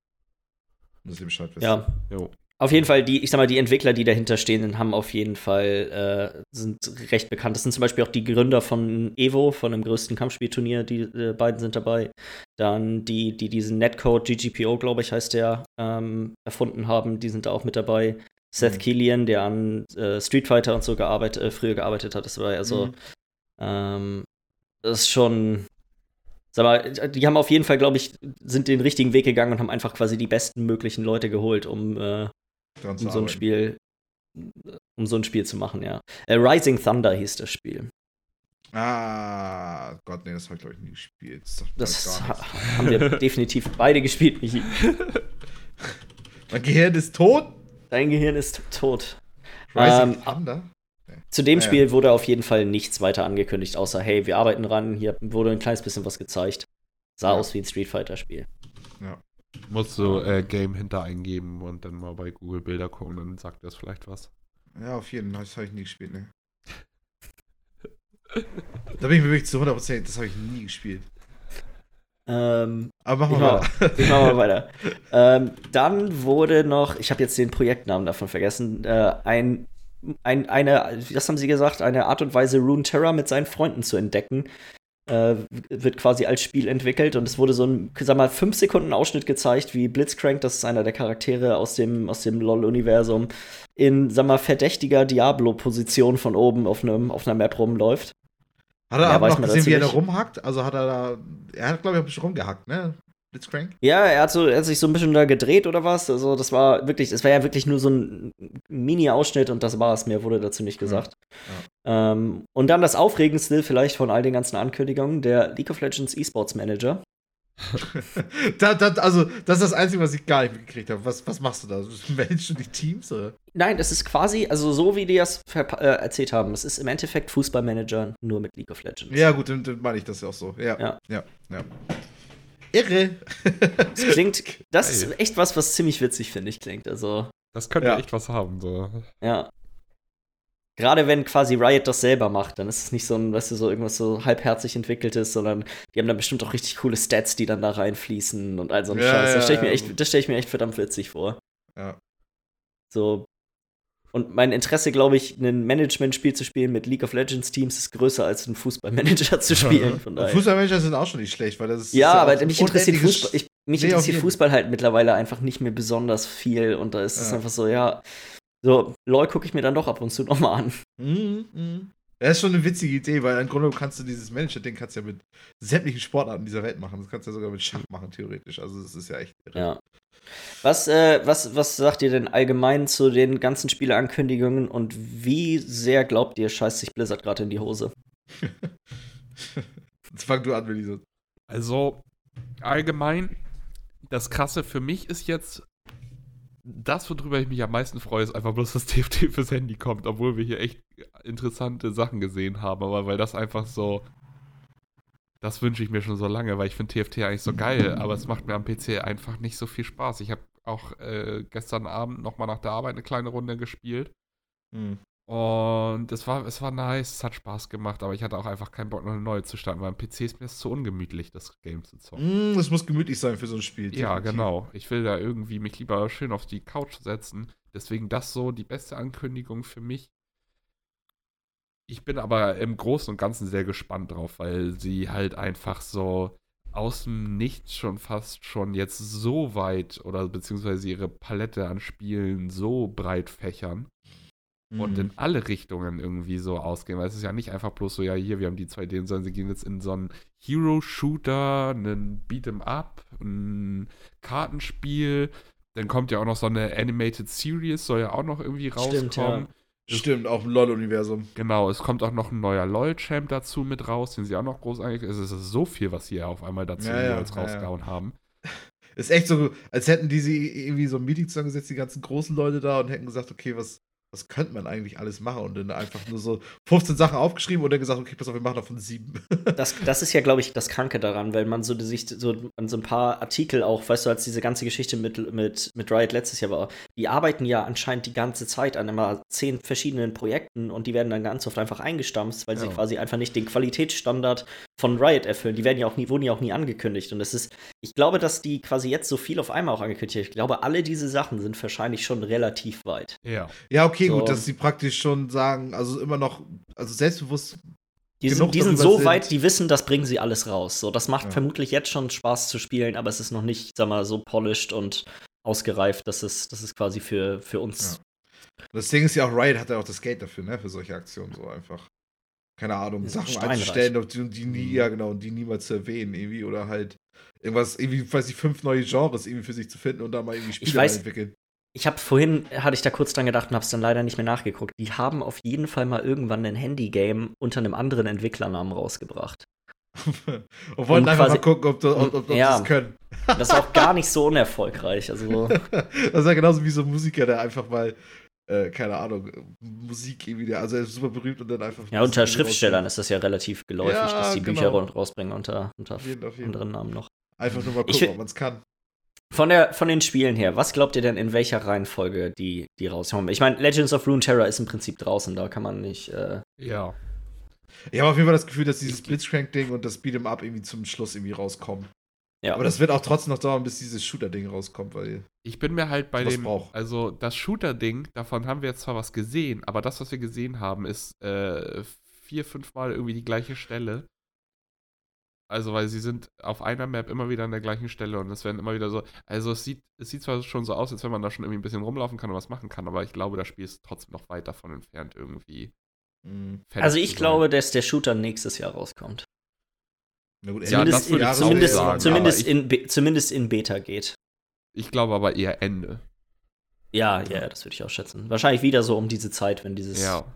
Muss ich Bescheid wissen. Ja. Jo. Auf jeden Fall, die, ich sag mal, die Entwickler, die dahinter stehen, haben auf jeden Fall, äh, sind recht bekannt. Das sind zum Beispiel auch die Gründer von Evo, von dem größten Kampfspielturnier, die äh, beiden sind dabei. Dann die, die diesen Netcode, GGPO, glaube ich, heißt der, ähm, erfunden haben, die sind da auch mit dabei. Seth mhm. Killian, der an äh, Street Fighter und so gearbeitet, äh, früher gearbeitet hat, das war also, mhm. ähm, das ist schon, Sag mal, die haben auf jeden Fall, glaube ich, sind den richtigen Weg gegangen und haben einfach quasi die besten möglichen Leute geholt, um äh, um so ein Spiel, um so ein Spiel zu machen, ja. Äh, Rising Thunder hieß das Spiel. Ah, Gott, nee, das habe ich glaube ich nie gespielt. Das, das ha <laughs> haben wir <laughs> definitiv beide gespielt, Michi. mein Gehirn ist tot? Dein Gehirn ist tot. Rising ähm, Thunder? Zu dem ah, Spiel wurde auf jeden Fall nichts weiter angekündigt, außer hey, wir arbeiten ran, hier wurde ein kleines bisschen was gezeigt. Sah ja. aus wie ein Street Fighter-Spiel. Ja. Musst du äh, Game hinter eingeben und dann mal bei Google Bilder gucken, dann sagt das vielleicht was. Ja, auf jeden Fall. Das habe ich nie gespielt, ne? <laughs> da bin ich mir wirklich zu 100%, das habe ich nie gespielt. Ähm, Aber machen wir weiter. Ich mal weiter. <laughs> ähm, dann wurde noch, ich habe jetzt den Projektnamen davon vergessen, äh, ein, ein, eine, was haben sie gesagt, eine Art und Weise, Rune Terror mit seinen Freunden zu entdecken, äh, wird quasi als Spiel entwickelt und es wurde so ein, sag mal, 5 Sekunden Ausschnitt gezeigt, wie Blitzcrank, das ist einer der Charaktere aus dem, aus dem LOL-Universum, in, sag mal, verdächtiger Diablo-Position von oben auf, einem, auf einer Map rumläuft. Hat er ja, aber noch gesehen, wie er da rumhackt? Also hat er da, er hat, glaube ich, ein bisschen rumgehackt, ne? Blitzcrank? Ja, er hat, so, er hat sich so ein bisschen da gedreht oder was. Also, das war wirklich, es war ja wirklich nur so ein Mini-Ausschnitt und das war es. Mehr wurde dazu nicht gesagt. Ja. Ähm, und dann das Aufregendste vielleicht von all den ganzen Ankündigungen: der League of Legends Esports Manager. <laughs> da, da, also, das ist das Einzige, was ich gar nicht mitgekriegt habe. Was, was machst du da? <laughs> Managst du die Teams? Oder? Nein, das ist quasi, also so wie die das äh, erzählt haben. Es ist im Endeffekt Fußballmanager nur mit League of Legends. Ja, gut, dann, dann meine ich das ja auch so. Ja. Ja. ja, ja. Irre. <laughs> Das klingt, das ist echt was, was ziemlich witzig, finde ich, klingt. Also. Das könnte ja. echt was haben, so. Ja. Gerade wenn quasi Riot das selber macht, dann ist es nicht so ein, weißt du, so irgendwas so halbherzig entwickeltes, sondern die haben dann bestimmt auch richtig coole Stats, die dann da reinfließen und all so ein ja, Scheiß. Das stelle ich, mir echt, stell ich mir echt verdammt witzig vor. Ja. So. Und mein Interesse, glaube ich, ein Management-Spiel zu spielen mit League of Legends Teams ist größer als ein Fußballmanager <laughs> zu spielen. Fußballmanager sind auch schon nicht schlecht, weil das ist. Ja, ist aber mich interessiert Fußball. Ich, mich nee, interessiert Fußball halt mittlerweile einfach nicht mehr besonders viel und da ist es einfach so, ja, so, LOL gucke ich mir dann doch ab und zu nochmal an. Mhm, mh. Das ist schon eine witzige Idee, weil im Grunde kannst du dieses Manager-Ding kannst ja mit sämtlichen Sportarten dieser Welt machen. Das kannst du ja sogar mit Schach machen, theoretisch. Also das ist ja echt irre. Ja. Was, äh, was, was sagt ihr denn allgemein zu den ganzen Spieleankündigungen und wie sehr glaubt ihr, scheißt sich Blizzard gerade in die Hose? <laughs> Jetzt fang du an, Melisa. Also, allgemein, das Krasse für mich ist jetzt, das, worüber ich mich am meisten freue, ist einfach bloß, dass TFT fürs Handy kommt, obwohl wir hier echt interessante Sachen gesehen haben, aber weil das einfach so. Das wünsche ich mir schon so lange, weil ich finde TFT eigentlich so geil, aber es macht mir am PC einfach nicht so viel Spaß. Ich habe auch äh, gestern Abend nochmal nach der Arbeit eine kleine Runde gespielt. Mhm. Und es war, es war nice, es hat Spaß gemacht, aber ich hatte auch einfach keinen Bock, noch eine neue zu starten, weil am PC ist mir zu ungemütlich, das Game zu zocken. Mm, das muss gemütlich sein für so ein Spiel. Ja, genau. Ich will da irgendwie mich lieber schön auf die Couch setzen. Deswegen das so die beste Ankündigung für mich. Ich bin aber im Großen und Ganzen sehr gespannt drauf, weil sie halt einfach so aus dem Nichts schon fast schon jetzt so weit oder beziehungsweise ihre Palette an Spielen so breit fächern und in mhm. alle Richtungen irgendwie so ausgehen. Weil es ist ja nicht einfach bloß so, ja, hier, wir haben die zwei Ideen, sondern sie gehen jetzt in so einen Hero-Shooter, einen Beat'em-up, ein Kartenspiel. Dann kommt ja auch noch so eine Animated Series, soll ja auch noch irgendwie rauskommen. Stimmt, ja. Stimmt, auch im LOL-Universum. Genau, es kommt auch noch ein neuer LOL-Champ dazu mit raus, den sie auch noch groß eigentlich. Es ist so viel, was sie ja auf einmal dazu ja, ja, jetzt rausgehauen ja, haben. Ist echt so, als hätten die sie irgendwie so ein Meeting zusammengesetzt, die ganzen großen Leute da und hätten gesagt, okay, was, was könnte man eigentlich alles machen? Und dann einfach nur so 15 Sachen aufgeschrieben und dann gesagt, okay, pass auf, wir machen davon sieben. <laughs> Das, das ist ja, glaube ich, das Kranke daran, weil man so sich so an so ein paar Artikel auch, weißt du, als diese ganze Geschichte mit, mit, mit Riot letztes Jahr war, die arbeiten ja anscheinend die ganze Zeit an immer zehn verschiedenen Projekten und die werden dann ganz oft einfach eingestampft, weil ja. sie quasi einfach nicht den Qualitätsstandard von Riot erfüllen. Die werden ja auch nie, wurden ja auch nie angekündigt. Und es ist, ich glaube, dass die quasi jetzt so viel auf einmal auch angekündigt haben. Ich glaube, alle diese Sachen sind wahrscheinlich schon relativ weit. Ja. Ja, okay, so. gut, dass sie praktisch schon sagen, also immer noch, also selbstbewusst. Die sind, die sind so sind. weit, die wissen, das bringen sie alles raus. So, das macht ja. vermutlich jetzt schon Spaß zu spielen, aber es ist noch nicht, sag mal, so polished und ausgereift, dass es, dass es quasi für, für uns. Ja. Das Ding ist ja auch, Riot hat ja auch das Geld dafür, ne, für solche Aktionen so einfach keine Ahnung, Sachen einzustellen, die, die nie, mhm. ja genau, die niemals zu erwähnen, irgendwie, oder halt irgendwas, irgendwie, weiß ich, fünf neue Genres irgendwie für sich zu finden und da mal irgendwie Spiele ich weiß, entwickeln. Ich habe vorhin, hatte ich da kurz dran gedacht und habe es dann leider nicht mehr nachgeguckt. Die haben auf jeden Fall mal irgendwann ein Handy-Game unter einem anderen Entwicklernamen rausgebracht. <laughs> und wollten einfach mal gucken, ob, ob, ob, ob ja, <laughs> das können. das ist auch gar nicht so unerfolgreich. Also. <laughs> das ist ja genauso wie so ein Musiker, der einfach mal äh, keine Ahnung, Musik irgendwie, der, also er ist super berühmt und dann einfach. Ja, unter Schriftstellern ist das ja relativ geläufig, ja, dass die genau. Bücher rausbringen unter, unter auf jeden, auf jeden. anderen Namen noch. Einfach nur mal gucken, ich, ob man es kann. Von, der, von den Spielen her, was glaubt ihr denn, in welcher Reihenfolge die, die rauskommen? Ich meine, Legends of Runeterra ist im Prinzip draußen, da kann man nicht. Äh ja. Ich habe auf jeden Fall das Gefühl, dass dieses Blitzcrank-Ding und das Beat'em Up irgendwie zum Schluss irgendwie rauskommen. Ja. Aber das wird auch trotzdem noch dauern, bis dieses Shooter-Ding rauskommt, weil. Ich bin mir halt bei dem. Braucht. Also, das Shooter-Ding, davon haben wir jetzt zwar was gesehen, aber das, was wir gesehen haben, ist äh, vier, fünfmal irgendwie die gleiche Stelle. Also, weil sie sind auf einer Map immer wieder an der gleichen Stelle und es werden immer wieder so. Also, es sieht, es sieht zwar schon so aus, als wenn man da schon irgendwie ein bisschen rumlaufen kann und was machen kann, aber ich glaube, das Spiel ist trotzdem noch weit davon entfernt, irgendwie. Mhm. Also, ich glaube, dass der Shooter nächstes Jahr rauskommt. Na gut, Ja, ich Jahres auch zumindest, sagen, zumindest, in, Be- zumindest in Beta geht. Ich glaube aber eher Ende. Ja, ja, ja, das würde ich auch schätzen. Wahrscheinlich wieder so um diese Zeit, wenn dieses, Ja.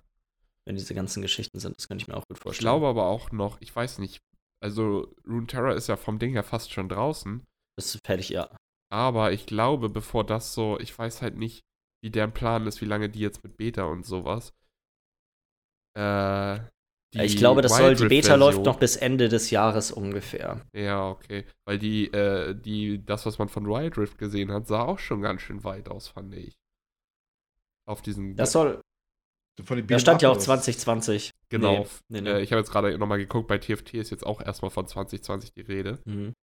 wenn diese ganzen Geschichten sind. Das könnte ich mir auch gut Ich vorstellen. glaube aber auch noch, ich weiß nicht, also Runeterra ist ja vom Ding her fast schon draußen. das ist fertig, ja. Aber ich glaube, bevor das so, ich weiß halt nicht, wie deren Plan ist, wie lange die jetzt mit Beta und sowas. Äh, die ich glaube, das soll, die Wild Beta läuft noch bis Ende des Jahres ungefähr. Ja, okay. Weil die, äh, die, das, was man von Wild Rift gesehen hat, sah auch schon ganz schön weit aus, fand ich. Auf diesen. Das soll, Von den da stand ja auch Beat'em-up-Los. 2020. genau. Nee, nee, nee. Äh, ich habe jetzt gerade nochmal geguckt, bei TFT ist jetzt auch erstmal von 2020 die Rede. Mhm.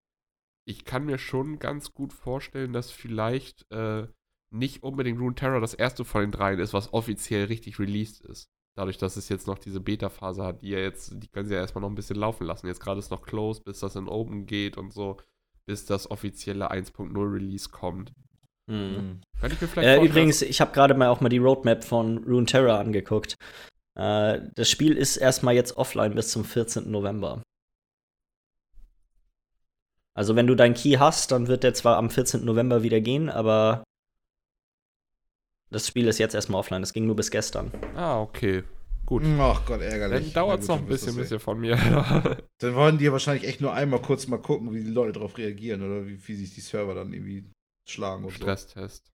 ich kann mir schon ganz gut vorstellen, dass vielleicht äh, nicht unbedingt Runeterra das erste von den dreien ist, was offiziell richtig released ist. Dadurch, dass es jetzt noch diese Beta-Phase hat, die ja jetzt, die können sie ja erstmal noch ein bisschen laufen lassen. Jetzt gerade ist noch closed, bis das in Open geht und so, bis das offizielle 1.0 Release kommt. Mhm. Könnte ich mir vielleicht Äh, übrigens, ich habe gerade mal auch mal die Roadmap von Runeterra angeguckt. Äh, das Spiel ist erstmal jetzt offline bis zum 14. November. Also, wenn du deinen Key hast, dann wird der zwar am 14. November wieder gehen, aber das Spiel ist jetzt erstmal offline. Das ging nur bis gestern. Ah, okay. Gut. Ach Gott, ärgerlich. Dann dauert es noch ein bisschen, bisschen von mir. <laughs> Dann wollen die ja wahrscheinlich echt nur einmal kurz mal gucken, wie die Leute darauf reagieren oder wie, wie sich die Server dann irgendwie schlagen Stresstest. so.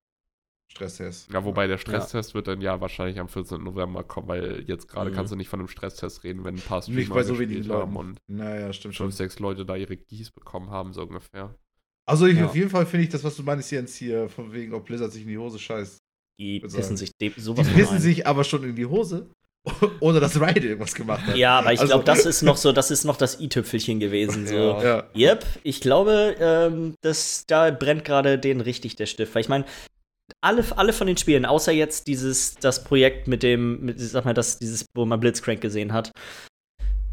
Stresstest. Ja, wobei der Stresstest wird dann ja wahrscheinlich am 14. November kommen, weil jetzt gerade Mhm. kannst du nicht von einem Stresstest reden, wenn ein paar Streamer Nicht bei so wenigen haben und Naja, stimmt schon. fünf, sechs Leute da ihre Keys bekommen haben, so ungefähr. Also ich, Ja. auf jeden Fall finde ich das, was du meinst, Jens, hier, von wegen, ob Blizzard sich in die Hose scheißt. Die pissen sich Die sowas von pissen sich aber schon in die Hose, <laughs> ohne dass Riot irgendwas gemacht hat. Ja, aber ich Also- glaube, das ist noch so, das ist noch das i-Tüpfelchen gewesen. So. Ja. Ja. Yep, ich glaube, ähm, das, da brennt gerade denen richtig der Stift. Weil ich meine, alle, alle von den Spielen, außer jetzt dieses, das Projekt mit dem, mit, sag mal, das, dieses, wo man Blitzcrank gesehen hat,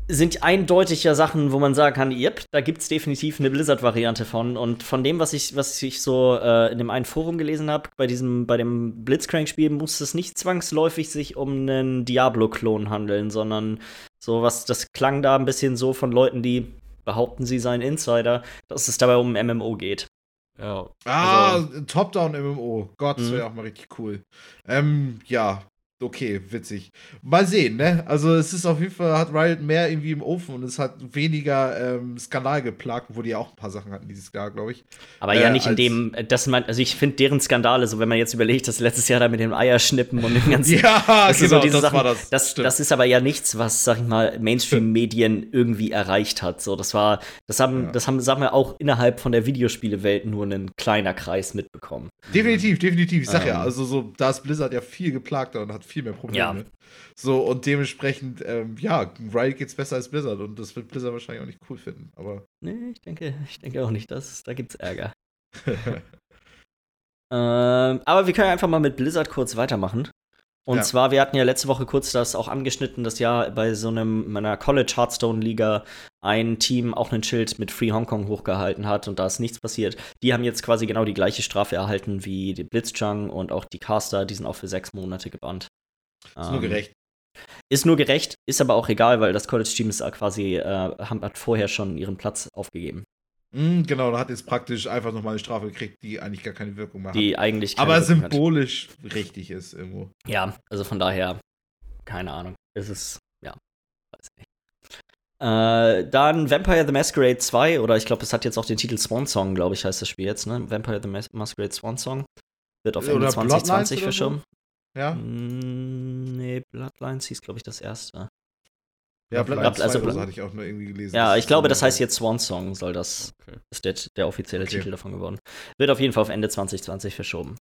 sind eindeutig ja Sachen, wo man sagen kann, yep, da gibt es definitiv eine Blizzard-Variante von. Und von dem, was ich, was ich so äh, in dem einen Forum gelesen habe, bei diesem, bei dem Blitzcrank-Spiel muss es nicht zwangsläufig sich um einen Diablo-Klon handeln, sondern so was, das klang da ein bisschen so von Leuten, die behaupten, sie seien Insider, dass es dabei um ein MMO geht. Ja. Ah, Top-Down-MMO. Gott, das Also Mhm. wäre auch mal richtig cool. Ähm, ja, okay, witzig. Mal sehen, ne? Also es ist auf jeden Fall, hat Riot mehr irgendwie im Ofen und es hat weniger ähm, Skandal geplagt, wo die ja auch ein paar Sachen hatten dieses Jahr, glaube ich. Aber ja Äh, nicht in dem, äh, das man, also ich finde deren Skandale, so wenn man jetzt überlegt, dass letztes Jahr da mit dem Eierschnippen und dem <laughs> ganzen. Ja, das genau, so diese das Sachen, war das. Das, das ist aber ja nichts, was, sag ich mal, Mainstream-Medien irgendwie erreicht hat. So, das war, das haben, Ja. das haben, sagen wir, auch innerhalb von der Videospielewelt nur ein kleiner Kreis mitbekommen. Definitiv, definitiv. Ich sag ja, Ähm. also so, da ist Blizzard ja viel geplagter und hat viel mehr Probleme. Ja. So, und dementsprechend, ähm, ja, Riot geht's besser als Blizzard und das wird Blizzard wahrscheinlich auch nicht cool finden. Aber Nee, ich denke, ich denke auch nicht, dass, da gibt's Ärger. <laughs> Ähm, aber wir können einfach mal mit Blizzard kurz weitermachen. Und Ja. zwar, wir hatten ja letzte Woche kurz das auch angeschnitten, dass ja bei so einem meiner College Hearthstone Liga ein Team auch ein Schild mit Free Hong Kong hochgehalten hat und da ist nichts passiert. Die haben jetzt quasi genau die gleiche Strafe erhalten wie die Blitzchung und auch die Caster, die sind auch für sechs Monate gebannt. ist nur Ähm, gerecht. Ist nur gerecht, ist aber auch egal, weil das College-Team ist äh, quasi, äh, hat vorher schon ihren Platz aufgegeben. Mm, genau, da hat jetzt praktisch einfach nochmal eine Strafe gekriegt, die eigentlich gar keine Wirkung hat. Die eigentlich keine aber Wirkung hat. symbolisch richtig ist irgendwo. Ja, also von daher, keine Ahnung. Es ist, ja, weiß nicht. Äh, dann Vampire the Masquerade 2, oder ich glaube, es hat jetzt auch den Titel Swan Song, glaube ich, heißt das Spiel jetzt, ne? Vampire the Mas Masquerade Swan Song. Wird auf Ende Oder 2020 Bloodlines oder so? verschoben. Ja, Mm, nee, Bloodlines hieß, glaube ich, das erste. Ja, Blood- also 2 oder so Blood- hatte ich auch nur irgendwie gelesen. Ja, ich glaube, das heißt jetzt Swan Song, soll das, Okay. ist der, der offizielle Okay. Titel davon geworden. Wird auf jeden Fall auf Ende 2020 verschoben.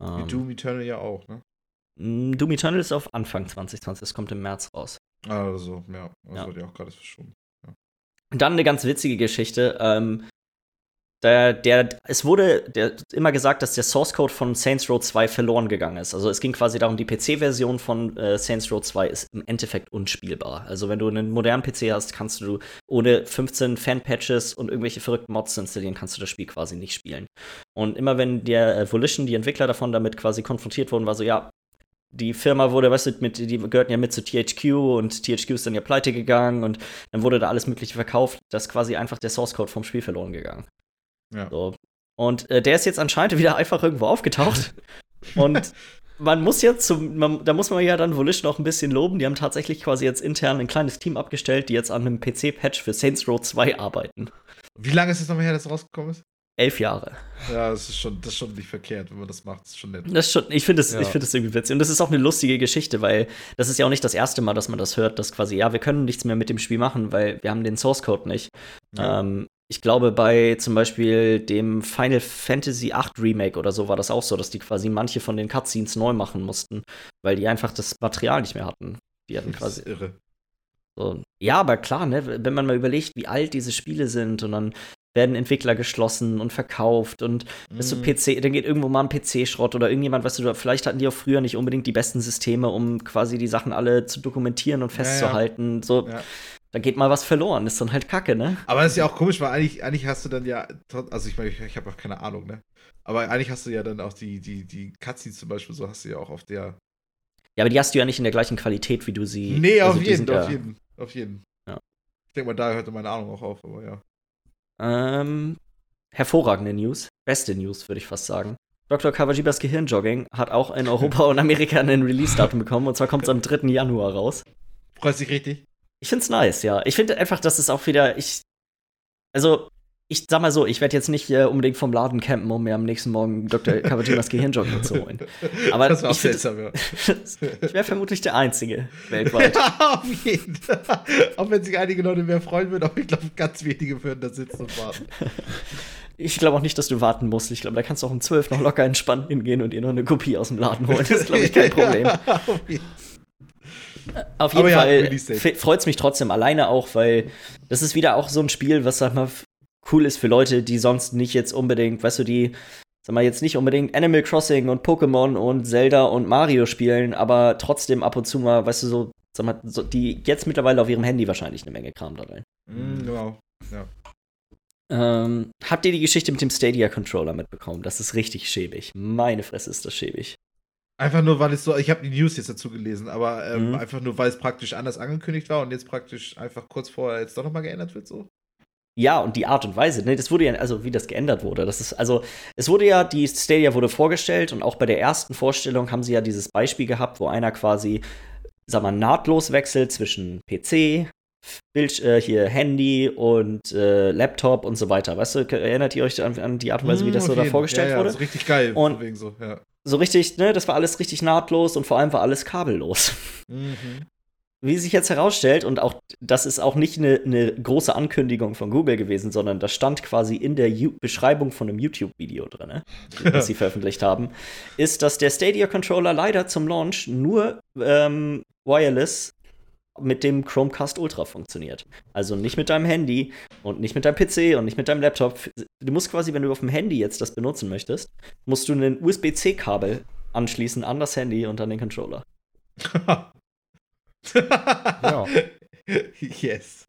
Wie Ähm, Doom Eternal ja auch, ne? mm, Doom Eternal ist auf Anfang 2020, das kommt im März raus. Also, ja, das Ja. wurde ja auch gerade verschoben. Dann eine ganz witzige Geschichte. Ähm, der, der, es wurde der, immer gesagt, dass der Source Code von Saints Row 2 verloren gegangen ist. Also es ging quasi darum, die PC-Version von äh, Saints Row 2 ist im Endeffekt unspielbar. Also wenn du einen modernen PC hast, kannst du ohne 15 Fan-Patches und irgendwelche verrückten Mods installieren, kannst du das Spiel quasi nicht spielen. Und immer wenn der äh, Volition, die Entwickler davon, damit quasi konfrontiert wurden, war so, ja, die Firma wurde, weißt du, mit, die gehörten ja mit zu THQ und THQ ist dann ja pleite gegangen und dann wurde da alles Mögliche verkauft. Da ist quasi einfach der Source Code vom Spiel verloren gegangen. Ja. So. Und äh, der ist jetzt anscheinend wieder einfach irgendwo aufgetaucht. <laughs> und man muss jetzt zum, man, da muss man ja dann Volition auch ein bisschen loben. Die haben tatsächlich quasi jetzt intern ein kleines Team abgestellt, die jetzt an einem PC-Patch für Saints Row 2 arbeiten. Wie lange ist es nochmal her, dass es rausgekommen ist? Elf Jahre. Ja, das ist schon, das ist schon nicht verkehrt, wenn man das macht. Das ist schon nett. Das ist schon, ich finde es Ja. ich find das irgendwie witzig. Und das ist auch eine lustige Geschichte, weil das ist ja auch nicht das erste Mal, dass man das hört, dass quasi, ja, wir können nichts mehr mit dem Spiel machen, weil wir haben den Source Code nicht. Ja. Ähm, ich glaube, bei zum Beispiel dem Final Fantasy VIII Remake oder so war das auch so, dass die quasi manche von den Cutscenes neu machen mussten, weil die einfach das Material nicht mehr hatten. Die hatten Das quasi. ist irre. So. Ja, aber klar, ne, wenn man mal überlegt, wie alt diese Spiele sind und dann werden Entwickler geschlossen und verkauft und weißt du, Mhm. PC, dann geht irgendwo mal ein PC-Schrott oder irgendjemand, weißt du, vielleicht hatten die auch früher nicht unbedingt die besten Systeme, um quasi die Sachen alle zu dokumentieren und Ja, ja. festzuhalten. So, Ja. Da geht mal was verloren. Ist dann halt Kacke, ne? Aber das ist ja auch komisch, weil eigentlich, eigentlich hast du dann ja, also ich meine, ich, ich habe auch keine Ahnung, ne? Aber eigentlich hast du ja dann auch die, die, die Cutscenes zum Beispiel, so hast du ja auch auf der. Ja, aber die hast du ja nicht in der gleichen Qualität, wie du sie. Nee, also auf jeden, sind auf ja- jeden, auf jeden. Ja. Ich denke mal, da hörte meine Ahnung auch auf, aber ja. Ähm, hervorragende News. Beste News, würde ich fast sagen. Dr. Kawajibas Gehirnjogging hat auch in Europa und Amerika ein Release-Datum bekommen. Und zwar kommt es am 3. Januar raus. Freust dich richtig? Ich find's nice, ja. Ich finde einfach, dass es auch wieder. Ich. Also, ich sag mal so, ich werde jetzt nicht äh, unbedingt vom Laden campen, um mir am nächsten Morgen Dr. Kawajimas <laughs> Gehirnjogging zu holen. Aber das war auch ich seltsam, ja. <laughs> ich wäre vermutlich der Einzige weltweit. <laughs> Ja, auf jeden Fall. Auch wenn sich einige Leute mehr freuen würden, aber ich glaube, ganz wenige würden da sitzen und warten. Ich glaube auch nicht, dass du warten musst. Ich glaube, da kannst du auch um 12 noch locker entspannt hingehen und dir noch eine Kopie aus dem Laden holen. Das ist, glaube ich, kein Problem. Auf jeden- Auf jeden ja, Fall freut es mich trotzdem alleine auch, weil das ist wieder auch so ein Spiel, was, sag mal, cool ist für Leute, die sonst nicht jetzt unbedingt, weißt du, die, sag mal, jetzt nicht unbedingt Animal Crossing und Pokémon und Zelda und Mario spielen, aber trotzdem ab und zu mal, weißt du, so, sag mal, so, die jetzt mittlerweile auf ihrem Handy wahrscheinlich eine Menge Kram da rein. Mm, Genau. Ja. Ähm, habt ihr die Geschichte mit dem Stadia-Controller mitbekommen? Das ist richtig schäbig. Meine Fresse ist das schäbig. Einfach nur, weil es so, ich habe die News jetzt dazu gelesen, aber ähm, Mhm. einfach nur, weil es praktisch anders angekündigt war und jetzt praktisch einfach kurz vorher jetzt doch nochmal geändert wird, so. Ja, und die Art und Weise, ne, das wurde ja, also wie das geändert wurde, das ist, also, es wurde ja, die Stadia wurde vorgestellt und auch bei der ersten Vorstellung haben sie ja dieses Beispiel gehabt, wo einer quasi, sag mal, nahtlos wechselt zwischen PC, Bild, äh, hier Handy und äh, Laptop und so weiter. Weißt du, erinnert ihr euch an, an die Art und Weise, wie das so Mm, auf da vorgestellt ja, ja, wurde? Das ist richtig geil, Und- von wegen so, ja. So richtig, ne, das war alles richtig nahtlos und vor allem war alles kabellos. Mhm. Wie sich jetzt herausstellt, und auch das ist auch nicht eine, eine große Ankündigung von Google gewesen, sondern das stand quasi in der Ju Beschreibung von einem YouTube-Video drin, ne, <laughs> das sie veröffentlicht haben, ist, dass der Stadia-Controller leider zum Launch nur ähm, wireless mit dem Chromecast Ultra funktioniert. Also nicht mit deinem Handy und nicht mit deinem PC und nicht mit deinem Laptop. Du musst quasi, wenn du auf dem Handy jetzt das benutzen möchtest, musst du ein USB-C-Kabel anschließen an das Handy und an den Controller. <laughs> Ja. Yes.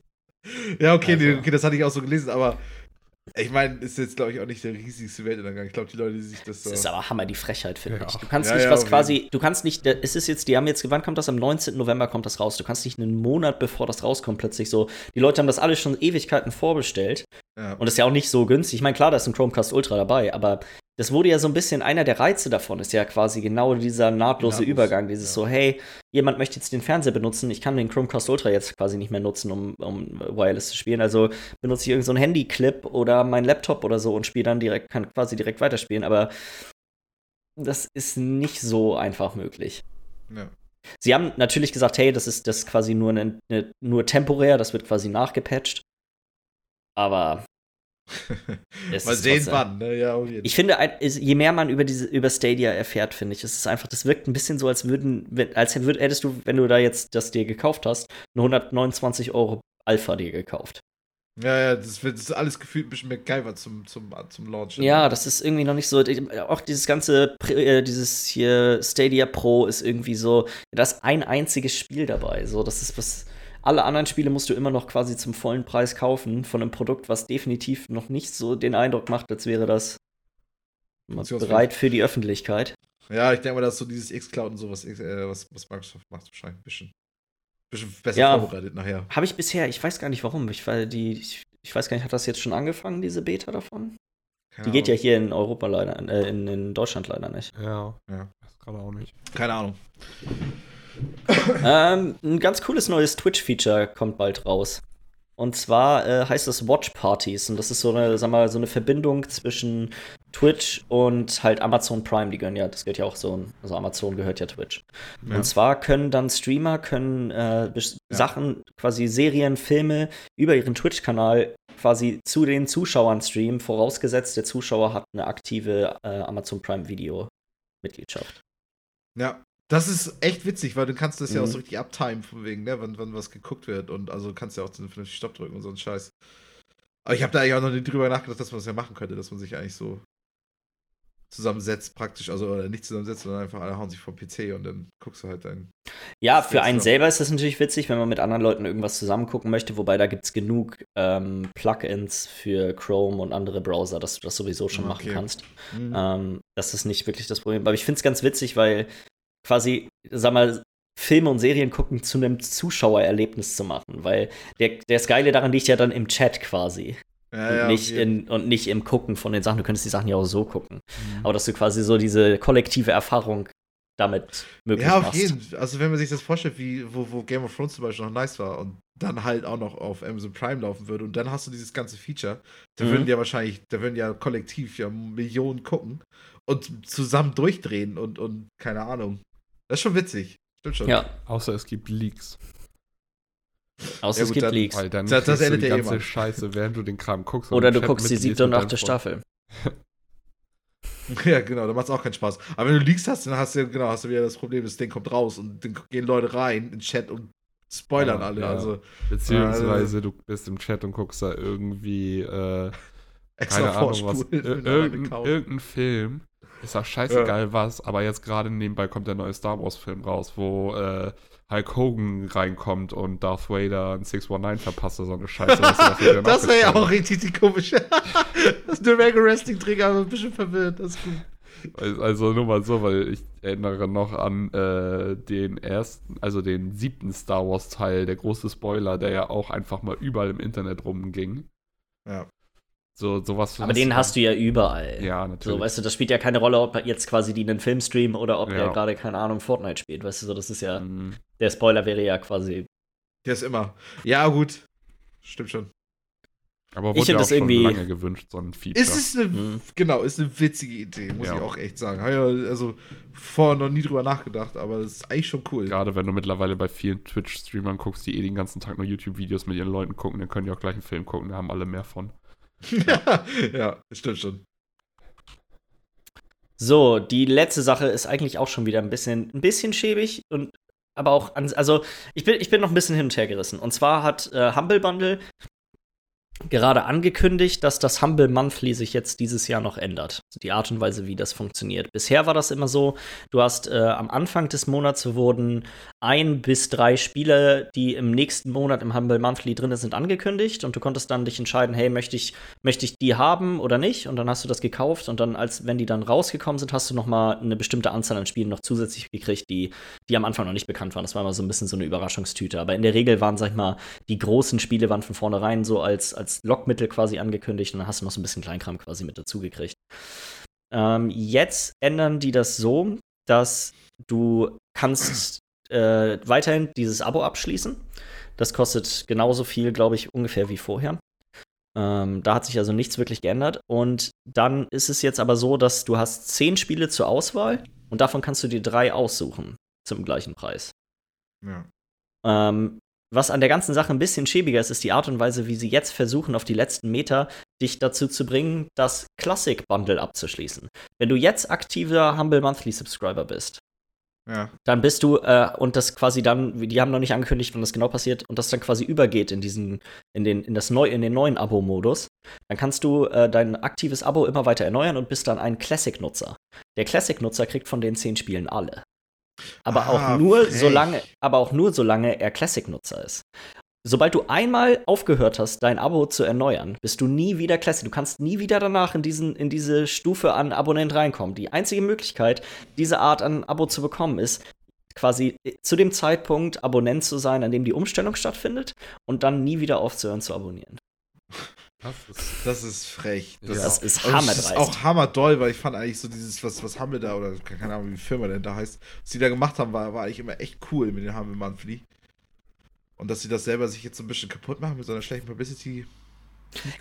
Ja, okay, Also. okay, das hatte ich auch so gelesen, aber ich meine, ist jetzt, glaube ich, auch nicht der riesigste Weltuntergang. Ich glaube, die Leute, die sich das so. Das ist aber Hammer, die Frechheit, finde Ja. ich. Du kannst Ja, nicht ja, was quasi, du kannst nicht, da- es ist jetzt, die haben jetzt, wann kommt das? Am 19. November kommt das raus. Du kannst nicht einen Monat bevor das rauskommt, plötzlich so, die Leute haben das alles schon Ewigkeiten vorbestellt. ja. Und das ist ja auch nicht so günstig. Ich meine, klar, da ist ein Chromecast Ultra dabei, aber das wurde ja so ein bisschen, einer der Reize davon ist ja quasi genau dieser nahtlose Nahtlos, Übergang. Dieses ja. so, hey, jemand möchte jetzt den Fernseher benutzen, ich kann den Chromecast Ultra jetzt quasi nicht mehr nutzen, um, um Wireless zu spielen. Also benutze ich irgendeinen so Handy-Clip oder meinen Laptop oder so und spiele dann direkt, kann quasi direkt weiterspielen. Aber das ist nicht so einfach möglich. ja. Sie haben natürlich gesagt, hey, das ist das ist quasi nur, eine, eine, nur temporär, das wird quasi nachgepatcht. Aber <laughs> Mal sehen, wann, ne? Ja, ich finde, je mehr man über diese über Stadia erfährt, finde ich, es ist einfach, das wirkt ein bisschen so, als würden, als würd, hättest du, wenn du da jetzt das dir gekauft hast, eine 129 Euro Alpha dir gekauft. Ja, ja, das wird das ist alles gefühlt ein bisschen MacGyver zum, zum, zum Launch. Ja, das ist irgendwie noch nicht so. Auch dieses ganze, äh, dieses hier Stadia Pro ist irgendwie so, da ist ein einziges Spiel dabei. So, das ist was. Alle anderen Spiele musst du immer noch quasi zum vollen Preis kaufen von einem Produkt, was definitiv noch nicht so den Eindruck macht, als wäre das bereit für die Öffentlichkeit. Ja, ich denke mal, dass so dieses X-Cloud und sowas, äh, was, was Microsoft macht, wahrscheinlich ein bisschen, bisschen besser Ja. vorbereitet nachher. Habe ich bisher, ich weiß gar nicht warum. Ich, weil die, ich, ich weiß gar nicht, hat das jetzt schon angefangen, diese Beta davon? Keine Die geht ja Ahnung. hier in Europa leider, äh, in, in Deutschland leider nicht. Ja. Ja. Das gerade auch nicht. Keine Ahnung. Ähm, ein ganz cooles neues Twitch-Feature kommt bald raus. Und zwar äh, heißt das Watch Parties. Und das ist so eine, sag mal, so eine Verbindung zwischen Twitch und halt Amazon Prime. Die gehören ja, das gehört ja auch so, also Amazon gehört ja Twitch. Ja. Und zwar können dann Streamer können äh, bes- Sachen, quasi Serien, Filme über ihren Twitch-Kanal quasi zu den Zuschauern streamen, vorausgesetzt der Zuschauer hat eine aktive äh, Amazon Prime Video-Mitgliedschaft. Ja. Das ist echt witzig, weil du kannst das ja auch Mhm. so richtig uptimen, von wegen, ne, wann, wann was geguckt wird. Und also kannst ja auch so vernünftig Stopp drücken und so einen Scheiß. Aber ich habe da eigentlich auch noch nicht drüber nachgedacht, dass man das ja machen könnte, dass man sich eigentlich so zusammensetzt, praktisch, also oder nicht zusammensetzt, sondern einfach alle hauen sich vom PC und dann guckst du halt dein. Ja, für einen selber ist das natürlich witzig, wenn man mit anderen Leuten irgendwas zusammen gucken möchte, wobei da gibt es genug ähm, Plugins für Chrome und andere Browser, dass du das sowieso schon machen Okay. kannst. Mhm. Ähm, das ist nicht wirklich das Problem. Aber ich finde es ganz witzig, weil quasi, sag mal, Filme und Serien gucken zu einem Zuschauererlebnis zu machen, weil der, das Geile daran liegt ja dann im Chat quasi ja, und, ja, nicht okay. in, und nicht im Gucken von den Sachen. Du könntest die Sachen ja auch so gucken. Mhm. Aber dass du quasi so diese kollektive Erfahrung damit möglich Ja, auf machst. jeden Fall. Also, wenn man sich das vorstellt, wie, wo, wo Game of Thrones zum Beispiel noch nice war und dann halt auch noch auf Amazon Prime laufen würde und dann hast du dieses ganze Feature, da Mhm. würden ja wahrscheinlich, da würden ja kollektiv ja Millionen gucken und zusammen durchdrehen und, und keine Ahnung. Das ist schon witzig. Stimmt schon. Ja, Außer es gibt Leaks. außer Ja, es gut, gibt dann- Leaks. Weil dann Das- das endet die ja eh ganze immer. Scheiße, während du den Kram guckst. und Oder du Chat guckst die siebte und achte. Staffel. <laughs> Ja, genau, da macht es auch keinen Spaß. Aber wenn du Leaks hast, dann hast du genau, hast du wieder das Problem, das Ding kommt raus und dann gehen Leute rein in den Chat und spoilern Ja, alle. ja. Also Beziehungsweise du bist im Chat und guckst da irgendwie, äh, extra keine Ahnung was, ir <laughs> irgendein, irgendein Film. Ist auch scheißegal was, aber jetzt gerade nebenbei kommt der neue Star Wars Film raus, wo äh, Hulk Hogan reinkommt und Darth Vader ein 619 verpasst so eine Scheiße. das Das wäre ja auch richtig die komische. <laughs> das ist nur Regular Wrestling Träger, aber ein bisschen verwirrt. Das ist gut. Also nur mal so, weil ich erinnere noch an äh, den ersten, also den siebten Star Wars Teil, der große Spoiler, der ja auch einfach mal überall im Internet rumging. Ja. So, sowas. Aber den hast du ja überall. Ja, So, natürlich. weißt du, das spielt ja keine Rolle, ob jetzt quasi die einen Film streamen oder ob Ja. er gerade, keine Ahnung, Fortnite spielt. Weißt du, so, das ist ja, Mhm. der Spoiler wäre ja quasi. Der ist immer. Ja, gut. Stimmt schon. Aber Ich wurde find ja auch das schon irgendwie- lange gewünscht, so ein Feature. Ist es eine, Mhm. genau, ist eine witzige Idee, muss Ja. ich auch echt sagen. Hab ja, also vorher noch nie drüber nachgedacht, aber das ist eigentlich schon cool. Gerade wenn du mittlerweile bei vielen Twitch-Streamern guckst, die eh den ganzen Tag nur YouTube-Videos mit ihren Leuten gucken, dann können die auch gleich einen Film gucken, da haben alle mehr von. <laughs> ja, stimmt schon. So, die letzte Sache ist eigentlich auch schon wieder ein bisschen, ein bisschen schäbig und aber auch, an, also ich bin, ich bin noch ein bisschen hin und her gerissen. Und zwar hat äh, Humble Bundle gerade angekündigt, dass das Humble Monthly sich jetzt dieses Jahr noch ändert. Die Art und Weise, wie das funktioniert. Bisher war das immer so, du hast äh, am Anfang des Monats wurden ein bis drei Spiele, die im nächsten Monat im Humble Monthly drin sind, angekündigt und du konntest dann dich entscheiden, hey, möchte ich, möchte ich die haben oder nicht? Und dann hast du das gekauft und dann, als wenn die dann rausgekommen sind, hast du noch mal eine bestimmte Anzahl an Spielen noch zusätzlich gekriegt, die, die am Anfang noch nicht bekannt waren. Das war immer so ein bisschen so eine Überraschungstüte. Aber in der Regel waren, sag ich mal, die großen Spiele waren von vornherein so als, als Lockmittel quasi angekündigt und dann hast du noch so ein bisschen Kleinkram quasi mit dazu gekriegt. Ähm, jetzt ändern die das so, dass du kannst äh, weiterhin dieses Abo abschließen. Das kostet genauso viel, glaube ich, ungefähr wie vorher. Ähm, da hat sich also nichts wirklich geändert. Und dann ist es jetzt aber so, dass du hast zehn Spiele zur Auswahl und davon kannst du dir drei aussuchen zum gleichen Preis. Ja. Ähm, was an der ganzen Sache ein bisschen schäbiger ist, ist die Art und Weise, wie sie jetzt versuchen, auf die letzten Meter dich dazu zu bringen, das Classic Bundle abzuschließen. Wenn du jetzt aktiver Humble Monthly Subscriber bist, Ja. dann bist du äh, und das quasi dann, die haben noch nicht angekündigt, wann das genau passiert, und das dann quasi übergeht in diesen, in den, in das neu, in den neuen Abo-Modus, dann kannst du äh, dein aktives Abo immer weiter erneuern und bist dann ein Classic-Nutzer. Der Classic-Nutzer kriegt von den zehn Spielen alle. Aber Ah, auch nur frech. solange, aber auch nur solange er Classic-Nutzer ist. sobald du einmal aufgehört hast, dein Abo zu erneuern, bist du nie wieder Classic. Du kannst nie wieder danach in, diesen, in diese Stufe an Abonnent reinkommen. Die einzige Möglichkeit, diese Art an Abo zu bekommen, ist quasi zu dem Zeitpunkt Abonnent zu sein, an dem die Umstellung stattfindet und dann nie wieder aufzuhören zu abonnieren. Das ist, das ist frech. Das, ja. das ist hammerdreist. Das ist auch hammerdoll, weil ich fand eigentlich so dieses, was, was Hammel da, oder keine Ahnung, wie die Firma denn da heißt, was sie da gemacht haben, war, war eigentlich immer echt cool mit den Hammel Monthly. Und dass sie das selber sich jetzt so ein bisschen kaputt machen mit so einer schlechten Publicity,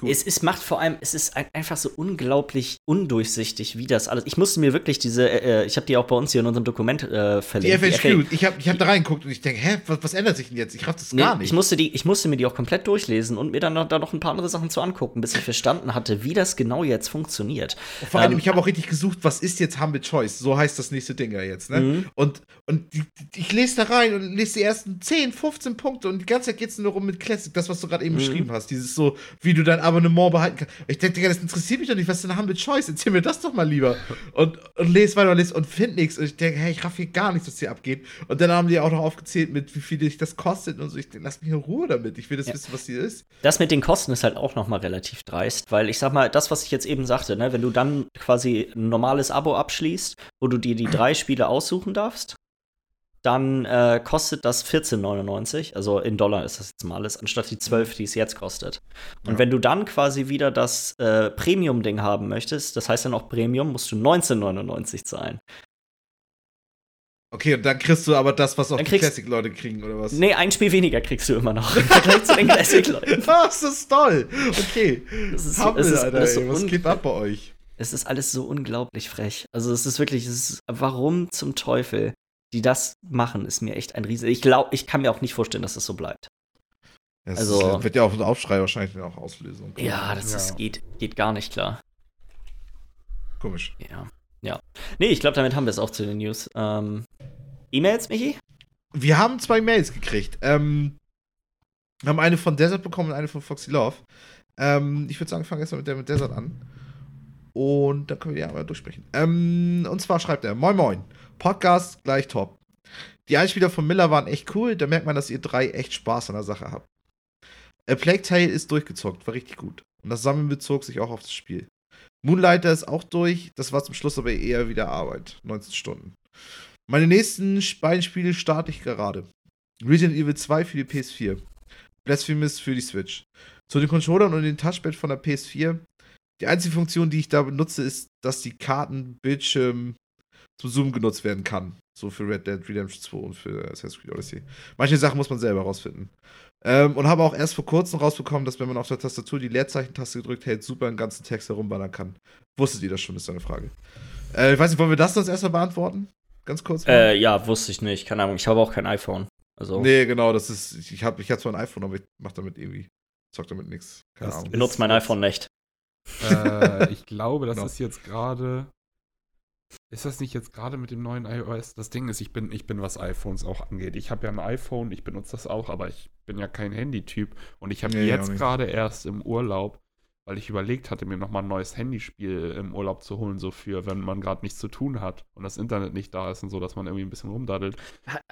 es, es macht vor allem, es ist ein, einfach so unglaublich undurchsichtig, wie das alles. Ich musste mir wirklich diese, äh, äh ich habe die auch bei uns hier in unserem Dokument äh, verlinkt. Die FAQ, ich habe ich hab da reingeguckt und ich denke, hä, was, was, ändert sich denn jetzt? Ich raff das nee, gar nicht. Ich musste, die, ich musste mir die auch komplett durchlesen und mir dann noch, da noch ein paar andere Sachen zu angucken, bis ich verstanden hatte, wie das genau jetzt funktioniert. Vor allem, ähm, ich habe auch richtig gesucht, was ist jetzt Humble Choice? So heißt das nächste Ding ja jetzt, ne? Mhm. Und, und die, ich lese da rein und lese die ersten 10, 15 Punkte und die ganze Zeit geht es nur rum mit Classic, das, was du gerade eben mhm. beschrieben hast. Dieses so, wie du dein Abonnement behalten kannst. Ich denke, das interessiert mich doch nicht, was denn Humble Choice? Erzähl mir das doch mal lieber. Und, und lese weiter und lese und find nichts. Und ich denke, hey, ich raff hier gar nichts, was hier abgeht. Und dann haben die auch noch aufgezählt, mit wie viel das kostet und so. Ich denke, lass mich in Ruhe damit. Ich will das ja. wissen, was hier ist. Das mit den Kosten ist halt auch noch mal relativ dreist, weil ich sag mal, das, was ich jetzt eben sagte, ne, wenn du dann quasi ein normales Abo abschließt, wo du dir die drei Spiele aussuchen darfst, dann äh, kostet das 14,99. Also in Dollar ist das jetzt mal alles, anstatt die 12, die es jetzt kostet. Und ja. wenn du dann quasi wieder das äh, Premium-Ding haben möchtest, das heißt dann auch Premium, musst du 19,99 zahlen. Okay, und dann kriegst du aber das, was auch dann die Classic-Leute kriegen, oder was? Nee, ein Spiel weniger kriegst du immer noch <laughs> im Vergleich zu den Classic-Leuten. <laughs> das ist toll. Okay. Das ist, Hammel, es ist Alter, ey, was geht ab bei euch? Es ist alles so unglaublich frech. Also es ist wirklich, es ist, warum zum Teufel die das machen, ist mir echt ein Riese. Ich glaube, ich kann mir auch nicht vorstellen, dass das so bleibt. Das also wird ja auch ein Aufschrei wahrscheinlich auch auslösen. Ja, das ja. Ist, geht, geht gar nicht klar. Komisch. Ja. Ja. Nee, ich glaube, damit haben wir es auch zu den News. Ähm, E-Mails, Michi? Wir haben zwei Mails gekriegt. Ähm, wir haben eine von Desert bekommen und eine von Foxy Love. Ähm, ich würde sagen, fangen erstmal mit der mit Desert an. Und dann können wir die einmal durchsprechen. Ähm, und zwar schreibt er: Moin Moin. Podcast gleich top. Die Einspieler von Miller waren echt cool, da merkt man, dass ihr drei echt Spaß an der Sache habt. A Plague Tale ist durchgezockt, war richtig gut. Und das Sammeln bezog sich auch auf das Spiel. Moonlighter ist auch durch, das war zum Schluss aber eher wieder Arbeit. 19 Stunden. Meine nächsten beiden Spiele starte ich gerade. Resident Evil 2 für die PS4. Blasphemous für die Switch. Zu den Controllern und dem Touchpad von der PS4. Die einzige Funktion, die ich da benutze, ist, dass die Karten, Bildschirm, zum Zoom genutzt werden kann. So für Red Dead Redemption 2 und für Assassin's Creed Odyssey. Manche Sachen muss man selber rausfinden. Ähm, und habe auch erst vor kurzem rausbekommen, dass wenn man auf der Tastatur die Leerzeichentaste gedrückt hält, super einen ganzen Text herumballern kann. Wusstet ihr das schon, ist eine Frage. Äh, ich weiß nicht, wollen wir das sonst erstmal beantworten? Ganz kurz. Äh, ja, wusste ich nicht. Keine Ahnung. Ich habe auch kein iPhone. Also. Nee, genau, das ist. Ich habe ich hab zwar ein iPhone, aber ich mache damit irgendwie. Zock damit nichts. Keine Ahnung. Ich benutze mein iPhone nicht. Äh, ich glaube, das <laughs> genau. ist jetzt gerade ist das nicht jetzt gerade mit dem neuen iOS? Das Ding ist, ich bin, ich bin was iPhones auch angeht. Ich habe ja ein iPhone, ich benutze das auch, aber ich bin ja kein Handytyp. Und ich habe nee, jetzt gerade erst im Urlaub weil ich überlegt hatte, mir nochmal ein neues Handyspiel im Urlaub zu holen, so für, wenn man gerade nichts zu tun hat und das Internet nicht da ist und so, dass man irgendwie ein bisschen rumdaddelt.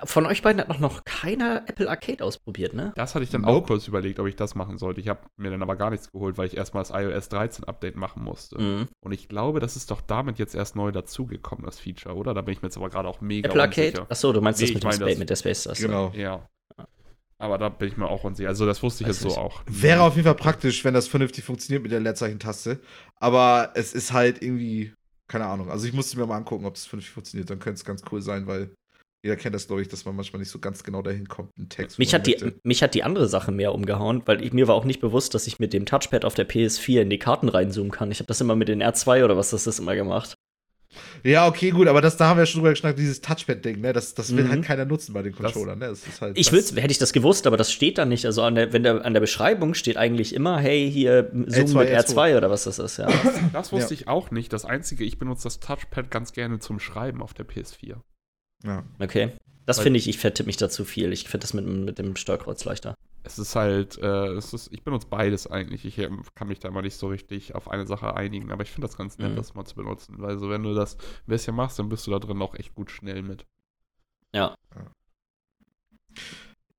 Von euch beiden hat noch, noch keiner Apple Arcade ausprobiert, ne? Das hatte ich dann nope. auch kurz überlegt, ob ich das machen sollte. Ich habe mir dann aber gar nichts geholt, weil ich erstmal das iOS 13 Update machen musste. Mhm. Und ich glaube, das ist doch damit jetzt erst neu dazugekommen, das Feature, oder? Da bin ich mir jetzt aber gerade auch mega Apple Arcade? Achso, du meinst nee, das mit, dem das, mit der Space Taste. Genau. Ja. Aber da bin ich mir auch unsicher. Also, das wusste ich jetzt so auch. Wäre auf jeden Fall praktisch, wenn das vernünftig funktioniert mit der Leerzeichentaste. Aber es ist halt irgendwie, keine Ahnung. Also, ich musste mir mal angucken, ob es vernünftig funktioniert. Dann könnte es ganz cool sein, weil jeder kennt das, glaube ich, dass man manchmal nicht so ganz genau dahin kommt, einen Text. Mich hat, die, mich hat die andere Sache mehr umgehauen, weil ich, mir war auch nicht bewusst, dass ich mit dem Touchpad auf der PS4 in die Karten reinzoomen kann. Ich habe das immer mit den R2 oder was das ist immer gemacht. Ja, okay, gut, aber das, da haben wir ja schon drüber geschnackt, dieses Touchpad-Ding, ne? Das, das will mhm. halt keiner nutzen bei den Controllern, ne? Das ist halt, ich würde, hätte ich das gewusst, aber das steht da nicht. Also an der, wenn der, an der Beschreibung steht eigentlich immer, hey, hier Zoom L2, mit R2, R2 oder was das ist, ja. Das wusste ja. ich auch nicht. Das Einzige, ich benutze das Touchpad ganz gerne zum Schreiben auf der PS4. Ja. Okay. Das finde ich, ich vertippe mich da zu viel. Ich finde das mit, mit dem Steuerkreuz leichter es ist halt, äh, es ist, ich benutze beides eigentlich. Ich ähm, kann mich da immer nicht so richtig auf eine Sache einigen, aber ich finde das ganz nett, mhm. das mal zu benutzen. Weil so, wenn du das ein bisschen machst, dann bist du da drin auch echt gut schnell mit. Ja.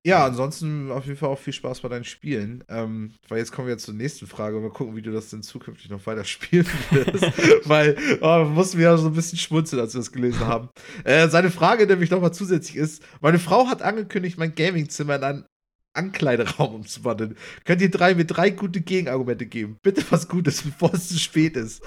Ja, ansonsten auf jeden Fall auch viel Spaß bei deinen Spielen. Ähm, weil jetzt kommen wir jetzt zur nächsten Frage. Mal gucken, wie du das denn zukünftig noch weiter spielen <laughs> wirst. <laughs> weil oh, mussten wir ja so ein bisschen schmunzeln, als wir das gelesen haben. Äh, seine Frage nämlich nochmal zusätzlich ist: Meine Frau hat angekündigt, mein Gamingzimmer in ein Ankleideraum umzuwandeln. Könnt ihr drei mit drei gute Gegenargumente geben? Bitte was Gutes, <laughs> bevor es zu spät ist.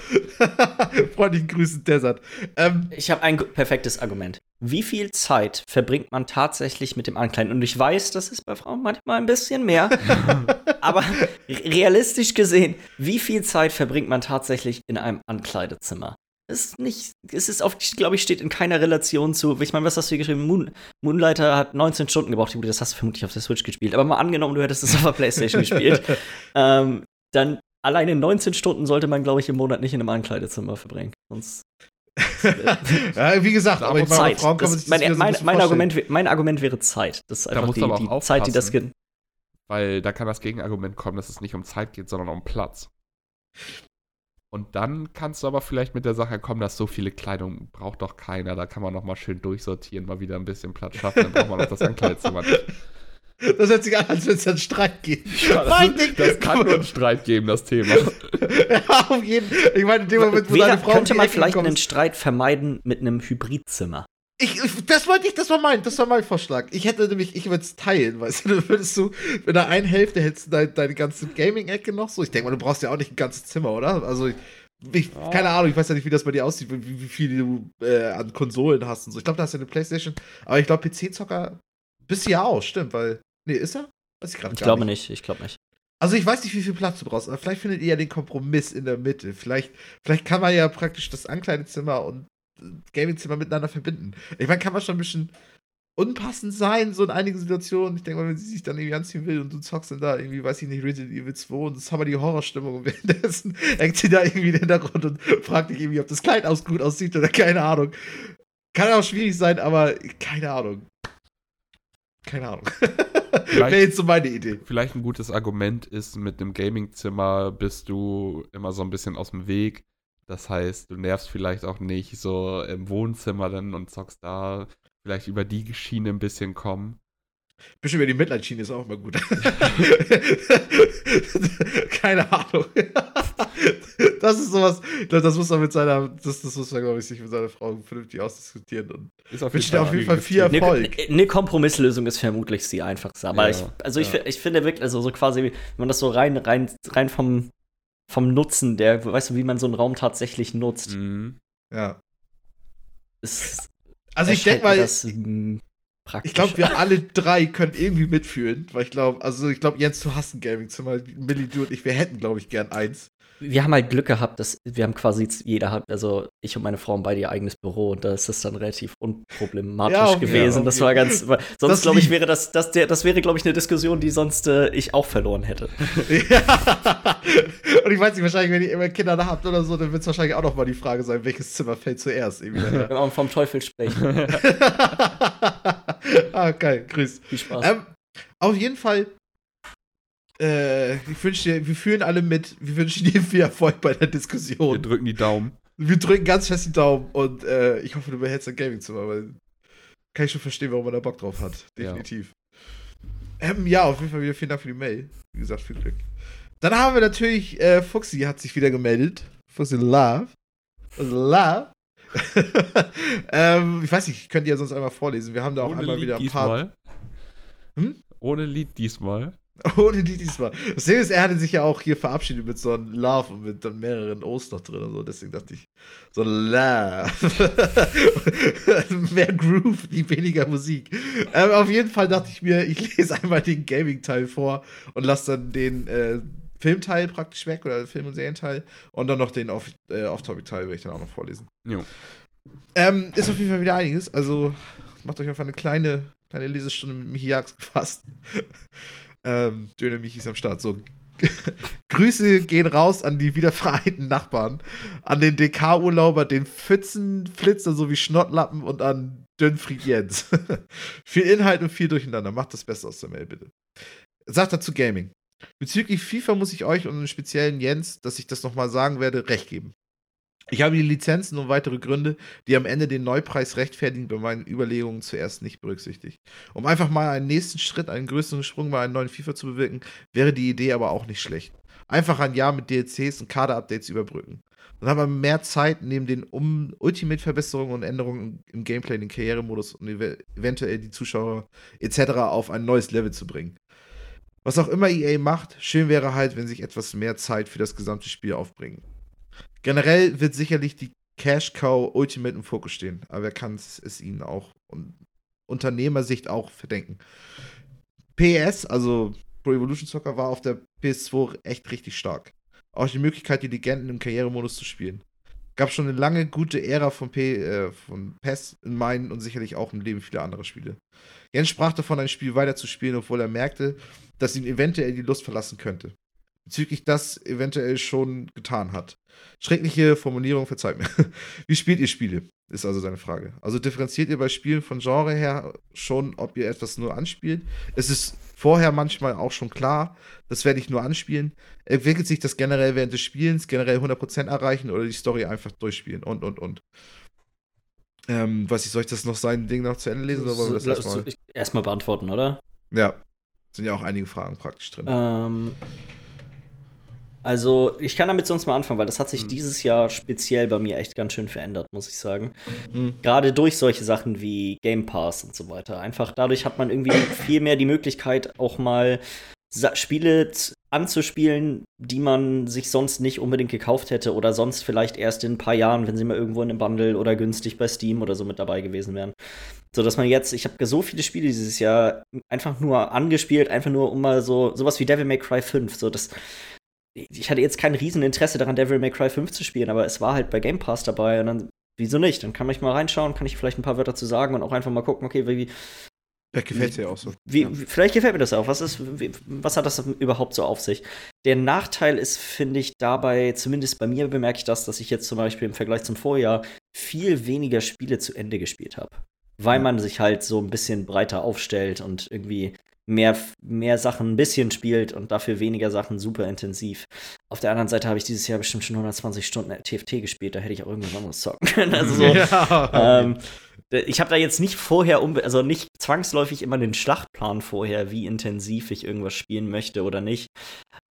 <laughs> Freundlichen Grüßen, Desert. Ähm, ich habe ein perfektes Argument. Wie viel Zeit verbringt man tatsächlich mit dem Ankleiden? Und ich weiß, das ist bei Frauen manchmal ein bisschen mehr. <laughs> aber realistisch gesehen, wie viel Zeit verbringt man tatsächlich in einem Ankleidezimmer? Ist nicht, es ist auf, glaube ich, steht in keiner Relation zu, ich meine, was hast du hier geschrieben? Moon, Moonlighter hat 19 Stunden gebraucht, das hast du vermutlich auf der Switch gespielt, aber mal angenommen, du hättest es auf der Playstation gespielt, <laughs> ähm, dann alleine 19 Stunden sollte man, glaube ich, im Monat nicht in einem Ankleidezimmer verbringen, sonst <laughs> ja, wie gesagt, aber ich meine, Frauen kann man sich mein, mein, mein, Argument, mein Argument wäre Zeit. Das ist einfach da die, die Zeit, die das Weil da kann das Gegenargument kommen, dass es nicht um Zeit geht, sondern um Platz. Und dann kannst du aber vielleicht mit der Sache kommen, dass so viele Kleidung braucht doch keiner. Da kann man noch mal schön durchsortieren, mal wieder ein bisschen Platz schaffen. Dann braucht man noch das Ankleidezimmer nicht. <laughs> Das hört sich an, als würde es einen Streit geben. <laughs> Ja, das, das kann nur einen Streit geben, das Thema. <laughs> ja, auf jeden Fall. Ich meine, in dem Moment, wo deine Frau Könnte man vielleicht einen Streit vermeiden mit einem Hybridzimmer? Ich, das wollte ich, das war mein, das war mein Vorschlag. Ich hätte nämlich, ich würde es teilen, weißt du, <laughs> dann würdest du, in der einen Hälfte hättest du deine, deine ganze Gaming-Ecke noch so. Ich denke mal, du brauchst ja auch nicht ein ganzes Zimmer, oder? Also, ich, keine Ahnung, ich weiß ja nicht, wie das bei dir aussieht, wie, wie viel du äh, an Konsolen hast und so. Ich glaube, da hast du eine Playstation, aber ich glaube, PC-Zocker bist du ja auch, stimmt, weil, nee, ist er? Weiß ich gerade Ich glaube nicht, ich glaube nicht. Also ich weiß nicht, wie viel Platz du brauchst, aber vielleicht findet ihr ja den Kompromiss in der Mitte. Vielleicht, vielleicht kann man ja praktisch das Ankleidezimmer und Gaming-Zimmer miteinander verbinden. Ich meine, kann man schon ein bisschen unpassend sein, so in einigen Situationen. Ich denke mal, wenn sie sich dann irgendwie anziehen will und du zockst dann da irgendwie, weiß ich nicht, Resident Evil 2 und das haben wir die Horrorstimmung und <laughs> währenddessen hängt sie da irgendwie in den Hintergrund und fragt dich irgendwie, ob das Kleid aus gut aussieht oder keine Ahnung. Kann auch schwierig sein, aber keine Ahnung. Keine Ahnung. <laughs> Wäre jetzt so meine Idee. Vielleicht ein gutes Argument ist, mit dem Gaming-Zimmer bist du immer so ein bisschen aus dem Weg. Das heißt, du nervst vielleicht auch nicht so im Wohnzimmer dann und zockst da. Vielleicht über die Schiene ein bisschen kommen. Bisschen über die Mitleidschiene ist auch immer gut. <laughs> Keine Ahnung. das ist sowas, das muss man mit seiner, das, das muss man, glaube ich, sich mit seiner Frau vernünftig ausdiskutieren. Und ist auf jeden, Fall, auf jeden Fall viel Erfolg. Eine, eine Kompromisslösung ist vermutlich die einfachste. Aber ja, ich, also ja. ich, ich finde wirklich, also so quasi, wenn man das so rein, rein, rein vom vom Nutzen, der, weißt du, wie man so einen Raum tatsächlich nutzt. Mhm. Ja. Ist, also ich denke mal, das, ich glaube, wir alle drei können irgendwie mitfühlen, weil ich glaube, also ich glaube, Jens, du hast ein Gaming-Zimmer, Millie, du und ich, wir hätten, glaube ich, gern eins wir haben halt Glück gehabt, dass wir haben quasi jeder hat, also ich und meine Frau haben beide ihr eigenes Büro und da ist das dann relativ unproblematisch ja, gewesen. Ja, das war ganz, <laughs> sonst glaube ich wäre das, das, der, das wäre glaube ich eine Diskussion, die sonst äh, ich auch verloren hätte. <laughs> ja. Und ich weiß nicht, wahrscheinlich, wenn ihr immer Kinder da habt oder so, dann wird es wahrscheinlich auch noch mal die Frage sein, welches Zimmer fällt zuerst. Wir <laughs> vom Teufel sprechen. ah, geil, grüß. Viel Spaß. Ähm, auf jeden Fall äh, ich wünsche dir, wir fühlen alle mit, wir wünschen dir viel Erfolg bei der Diskussion. Wir drücken die Daumen. Wir drücken ganz fest die Daumen und äh, ich hoffe, du behältst dein Gaming-Zimmer, weil kann ich schon verstehen, warum man da Bock drauf hat. Definitiv. Ja. Ähm, ja, auf jeden Fall wieder vielen Dank für die Mail. Wie gesagt, viel Glück. Dann haben wir natürlich, äh, Fuxi hat sich wieder gemeldet. Fuxi Love. Love. <laughs> ähm, ich weiß nicht, ich könnte ja sonst einmal vorlesen. Wir haben da auch Ohne einmal Lied wieder ein paar. Hm? Ohne Lied diesmal. <laughs> Ohne die diesmal. Das Ding ist, er hatte sich ja auch hier verabschiedet mit so einem Love und mit dann mehreren O's noch drin und so. Deswegen dachte ich, so Love. <laughs> Mehr Groove, die weniger Musik. Ähm, auf jeden Fall dachte ich mir, ich lese einmal den Gaming-Teil vor und lasse dann den äh, Filmteil praktisch weg oder Film- und Serienteil und dann noch den äh, Off-Topic-Teil werde ich dann auch noch vorlesen. Jo. Ähm, ist auf jeden Fall wieder einiges. Also macht euch einfach eine kleine, kleine Lesestunde mit Michi Jags gefasst. Ähm, Döner Michi ist am Start. So. <laughs> Grüße gehen raus an die wiedervereinten Nachbarn, an den DK-Urlauber, den Pfützenflitzer sowie Schnottlappen und an Dünnfried Jens. <laughs> viel Inhalt und viel Durcheinander. Macht das Beste aus der Mail, bitte. Sagt dazu Gaming. Bezüglich FIFA muss ich euch und dem speziellen Jens, dass ich das nochmal sagen werde, recht geben. Ich habe die Lizenzen und weitere Gründe, die am Ende den Neupreis rechtfertigen, bei meinen Überlegungen zuerst nicht berücksichtigt. Um einfach mal einen nächsten Schritt, einen größeren Sprung bei einem neuen FIFA zu bewirken, wäre die Idee aber auch nicht schlecht. Einfach ein Jahr mit DLCs und Kader-Updates überbrücken. Dann hat man mehr Zeit, neben den um Ultimate-Verbesserungen und Änderungen im Gameplay, den Karrieremodus und ev eventuell die Zuschauer etc. auf ein neues Level zu bringen. Was auch immer EA macht, schön wäre halt, wenn sich etwas mehr Zeit für das gesamte Spiel aufbringen. Generell wird sicherlich die Cash Cow Ultimate im Fokus stehen, aber wer kann es ihnen auch und Unternehmersicht auch verdenken. PS, also Pro Evolution Soccer, war auf der PS2 echt richtig stark. Auch die Möglichkeit, die Legenden im Karrieremodus zu spielen. Gab schon eine lange gute Ära von, P, äh, von PES in meinen und sicherlich auch im Leben vieler anderer Spiele. Jens sprach davon, ein Spiel weiterzuspielen, obwohl er merkte, dass ihn eventuell die Lust verlassen könnte bezüglich das eventuell schon getan hat. Schreckliche Formulierung, verzeiht mir. <laughs> Wie spielt ihr Spiele? Ist also seine Frage. Also differenziert ihr bei Spielen von Genre her schon, ob ihr etwas nur anspielt? Es ist vorher manchmal auch schon klar, das werde ich nur anspielen. Entwickelt sich das generell während des Spielens, generell 100% erreichen oder die Story einfach durchspielen und, und, und. Ähm, weiß ich, soll ich das noch sein Ding noch zu Ende lesen? Oder wollen wir das erstmal? erstmal beantworten, oder? Ja. Sind ja auch einige Fragen praktisch drin. Ähm, also, ich kann damit sonst mal anfangen, weil das hat sich mhm. dieses Jahr speziell bei mir echt ganz schön verändert, muss ich sagen. Mhm. Gerade durch solche Sachen wie Game Pass und so weiter. Einfach dadurch hat man irgendwie viel mehr die Möglichkeit, auch mal Spiele anzuspielen, die man sich sonst nicht unbedingt gekauft hätte oder sonst vielleicht erst in ein paar Jahren, wenn sie mal irgendwo in einem Bundle oder günstig bei Steam oder so mit dabei gewesen wären. So dass man jetzt, ich habe so viele Spiele dieses Jahr einfach nur angespielt, einfach nur um mal so sowas wie Devil May Cry 5, so das ich hatte jetzt kein Rieseninteresse daran, Devil May Cry 5 zu spielen, aber es war halt bei Game Pass dabei und dann, wieso nicht? Dann kann ich mal reinschauen, kann ich vielleicht ein paar Wörter zu sagen und auch einfach mal gucken, okay, wie. Vielleicht gefällt es dir auch so. Wie, ja. Vielleicht gefällt mir das auch. Was, ist, was hat das überhaupt so auf sich? Der Nachteil ist, finde ich, dabei, zumindest bei mir bemerke ich das, dass ich jetzt zum Beispiel im Vergleich zum Vorjahr viel weniger Spiele zu Ende gespielt habe. Weil man sich halt so ein bisschen breiter aufstellt und irgendwie mehr, mehr Sachen ein bisschen spielt und dafür weniger Sachen super intensiv. Auf der anderen Seite habe ich dieses Jahr bestimmt schon 120 Stunden TFT gespielt, da hätte ich auch irgendwas anderes zocken können. Also so, <laughs> ja. ähm, ich habe da jetzt nicht vorher, also nicht zwangsläufig immer den Schlachtplan vorher, wie intensiv ich irgendwas spielen möchte oder nicht.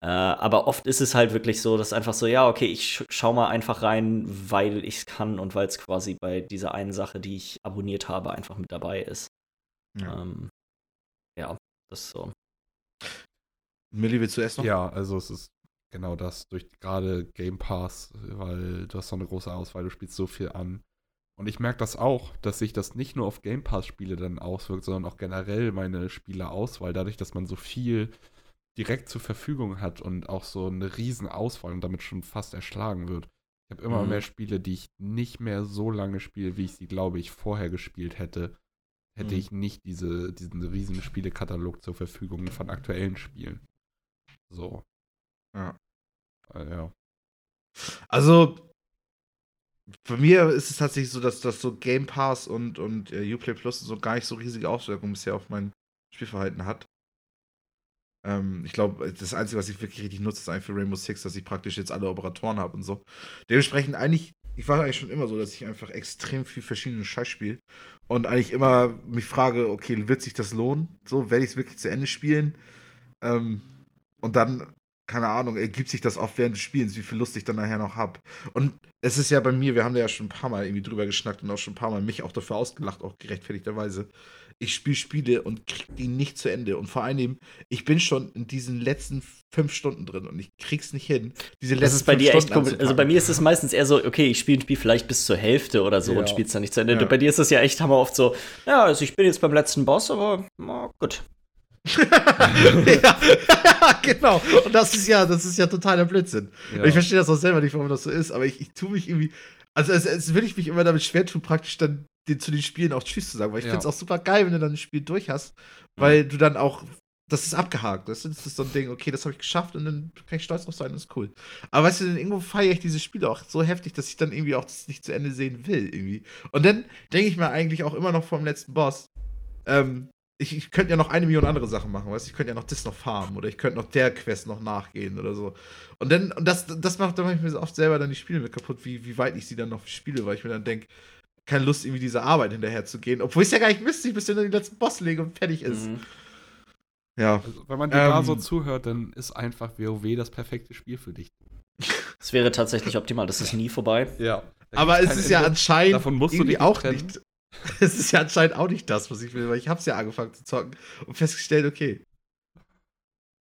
Äh, aber oft ist es halt wirklich so, dass einfach so, ja, okay, ich schau mal einfach rein, weil ich es kann und weil es quasi bei dieser einen Sache, die ich abonniert habe, einfach mit dabei ist. Ja. Ähm. Das ist so. Millie, willst du erst noch? Ja, also es ist genau das, durch gerade Game Pass, weil du hast so eine große Auswahl, du spielst so viel an. Und ich merke das auch, dass sich das nicht nur auf Game Pass-Spiele dann auswirkt, sondern auch generell meine Spielerauswahl, dadurch, dass man so viel direkt zur Verfügung hat und auch so eine riesen Auswahl und damit schon fast erschlagen wird. Ich habe immer mhm. mehr Spiele, die ich nicht mehr so lange spiele, wie ich sie, glaube ich, vorher gespielt hätte hätte mhm. ich nicht diese, diesen riesen Spielekatalog zur Verfügung von aktuellen Spielen. So. Ja. Äh, ja. Also, bei mir ist es tatsächlich so, dass das so Game Pass und, und äh, Uplay Plus so gar nicht so riesige Auswirkungen bisher auf mein Spielverhalten hat. Ähm, ich glaube, das Einzige, was ich wirklich richtig nutze, ist eigentlich für Rainbow Six, dass ich praktisch jetzt alle Operatoren habe und so. Dementsprechend eigentlich ich war eigentlich schon immer so, dass ich einfach extrem viel verschiedene Scheiß spiele und eigentlich immer mich frage, okay, wird sich das lohnen? So, werde ich es wirklich zu Ende spielen? Ähm, und dann, keine Ahnung, ergibt sich das auch während des Spielens, wie viel Lust ich dann nachher noch habe. Und es ist ja bei mir, wir haben da ja schon ein paar Mal irgendwie drüber geschnackt und auch schon ein paar Mal mich auch dafür ausgelacht, auch gerechtfertigterweise ich spiele Spiele und krieg die nicht zu Ende. Und vor allem, ich bin schon in diesen letzten fünf Stunden drin und ich krieg's nicht hin. Diese letzten das ist bei dir echt komisch. Also bei mir ist es meistens eher so, okay, ich spiele ein Spiel vielleicht bis zur Hälfte oder so ja. und spiel's dann nicht zu Ende. Ja. Bei dir ist es ja echt hammer oft so, ja, also ich bin jetzt beim letzten Boss, aber oh, gut. <laughs> ja, <laughs> genau. Und das ist ja, das ist ja totaler Blödsinn. Ja. Ich verstehe das auch selber nicht, warum das so ist, aber ich, ich tue mich irgendwie. Also es, es will ich mich immer damit schwer tun, praktisch dann den, zu den Spielen auch Tschüss zu sagen, weil ich ja. finde es auch super geil, wenn du dann ein Spiel durch hast, weil du dann auch, das ist abgehakt. Das ist, so ein Ding, okay, das habe ich geschafft und dann kann ich stolz drauf sein, das ist cool. Aber weißt du, dann irgendwo feiere ich diese Spiele auch so heftig, dass ich dann irgendwie auch das nicht zu Ende sehen will, irgendwie. Und dann denke ich mir eigentlich auch immer noch vom letzten Boss, ähm, ich, ich könnte ja noch eine Million andere Sachen machen, weißt du? Ich könnte ja noch das noch farmen oder ich könnte noch der Quest noch nachgehen oder so. Und dann, und das, das macht dann manchmal oft selber dann die Spiele mit kaputt, wie, wie weit ich sie dann noch spiele, weil ich mir dann denke, keine Lust, irgendwie dieser Arbeit hinterher zu gehen. Obwohl ich es ja gar nicht müsste, ich bis dann den letzten Boss lege und fertig ist. Mhm. Ja. Also, wenn man dir ähm, da so zuhört, dann ist einfach WoW das perfekte Spiel für dich. Es wäre tatsächlich optimal, das ist nie vorbei. Ja. Aber es ist Ende. ja anscheinend Davon musst du dich auch trennen. nicht. <laughs> Es ist ja anscheinend auch nicht das, was ich will, weil ich hab's ja angefangen zu zocken und festgestellt, okay.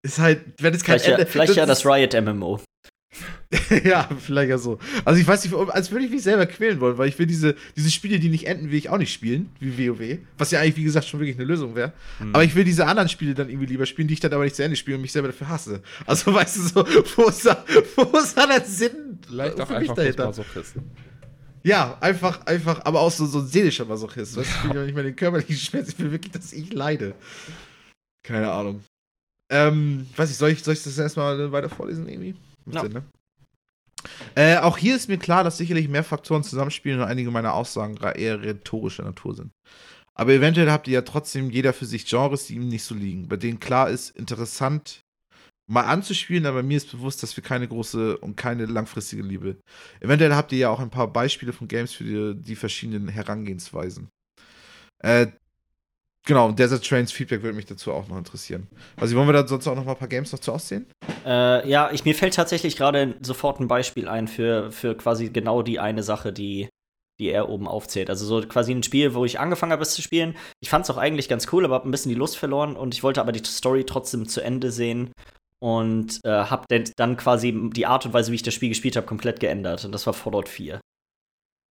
Ist halt, wenn es kein vielleicht Ende. Ja, vielleicht das ja das Riot MMO. <laughs> ja, vielleicht ja so. Also ich weiß nicht, als würde ich mich selber quälen wollen, weil ich will diese, diese Spiele, die nicht enden, will ich auch nicht spielen, wie WoW. Was ja eigentlich, wie gesagt, schon wirklich eine Lösung wäre. Mhm. Aber ich will diese anderen Spiele dann irgendwie lieber spielen, die ich dann aber nicht zu Ende spiele und mich selber dafür hasse. Also <laughs> weißt du so, wo ist da, wo ist da der Sinn? Vielleicht auch einfach dahinter? Masochisten. Ja, einfach, einfach, aber auch so, so ein seelischer Masochist. Weißt du, ich will ja nicht mehr den körperlichen Schmerz, ich will wirklich, dass ich leide. Keine Ahnung. Ähm, weiß ich, soll ich, soll ich das erstmal weiter vorlesen, irgendwie? Ja. Sinn, ne? äh, auch hier ist mir klar, dass sicherlich mehr Faktoren zusammenspielen und einige meiner Aussagen eher rhetorischer Natur sind. Aber eventuell habt ihr ja trotzdem jeder für sich Genres, die ihm nicht so liegen, bei denen klar ist, interessant mal anzuspielen, aber mir ist bewusst, dass wir keine große und keine langfristige Liebe. Eventuell habt ihr ja auch ein paar Beispiele von Games für die, die verschiedenen Herangehensweisen. Äh, Genau, Desert Trains Feedback würde mich dazu auch noch interessieren. Also wollen wir da sonst auch noch mal ein paar Games noch zu aussehen? Äh, ja, ich, mir fällt tatsächlich gerade sofort ein Beispiel ein für, für quasi genau die eine Sache, die, die er oben aufzählt. Also so quasi ein Spiel, wo ich angefangen habe, es zu spielen. Ich fand es auch eigentlich ganz cool, aber habe ein bisschen die Lust verloren und ich wollte aber die Story trotzdem zu Ende sehen und äh, habe dann quasi die Art und Weise, wie ich das Spiel gespielt habe, komplett geändert. Und das war Fallout 4.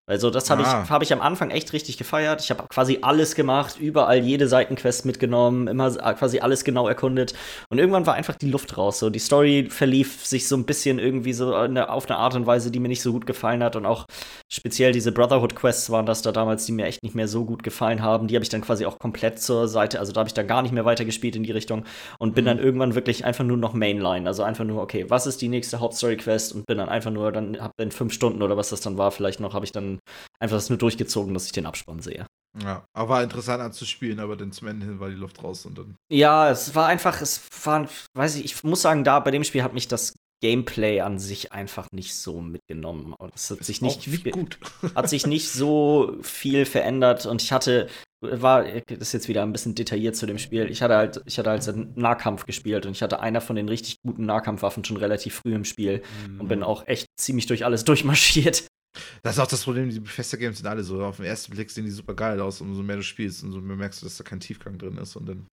Also das habe ah. ich, hab ich am Anfang echt richtig gefeiert. Ich habe quasi alles gemacht, überall jede Seitenquest mitgenommen, immer quasi alles genau erkundet. Und irgendwann war einfach die Luft raus. So die Story verlief sich so ein bisschen irgendwie so eine, auf eine Art und Weise, die mir nicht so gut gefallen hat. Und auch speziell diese Brotherhood-Quests waren das da damals, die mir echt nicht mehr so gut gefallen haben. Die habe ich dann quasi auch komplett zur Seite. Also da habe ich dann gar nicht mehr weitergespielt in die Richtung und bin mhm. dann irgendwann wirklich einfach nur noch Mainline. Also einfach nur, okay, was ist die nächste Hauptstory-Quest? Und bin dann einfach nur, dann habe in fünf Stunden oder was das dann war, vielleicht noch, habe ich dann einfach das nur durchgezogen, dass ich den Abspann sehe. Ja, aber war interessant anzuspielen, aber dann zum Ende hin war die Luft raus und dann. Ja, es war einfach, es war, weiß ich, ich muss sagen, da bei dem Spiel hat mich das Gameplay an sich einfach nicht so mitgenommen. Es hat sich nicht, nicht gut. <laughs> hat sich nicht so viel verändert und ich hatte war das ist jetzt wieder ein bisschen detailliert zu dem Spiel. Ich hatte halt ich hatte halt Nahkampf gespielt und ich hatte einer von den richtig guten Nahkampfwaffen schon relativ früh im Spiel mhm. und bin auch echt ziemlich durch alles <laughs> durchmarschiert. Das ist auch das Problem, die Bethesda-Games sind alle so. Auf den ersten Blick sehen die super geil aus und umso mehr du spielst, umso mehr merkst du, dass da kein Tiefgang drin ist und dann.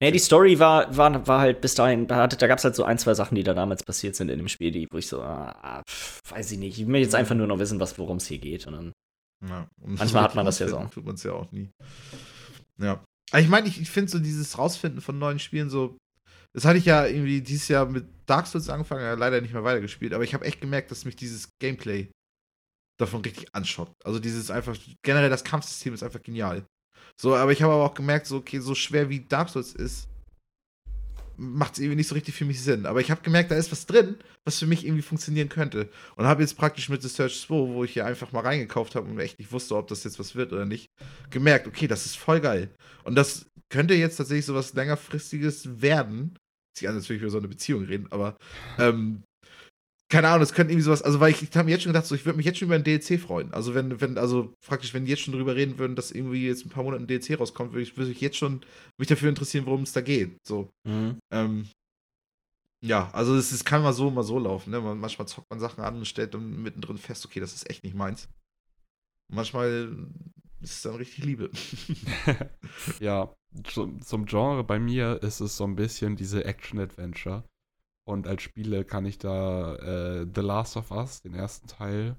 Nee, die Story war, war, war halt bis dahin, da, da gab es halt so ein, zwei Sachen, die da damals passiert sind in dem Spiel, die, wo ich so, ah, weiß ich nicht, ich will jetzt einfach nur noch wissen, worum es hier geht. Und dann, ja, und manchmal hat man das ja so. Tut man es ja auch nie. Ja. Aber ich meine, ich, ich finde so dieses Rausfinden von neuen Spielen so, das hatte ich ja irgendwie dieses Jahr mit Dark Souls angefangen, ja, leider nicht mehr weitergespielt, aber ich habe echt gemerkt, dass mich dieses Gameplay davon richtig anschockt. Also dieses einfach, generell das Kampfsystem ist einfach genial. So, aber ich habe aber auch gemerkt, so, okay, so schwer wie Dark Souls ist, macht es irgendwie nicht so richtig für mich Sinn. Aber ich habe gemerkt, da ist was drin, was für mich irgendwie funktionieren könnte. Und habe jetzt praktisch mit The Search 2, wo ich hier einfach mal reingekauft habe und echt nicht wusste, ob das jetzt was wird oder nicht, gemerkt, okay, das ist voll geil. Und das könnte jetzt tatsächlich so was längerfristiges werden. Sie an, als würde ich über so eine Beziehung reden, aber ähm, keine Ahnung, das könnte irgendwie sowas, also weil ich, ich habe mir jetzt schon gedacht, so, ich würde mich jetzt schon über ein DLC freuen. Also wenn, wenn, also praktisch, wenn die jetzt schon drüber reden würden, dass irgendwie jetzt ein paar Monate ein DLC rauskommt, würde ich, würde ich jetzt schon mich dafür interessieren, worum es da geht. So. Mhm. Ähm, ja, also es, es, kann mal so, mal so laufen. Ne? manchmal zockt man Sachen an und stellt dann mittendrin fest, okay, das ist echt nicht meins. Und manchmal ist es dann richtig Liebe. <laughs> ja, zum Genre bei mir ist es so ein bisschen diese Action-Adventure. Und als Spiele kann ich da äh, The Last of Us, den ersten Teil,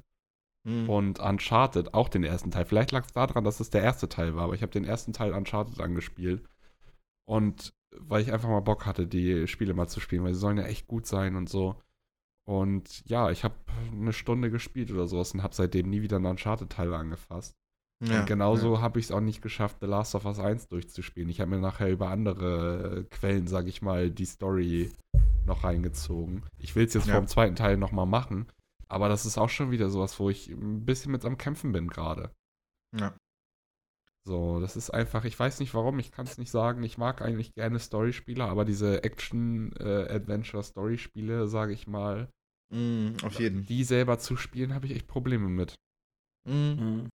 hm. und Uncharted, auch den ersten Teil. Vielleicht lag es daran, dass es der erste Teil war, aber ich habe den ersten Teil Uncharted angespielt. Und weil ich einfach mal Bock hatte, die Spiele mal zu spielen, weil sie sollen ja echt gut sein und so. Und ja, ich habe eine Stunde gespielt oder sowas und habe seitdem nie wieder einen Uncharted-Teil angefasst. Ja, und genauso ja. habe ich es auch nicht geschafft, The Last of Us 1 durchzuspielen. Ich habe mir nachher über andere Quellen, sage ich mal, die Story noch reingezogen. Ich will es jetzt ja. vor dem zweiten Teil nochmal machen, aber das ist auch schon wieder sowas, wo ich ein bisschen mit am Kämpfen bin gerade. Ja. So, das ist einfach, ich weiß nicht warum, ich kann es nicht sagen. Ich mag eigentlich gerne Storyspiele, aber diese Action-Adventure-Story-Spiele, sage ich mal, Mm, auf jeden. die selber zu spielen, habe ich echt Probleme mit. Mhm.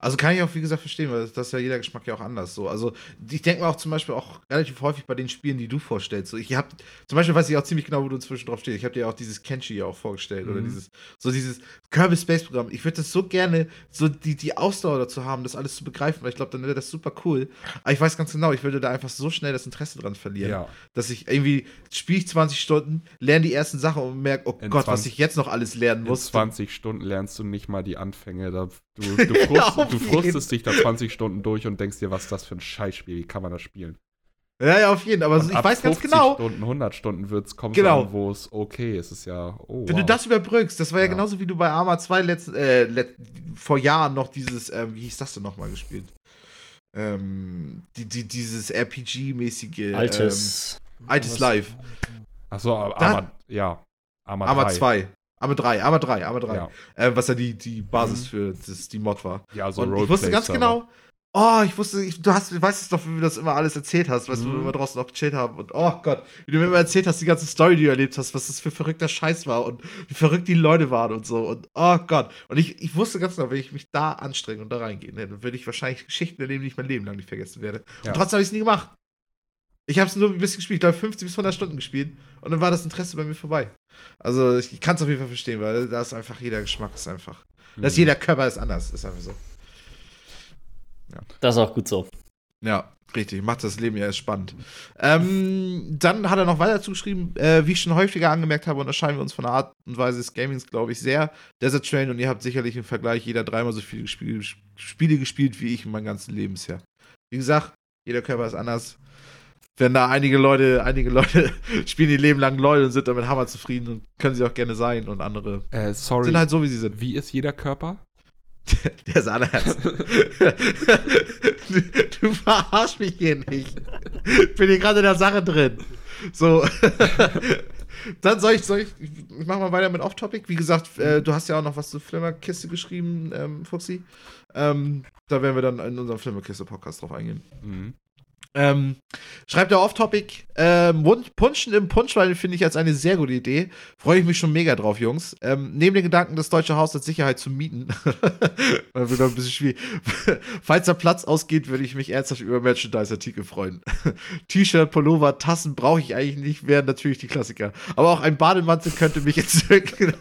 Also kann ich auch, wie gesagt, verstehen, weil das ist ja jeder Geschmack ja auch anders so. Also ich denke mir auch zum Beispiel auch relativ häufig bei den Spielen, die du vorstellst. So, ich habe zum Beispiel weiß ich auch ziemlich genau, wo du inzwischen drauf stehst. Ich habe dir ja auch dieses Kenshi ja auch vorgestellt oder Mhm. dieses so dieses Kirby Space Programm. Ich würde das so gerne so die die Ausdauer dazu haben, das alles zu begreifen, weil ich glaube, dann wäre das super cool. Aber ich weiß ganz genau, ich würde da einfach so schnell das Interesse dran verlieren, Ja. dass ich irgendwie spiele ich 20 Stunden, lerne die ersten Sachen und merke, oh In Gott, was 20 ich jetzt noch alles lernen muss. 20 Stunden lernst du nicht mal die Anfänge. Da, du, du, <laughs> frust, du frustest dich da 20 Stunden durch und denkst dir, was ist das für ein Scheißspiel, wie kann man das spielen? Ja, ja, auf jeden, aber Und ich ab weiß ganz 50 genau, Stunden, 100 Stunden wird's kommen, Genau. wo es okay ist. Es ist ja, oh, Wenn wow. du das überbrückst, das war ja, Ja. genauso wie du bei Arma 2 letzten, äh, let, vor Jahren noch dieses, ähm, wie hieß das denn nochmal gespielt? Ähm, die, die, dieses RPG-mäßige. Altes. Ähm, altes Live. Achso, aber ja. Arma, Arma 3. 2. Arma 3, Arma 3, Arma 3. Ja, Äh, was ja die, die Basis Mhm. für das, die Mod war. ja so Und ich wusste ganz genau, oh, ich wusste, ich, du, hast, du weißt es doch, wie du das immer alles erzählt hast, weißt du, wo wir Mhm. draußen noch gechillt haben. Und oh Gott, wie du mir immer erzählt hast, die ganze Story, die du erlebt hast, was das für verrückter Scheiß war und wie verrückt die Leute waren und so. Und oh Gott. Und ich, ich wusste ganz genau, wenn ich mich da anstrenge und da reingehen dann würde ich wahrscheinlich Geschichten erleben, die ich mein Leben lang nicht vergessen werde. Ja. Und trotzdem habe ich es nie gemacht. Ich habe es nur ein bisschen gespielt, ich glaube 50 bis 100 Stunden gespielt und dann war das Interesse bei mir vorbei. Also ich, ich kann es auf jeden Fall verstehen, weil da ist einfach jeder Geschmack ist einfach. Dass Mhm. jeder Körper ist anders, ist einfach so. Das ist auch gut so. Ja, richtig. Macht das Leben ja erst spannend. Ähm, dann hat er noch weiter zugeschrieben, äh, wie ich schon häufiger angemerkt habe, unterscheiden wir uns von der Art und Weise des Gamings, glaube ich, sehr. Desert Train und ihr habt sicherlich im Vergleich jeder dreimal so viele Spiele, Spiele gespielt wie ich in meinem ganzen Leben bisher. Wie gesagt, jeder Körper ist anders. Wenn da einige Leute, einige Leute <laughs> spielen ihr Leben lang LOL und sind damit hammer zufrieden und können sie auch gerne sein und andere Äh, sorry. sind halt so, wie sie sind. Wie ist jeder Körper? <laughs> Der ist anders. du, <laughs> du verarsch mich hier nicht. Ich bin hier gerade in der Sache drin. So. Dann soll ich, soll ich, ich mach mal weiter mit Off-Topic. Wie gesagt, äh, du hast ja auch noch was zur Flimmerkiste geschrieben, ähm, Fuxi. Ähm, da werden wir dann in unserem Flimmerkiste-Podcast drauf eingehen. Mhm. Ähm, schreibt er Off-Topic. Ähm, Punschen im Punschwein finde ich als eine sehr gute Idee. Freue ich mich schon mega drauf, Jungs. Ähm, neben den Gedanken, das deutsche Haus als Sicherheit zu mieten. <laughs> wird ein bisschen schwierig. <laughs> Falls der Platz ausgeht, würde ich mich ernsthaft über Merchandise-Artikel freuen. <laughs> T-Shirt, Pullover, Tassen brauche ich eigentlich nicht, wären natürlich die Klassiker. Aber auch ein Bademantel könnte mich entzücken.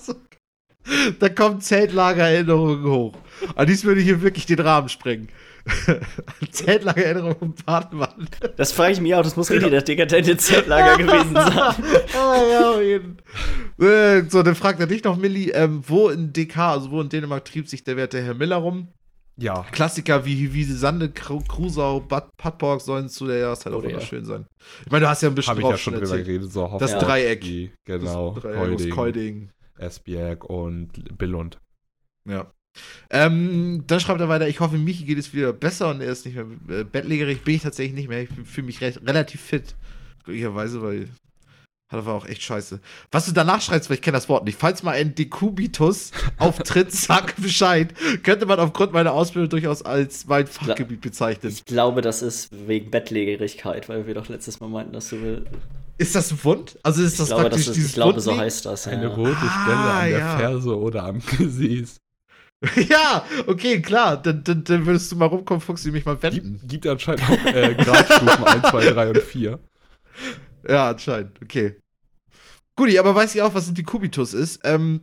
So da kommen Zeltlagererinnerungen hoch. An dies würde hier wirklich den Rahmen sprengen. <laughs> Zeltlagererinnerungen und Bademantel. Das frage ich mich auch, das muss richtig das dekadente Zeltlager <laughs> gewesen sein. ah, ja, auf jeden. Äh, So, dann fragt er dich noch, Milli, ähm, wo in DK, also wo in Dänemark trieb sich der werte Herr Miller rum? Ja. Klassiker wie Wiese Sande, Kru- Krusau, Bad Padborg sollen zu der Jahreszeit auch Oder ja. wunderschön sein. Ich meine, du hast ja ein bisschen Habe ich ja drauf schon drüber geredet. So, Das Ja. Dreieck. Genau. Das Dreieck aus Kolding, Kolding. Esbjerg und Billund. Ja. Ähm, dann schreibt er weiter, ich hoffe, Michi geht es wieder besser und er ist nicht mehr äh, bettlägerig. Bin ich tatsächlich nicht mehr. Ich fühle mich recht, relativ fit. Glücklicherweise, weil hat aber auch echt scheiße. Was du danach schreibst, weil ich kenne das Wort nicht. Falls mal ein Dekubitus <laughs> auftritt, sag Bescheid. Könnte man aufgrund meiner Ausbildung durchaus als mein Fachgebiet bezeichnen. Ich glaube, das ist wegen Bettlägerigkeit, weil wir doch letztes Mal meinten, dass du will. Ist das ein Wund? Also ist Ich das glaube, praktisch das ist, dieses ich glaube so Wundliegen? heißt das. Eine Ja. rote Ah, Stelle an der ja. Ferse oder am Gesäß. <laughs> ja, okay, klar. Dann, dann, dann würdest du mal rumkommen, Fuchs, mich mal wenden. Gibt, gibt anscheinend auch äh, Gradstufen 1, 2, 3 und 4. Ja, anscheinend. Okay. Guti, aber weiß ich auch, was ein Dekubitus ist. Ähm,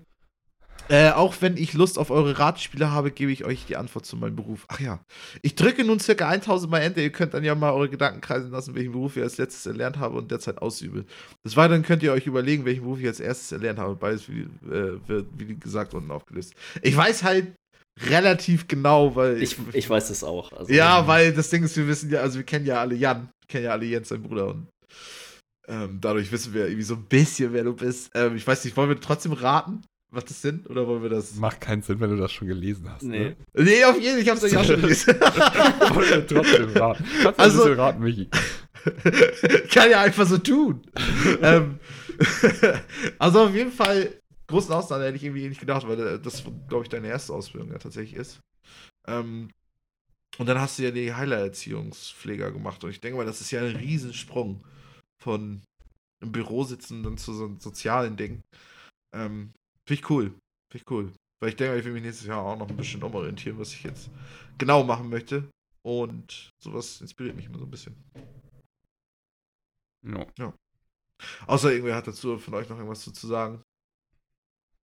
äh, auch wenn ich Lust auf eure Ratspiele habe, gebe ich euch die Antwort zu meinem Beruf. Ach ja. Ich drücke nun circa 1000 Mal Enter. Ihr könnt dann ja mal eure Gedanken kreisen lassen, welchen Beruf ihr als letztes erlernt habe und derzeit ausübe. Des Weiteren könnt ihr euch überlegen, welchen Beruf ich als erstes erlernt habe. Beides, wie, äh, wird, wie gesagt, unten aufgelöst. Ich weiß halt relativ genau, weil Ich, ich weiß es auch. Also, ja, weil das Ding ist, wir wissen ja, also wir kennen ja alle Jan, kennen ja alle Jens, sein Bruder und ähm, dadurch wissen wir irgendwie so ein bisschen, wer du bist. Ähm, ich weiß nicht, wollen wir trotzdem raten, was das sind oder wollen wir das? Macht keinen Sinn, wenn du das schon gelesen hast. Nee. Ne? Nee, auf jeden Fall, ich hab's euch auch schon <laughs> gelesen. Trotzdem <laughs> raten. Kannst du Also- ein raten, Michi? <laughs> Kann ja einfach so tun. ähm, also auf jeden Fall, großen Ausnahme hätte ich irgendwie nicht gedacht, weil äh, das, glaube ich, deine erste Ausbildung ja tatsächlich ist. Ähm, Und dann hast du ja die Heilererziehungspfleger gemacht. Und ich denke mal, das ist ja ein Riesensprung von im Büro sitzen dann zu so einem sozialen Ding. Ähm, Finde ich cool. Finde ich cool. Weil ich denke, ich will mich nächstes Jahr auch noch ein bisschen umorientieren, was ich jetzt genau machen möchte. Und sowas inspiriert mich immer so ein bisschen. Ja. Außer irgendwer hat dazu von euch noch irgendwas zu, zu sagen.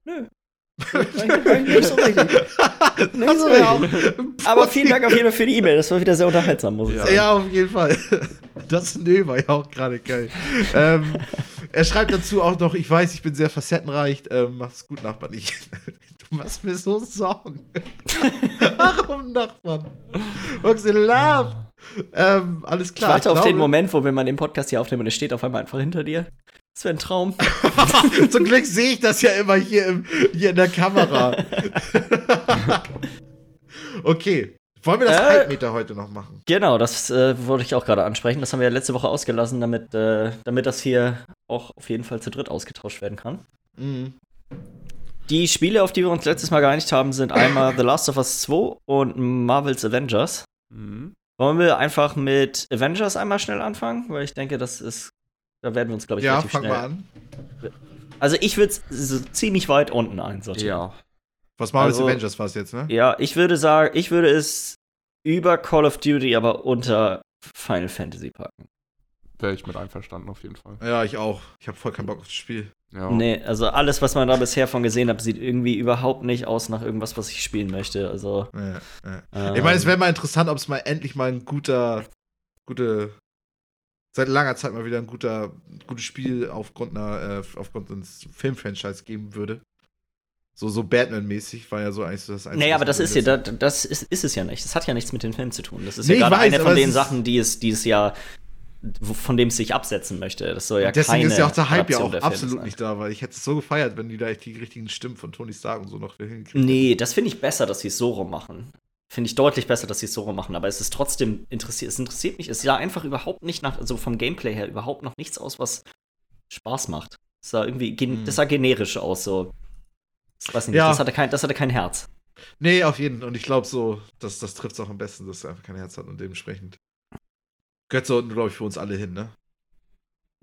Nö. <laughs> Nicht so richtig. Nicht so richtig. Aber vielen Dank auf jeden Fall für die E-Mail. Das war wieder sehr unterhaltsam, muss ich Ja. sagen. auf jeden Fall. <laughs> Das Nö war ja auch gerade geil. ähm, er schreibt dazu auch noch, ich weiß, ich bin sehr facettenreich. Ähm, mach's gut, Nachbarn. Ich, <laughs> du machst mir so Sorgen. <laughs> Warum, Nachbarn? What's in love? Ähm, alles Ich klar. warte auf glaube- den Moment, wo wir mal den Podcast hier aufnehmen und es steht auf einmal einfach hinter dir. Das wäre ein Traum. <laughs> Zum Glück sehe ich das ja immer hier, im, hier in der Kamera. okay. Wollen wir das Äh. Halbmeter heute noch machen? Genau, das äh, wollte ich auch gerade ansprechen. Das haben wir ja letzte Woche ausgelassen, damit, äh, damit das hier auch auf jeden Fall zu dritt ausgetauscht werden kann. Mhm. Die Spiele, auf die wir uns letztes Mal geeinigt haben, sind einmal The Last of Us 2 und Marvel's Avengers. Mhm. Wollen wir einfach mit Avengers einmal schnell anfangen? Weil ich denke, das ist. Da werden wir uns, glaube ich, Ja, relativ fang schnell. mal an. Also, ich würde es so ziemlich weit unten einsortieren. Ja. Was Marvel's Also- Avengers war es jetzt, ne? Ja, ich würde sagen, ich würde es über Call of Duty, aber unter Final Fantasy packen. Wäre ich mit einverstanden auf jeden Fall. Ja, ich auch. Ich habe voll keinen Bock auf das Spiel. Ja. Nee, also alles, was man da bisher von gesehen hat, sieht irgendwie überhaupt nicht aus nach irgendwas, was ich spielen möchte. Also. Ja, ja. Ähm, Ich meine, es wäre mal interessant, ob es mal endlich mal ein guter, gute, seit langer Zeit mal wieder ein guter, gutes Spiel aufgrund einer, äh, aufgrund eines Filmfranchise geben würde. So, so Batman-mäßig war ja so eigentlich so das Einzige. Naja, aber das ist ja, letzten- da- das ist, ist es ja nicht. Das hat ja nichts mit dem Film zu tun. Das ist Nee, ja gerade weiß, eine von den Sachen, die es, die es ja, von dem es sich absetzen möchte. Das soll ja Deswegen keine ist ja auch der Hype ja Adaption auch der Filme absolut sein. nicht da, weil ich hätte es so gefeiert, wenn die da echt die richtigen Stimmen von Tony Stark und so noch hinkriegen. Nee, das finde ich besser, dass sie es so rum machen. Finde ich deutlich besser, dass sie es so rum machen. Aber es ist trotzdem interessiert. Es interessiert mich. Es sah einfach überhaupt nicht nach, also vom Gameplay her überhaupt noch nichts aus, was Spaß macht. Es sah irgendwie, gen- Hm. das sah generisch aus. So, das weiß ich nicht. Ja. Das hatte kein, das hatte kein Herz. Nee, auf jeden Fall. Und ich glaube so, das, das trifft es auch am besten, dass er einfach kein Herz hat und dementsprechend gehört so, glaube ich, für uns alle hin, ne?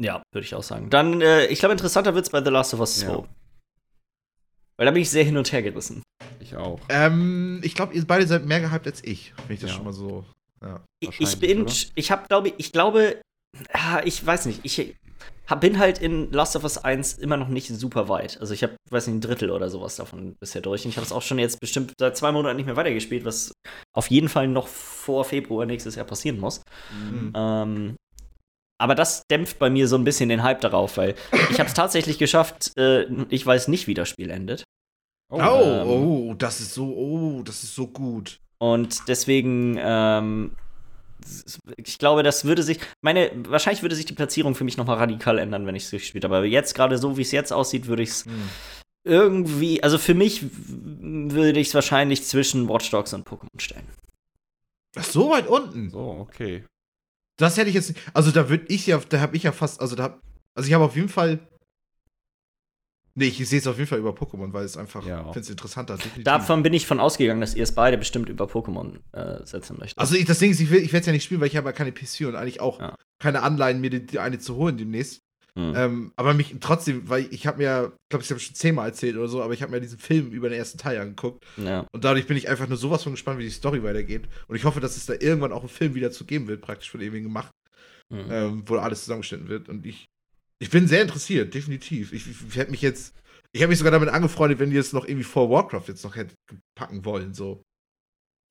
Ja, würde ich auch sagen. Dann, äh, ich glaube, interessanter wird's bei The Last of Us 2. Ja. Weil da bin ich sehr hin und her gerissen. Ich auch. Ähm, ich glaube, ihr beide seid mehr gehypt als ich, wenn ich das Ja. schon mal so. Ja. Ich, bin, oder? ich habe, glaube ich, glaube, ah, ich weiß nicht, ich bin halt in Last of Us 1 immer noch nicht super weit. Also ich habe, weiß nicht, ein Drittel oder sowas davon bisher durch. Und ich habe es auch schon jetzt bestimmt seit zwei Monaten nicht mehr weitergespielt, was auf jeden Fall noch vor Februar nächstes Jahr passieren muss. Mhm. Ähm, aber das dämpft bei mir so ein bisschen den Hype darauf, weil ich habe es tatsächlich geschafft, äh, ich weiß nicht, wie das Spiel endet. Oh, ähm, oh, das ist so, oh, das ist so gut. Und deswegen, ähm, ich glaube, das würde sich, meine, wahrscheinlich würde sich die Platzierung für mich nochmal radikal ändern, wenn ich es durchgespielt habe. Aber jetzt, gerade so, wie es jetzt aussieht, würde ich es Hm. irgendwie, also für mich würde ich es wahrscheinlich zwischen Watch Dogs und Pokémon stellen. Ach, so weit unten. So, okay. Das hätte ich jetzt nicht. Also da würde ich ja, da habe ich ja fast, also da, hab- also ich habe auf jeden Fall. Nee, ich sehe es auf jeden Fall über Pokémon, weil es einfach, Ja. finde es interessanter. Definitiv. Davon bin ich von ausgegangen, dass ihr es beide bestimmt über Pokémon äh, setzen möchtet. Also ich, das Ding ist, ich, will- ich werde es ja nicht spielen, weil ich habe ja keine PS4 und eigentlich auch Ja. keine Anleihen, mir die, die eine zu holen demnächst. Hm. Ähm, aber mich trotzdem, weil ich habe mir, ich glaube, ich habe schon zehnmal erzählt oder so, aber ich habe mir diesen Film über den ersten Teil angeguckt ja. und dadurch bin ich einfach nur sowas von gespannt, wie die Story weitergeht. Und ich hoffe, dass es da irgendwann auch einen Film wieder zu geben wird, praktisch von ewigen gemacht, Hm. ähm, wo alles zusammengeschnitten wird. Und ich, ich bin sehr interessiert, definitiv. Ich, ich, ich hätte mich jetzt, ich hätte mich sogar damit angefreundet, wenn die jetzt noch irgendwie vor Warcraft jetzt noch hätte packen wollen, so.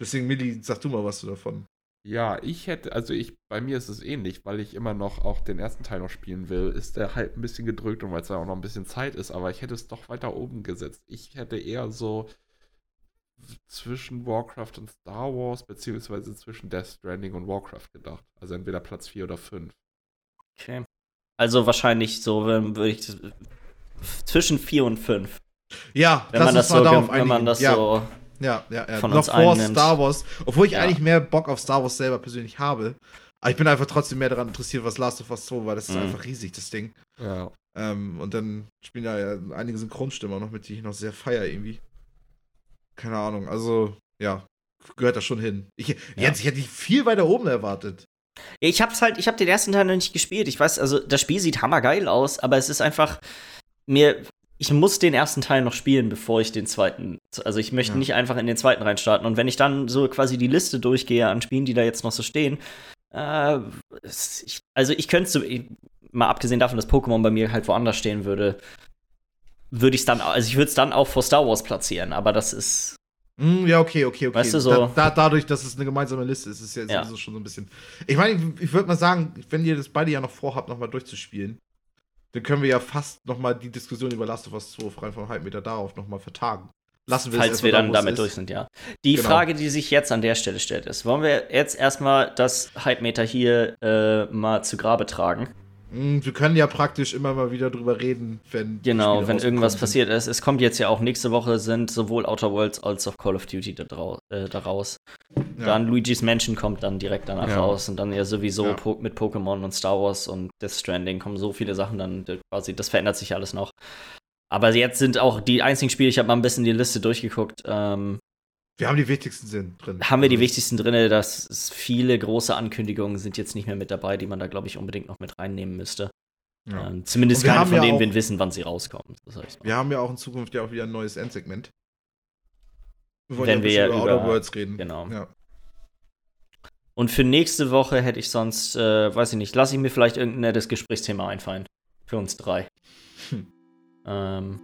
Deswegen, Milli, sag du mal was du davon. Ja, ich hätte, also ich, bei mir ist es ähnlich, weil ich immer noch auch den ersten Teil noch spielen will, ist der halt ein bisschen gedrückt und weil es da auch noch ein bisschen Zeit ist, aber ich hätte es doch weiter oben gesetzt. Ich hätte eher so zwischen Warcraft und Star Wars, beziehungsweise zwischen Death Stranding und Warcraft gedacht. Also entweder Platz 4 oder 5. Okay. Also wahrscheinlich so, wenn würde ich zwischen 4 und 5. Ja, Wenn man das so, darauf wenn man das ja, so ja, ja, ja. von Noch uns vor einnimmt. Star Wars. Obwohl ich Ja. eigentlich mehr Bock auf Star Wars selber persönlich habe. Aber ich bin einfach trotzdem mehr daran interessiert, was Last of Us 2, weil das ist Mhm. einfach riesig, das Ding. Ja. Ähm, und dann spielen da ja einige Synchronstimmen auch noch mit, die ich noch sehr feier irgendwie. Keine Ahnung, also, ja, gehört das schon hin. Ich, ja. Jens, ich hätte dich viel weiter oben erwartet. Ich hab's halt, ich hab den ersten Teil noch nicht gespielt. Ich weiß, also das Spiel sieht hammergeil aus, aber es ist einfach mir. Ich muss den ersten Teil noch spielen, bevor ich den zweiten. Also ich möchte ja. nicht einfach in den zweiten reinstarten. Und wenn ich dann so quasi die Liste durchgehe an Spielen, die da jetzt noch so stehen, äh, ich, also ich könnte so, mal abgesehen davon, dass Pokémon bei mir halt woanders stehen würde, würde ich es dann, also ich würde es dann auch vor Star Wars platzieren, aber das ist. Mm, ja, okay, okay, okay. Weißt du, so da, da, dadurch, dass es eine gemeinsame Liste ist, ist es ja, ja. schon so ein bisschen. Ich meine, ich, ich würde mal sagen, wenn ihr das beide ja noch vorhabt, nochmal durchzuspielen, dann können wir ja fast nochmal die Diskussion über Last of Us 2 rein vom Halbmeter darauf nochmal vertagen. Lassen wir Falls wir dann damit ist. durch sind, ja. Die genau. Frage, die sich jetzt an der Stelle stellt, ist: Wollen wir jetzt erstmal das Halbmeter hier äh, mal zu Grabe tragen? Hm, wir können ja praktisch immer mal wieder drüber reden, wenn. Genau, wenn irgendwas passiert ist. Es kommt jetzt ja auch nächste Woche sind sowohl Outer Worlds als auch Call of Duty da, äh, da raus. Ja. Dann Luigi's Mansion kommt dann direkt danach ja. raus und dann ja sowieso ja. Mit Pokémon und Star Wars und Death Stranding kommen so viele Sachen dann quasi, das verändert sich alles noch. Aber jetzt sind auch die einzigen Spiele, ich habe mal ein bisschen die Liste durchgeguckt, ähm, wir haben die wichtigsten drin. Haben wir die wichtigsten drin, dass viele große Ankündigungen sind jetzt nicht mehr mit dabei, die man da, glaube ich, unbedingt noch mit reinnehmen müsste. Ja. Ähm, zumindest keine von ja denen wir wissen, wann sie rauskommen. wir haben ja auch in Zukunft ja auch wieder ein neues Endsegment. Wir wollen Wenn ja wir ja über Outer Worlds reden. Genau. Ja. Und für nächste Woche hätte ich sonst, äh, weiß ich nicht, lasse ich mir vielleicht irgendein nettes Gesprächsthema einfallen. Für uns drei. Hm. Ähm,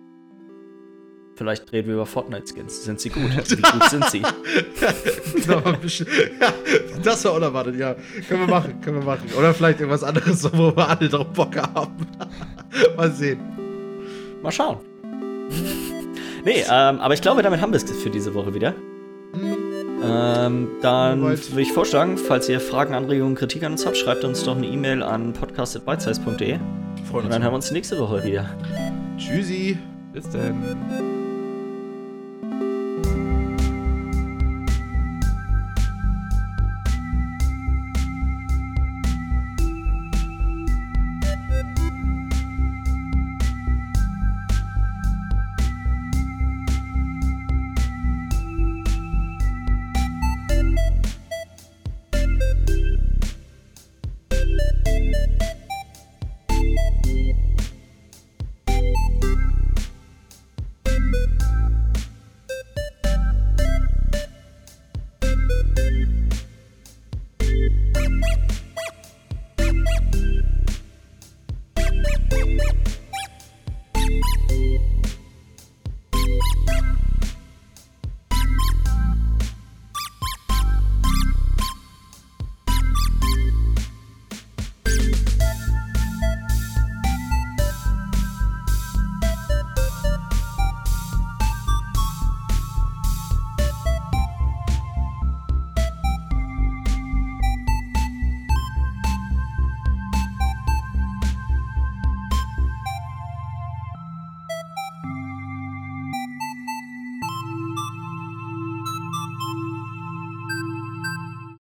Vielleicht reden wir über Fortnite-Skins. Sind sie gut? <laughs> Wie gut sind sie? <laughs> das war unerwartet, ja. Können wir machen, können wir machen. Oder vielleicht irgendwas anderes, wo wir alle drauf Bock haben. <laughs> Mal sehen. Mal schauen. Nee, ähm, aber ich glaube, damit haben wir es für diese Woche wieder. Ähm, dann würde ich vorschlagen, falls ihr Fragen, Anregungen, Kritik an uns habt, schreibt uns doch eine E-Mail an podcast.bitesize.de. Und dann hören wir uns nächste Woche wieder. Tschüssi. Bis dann.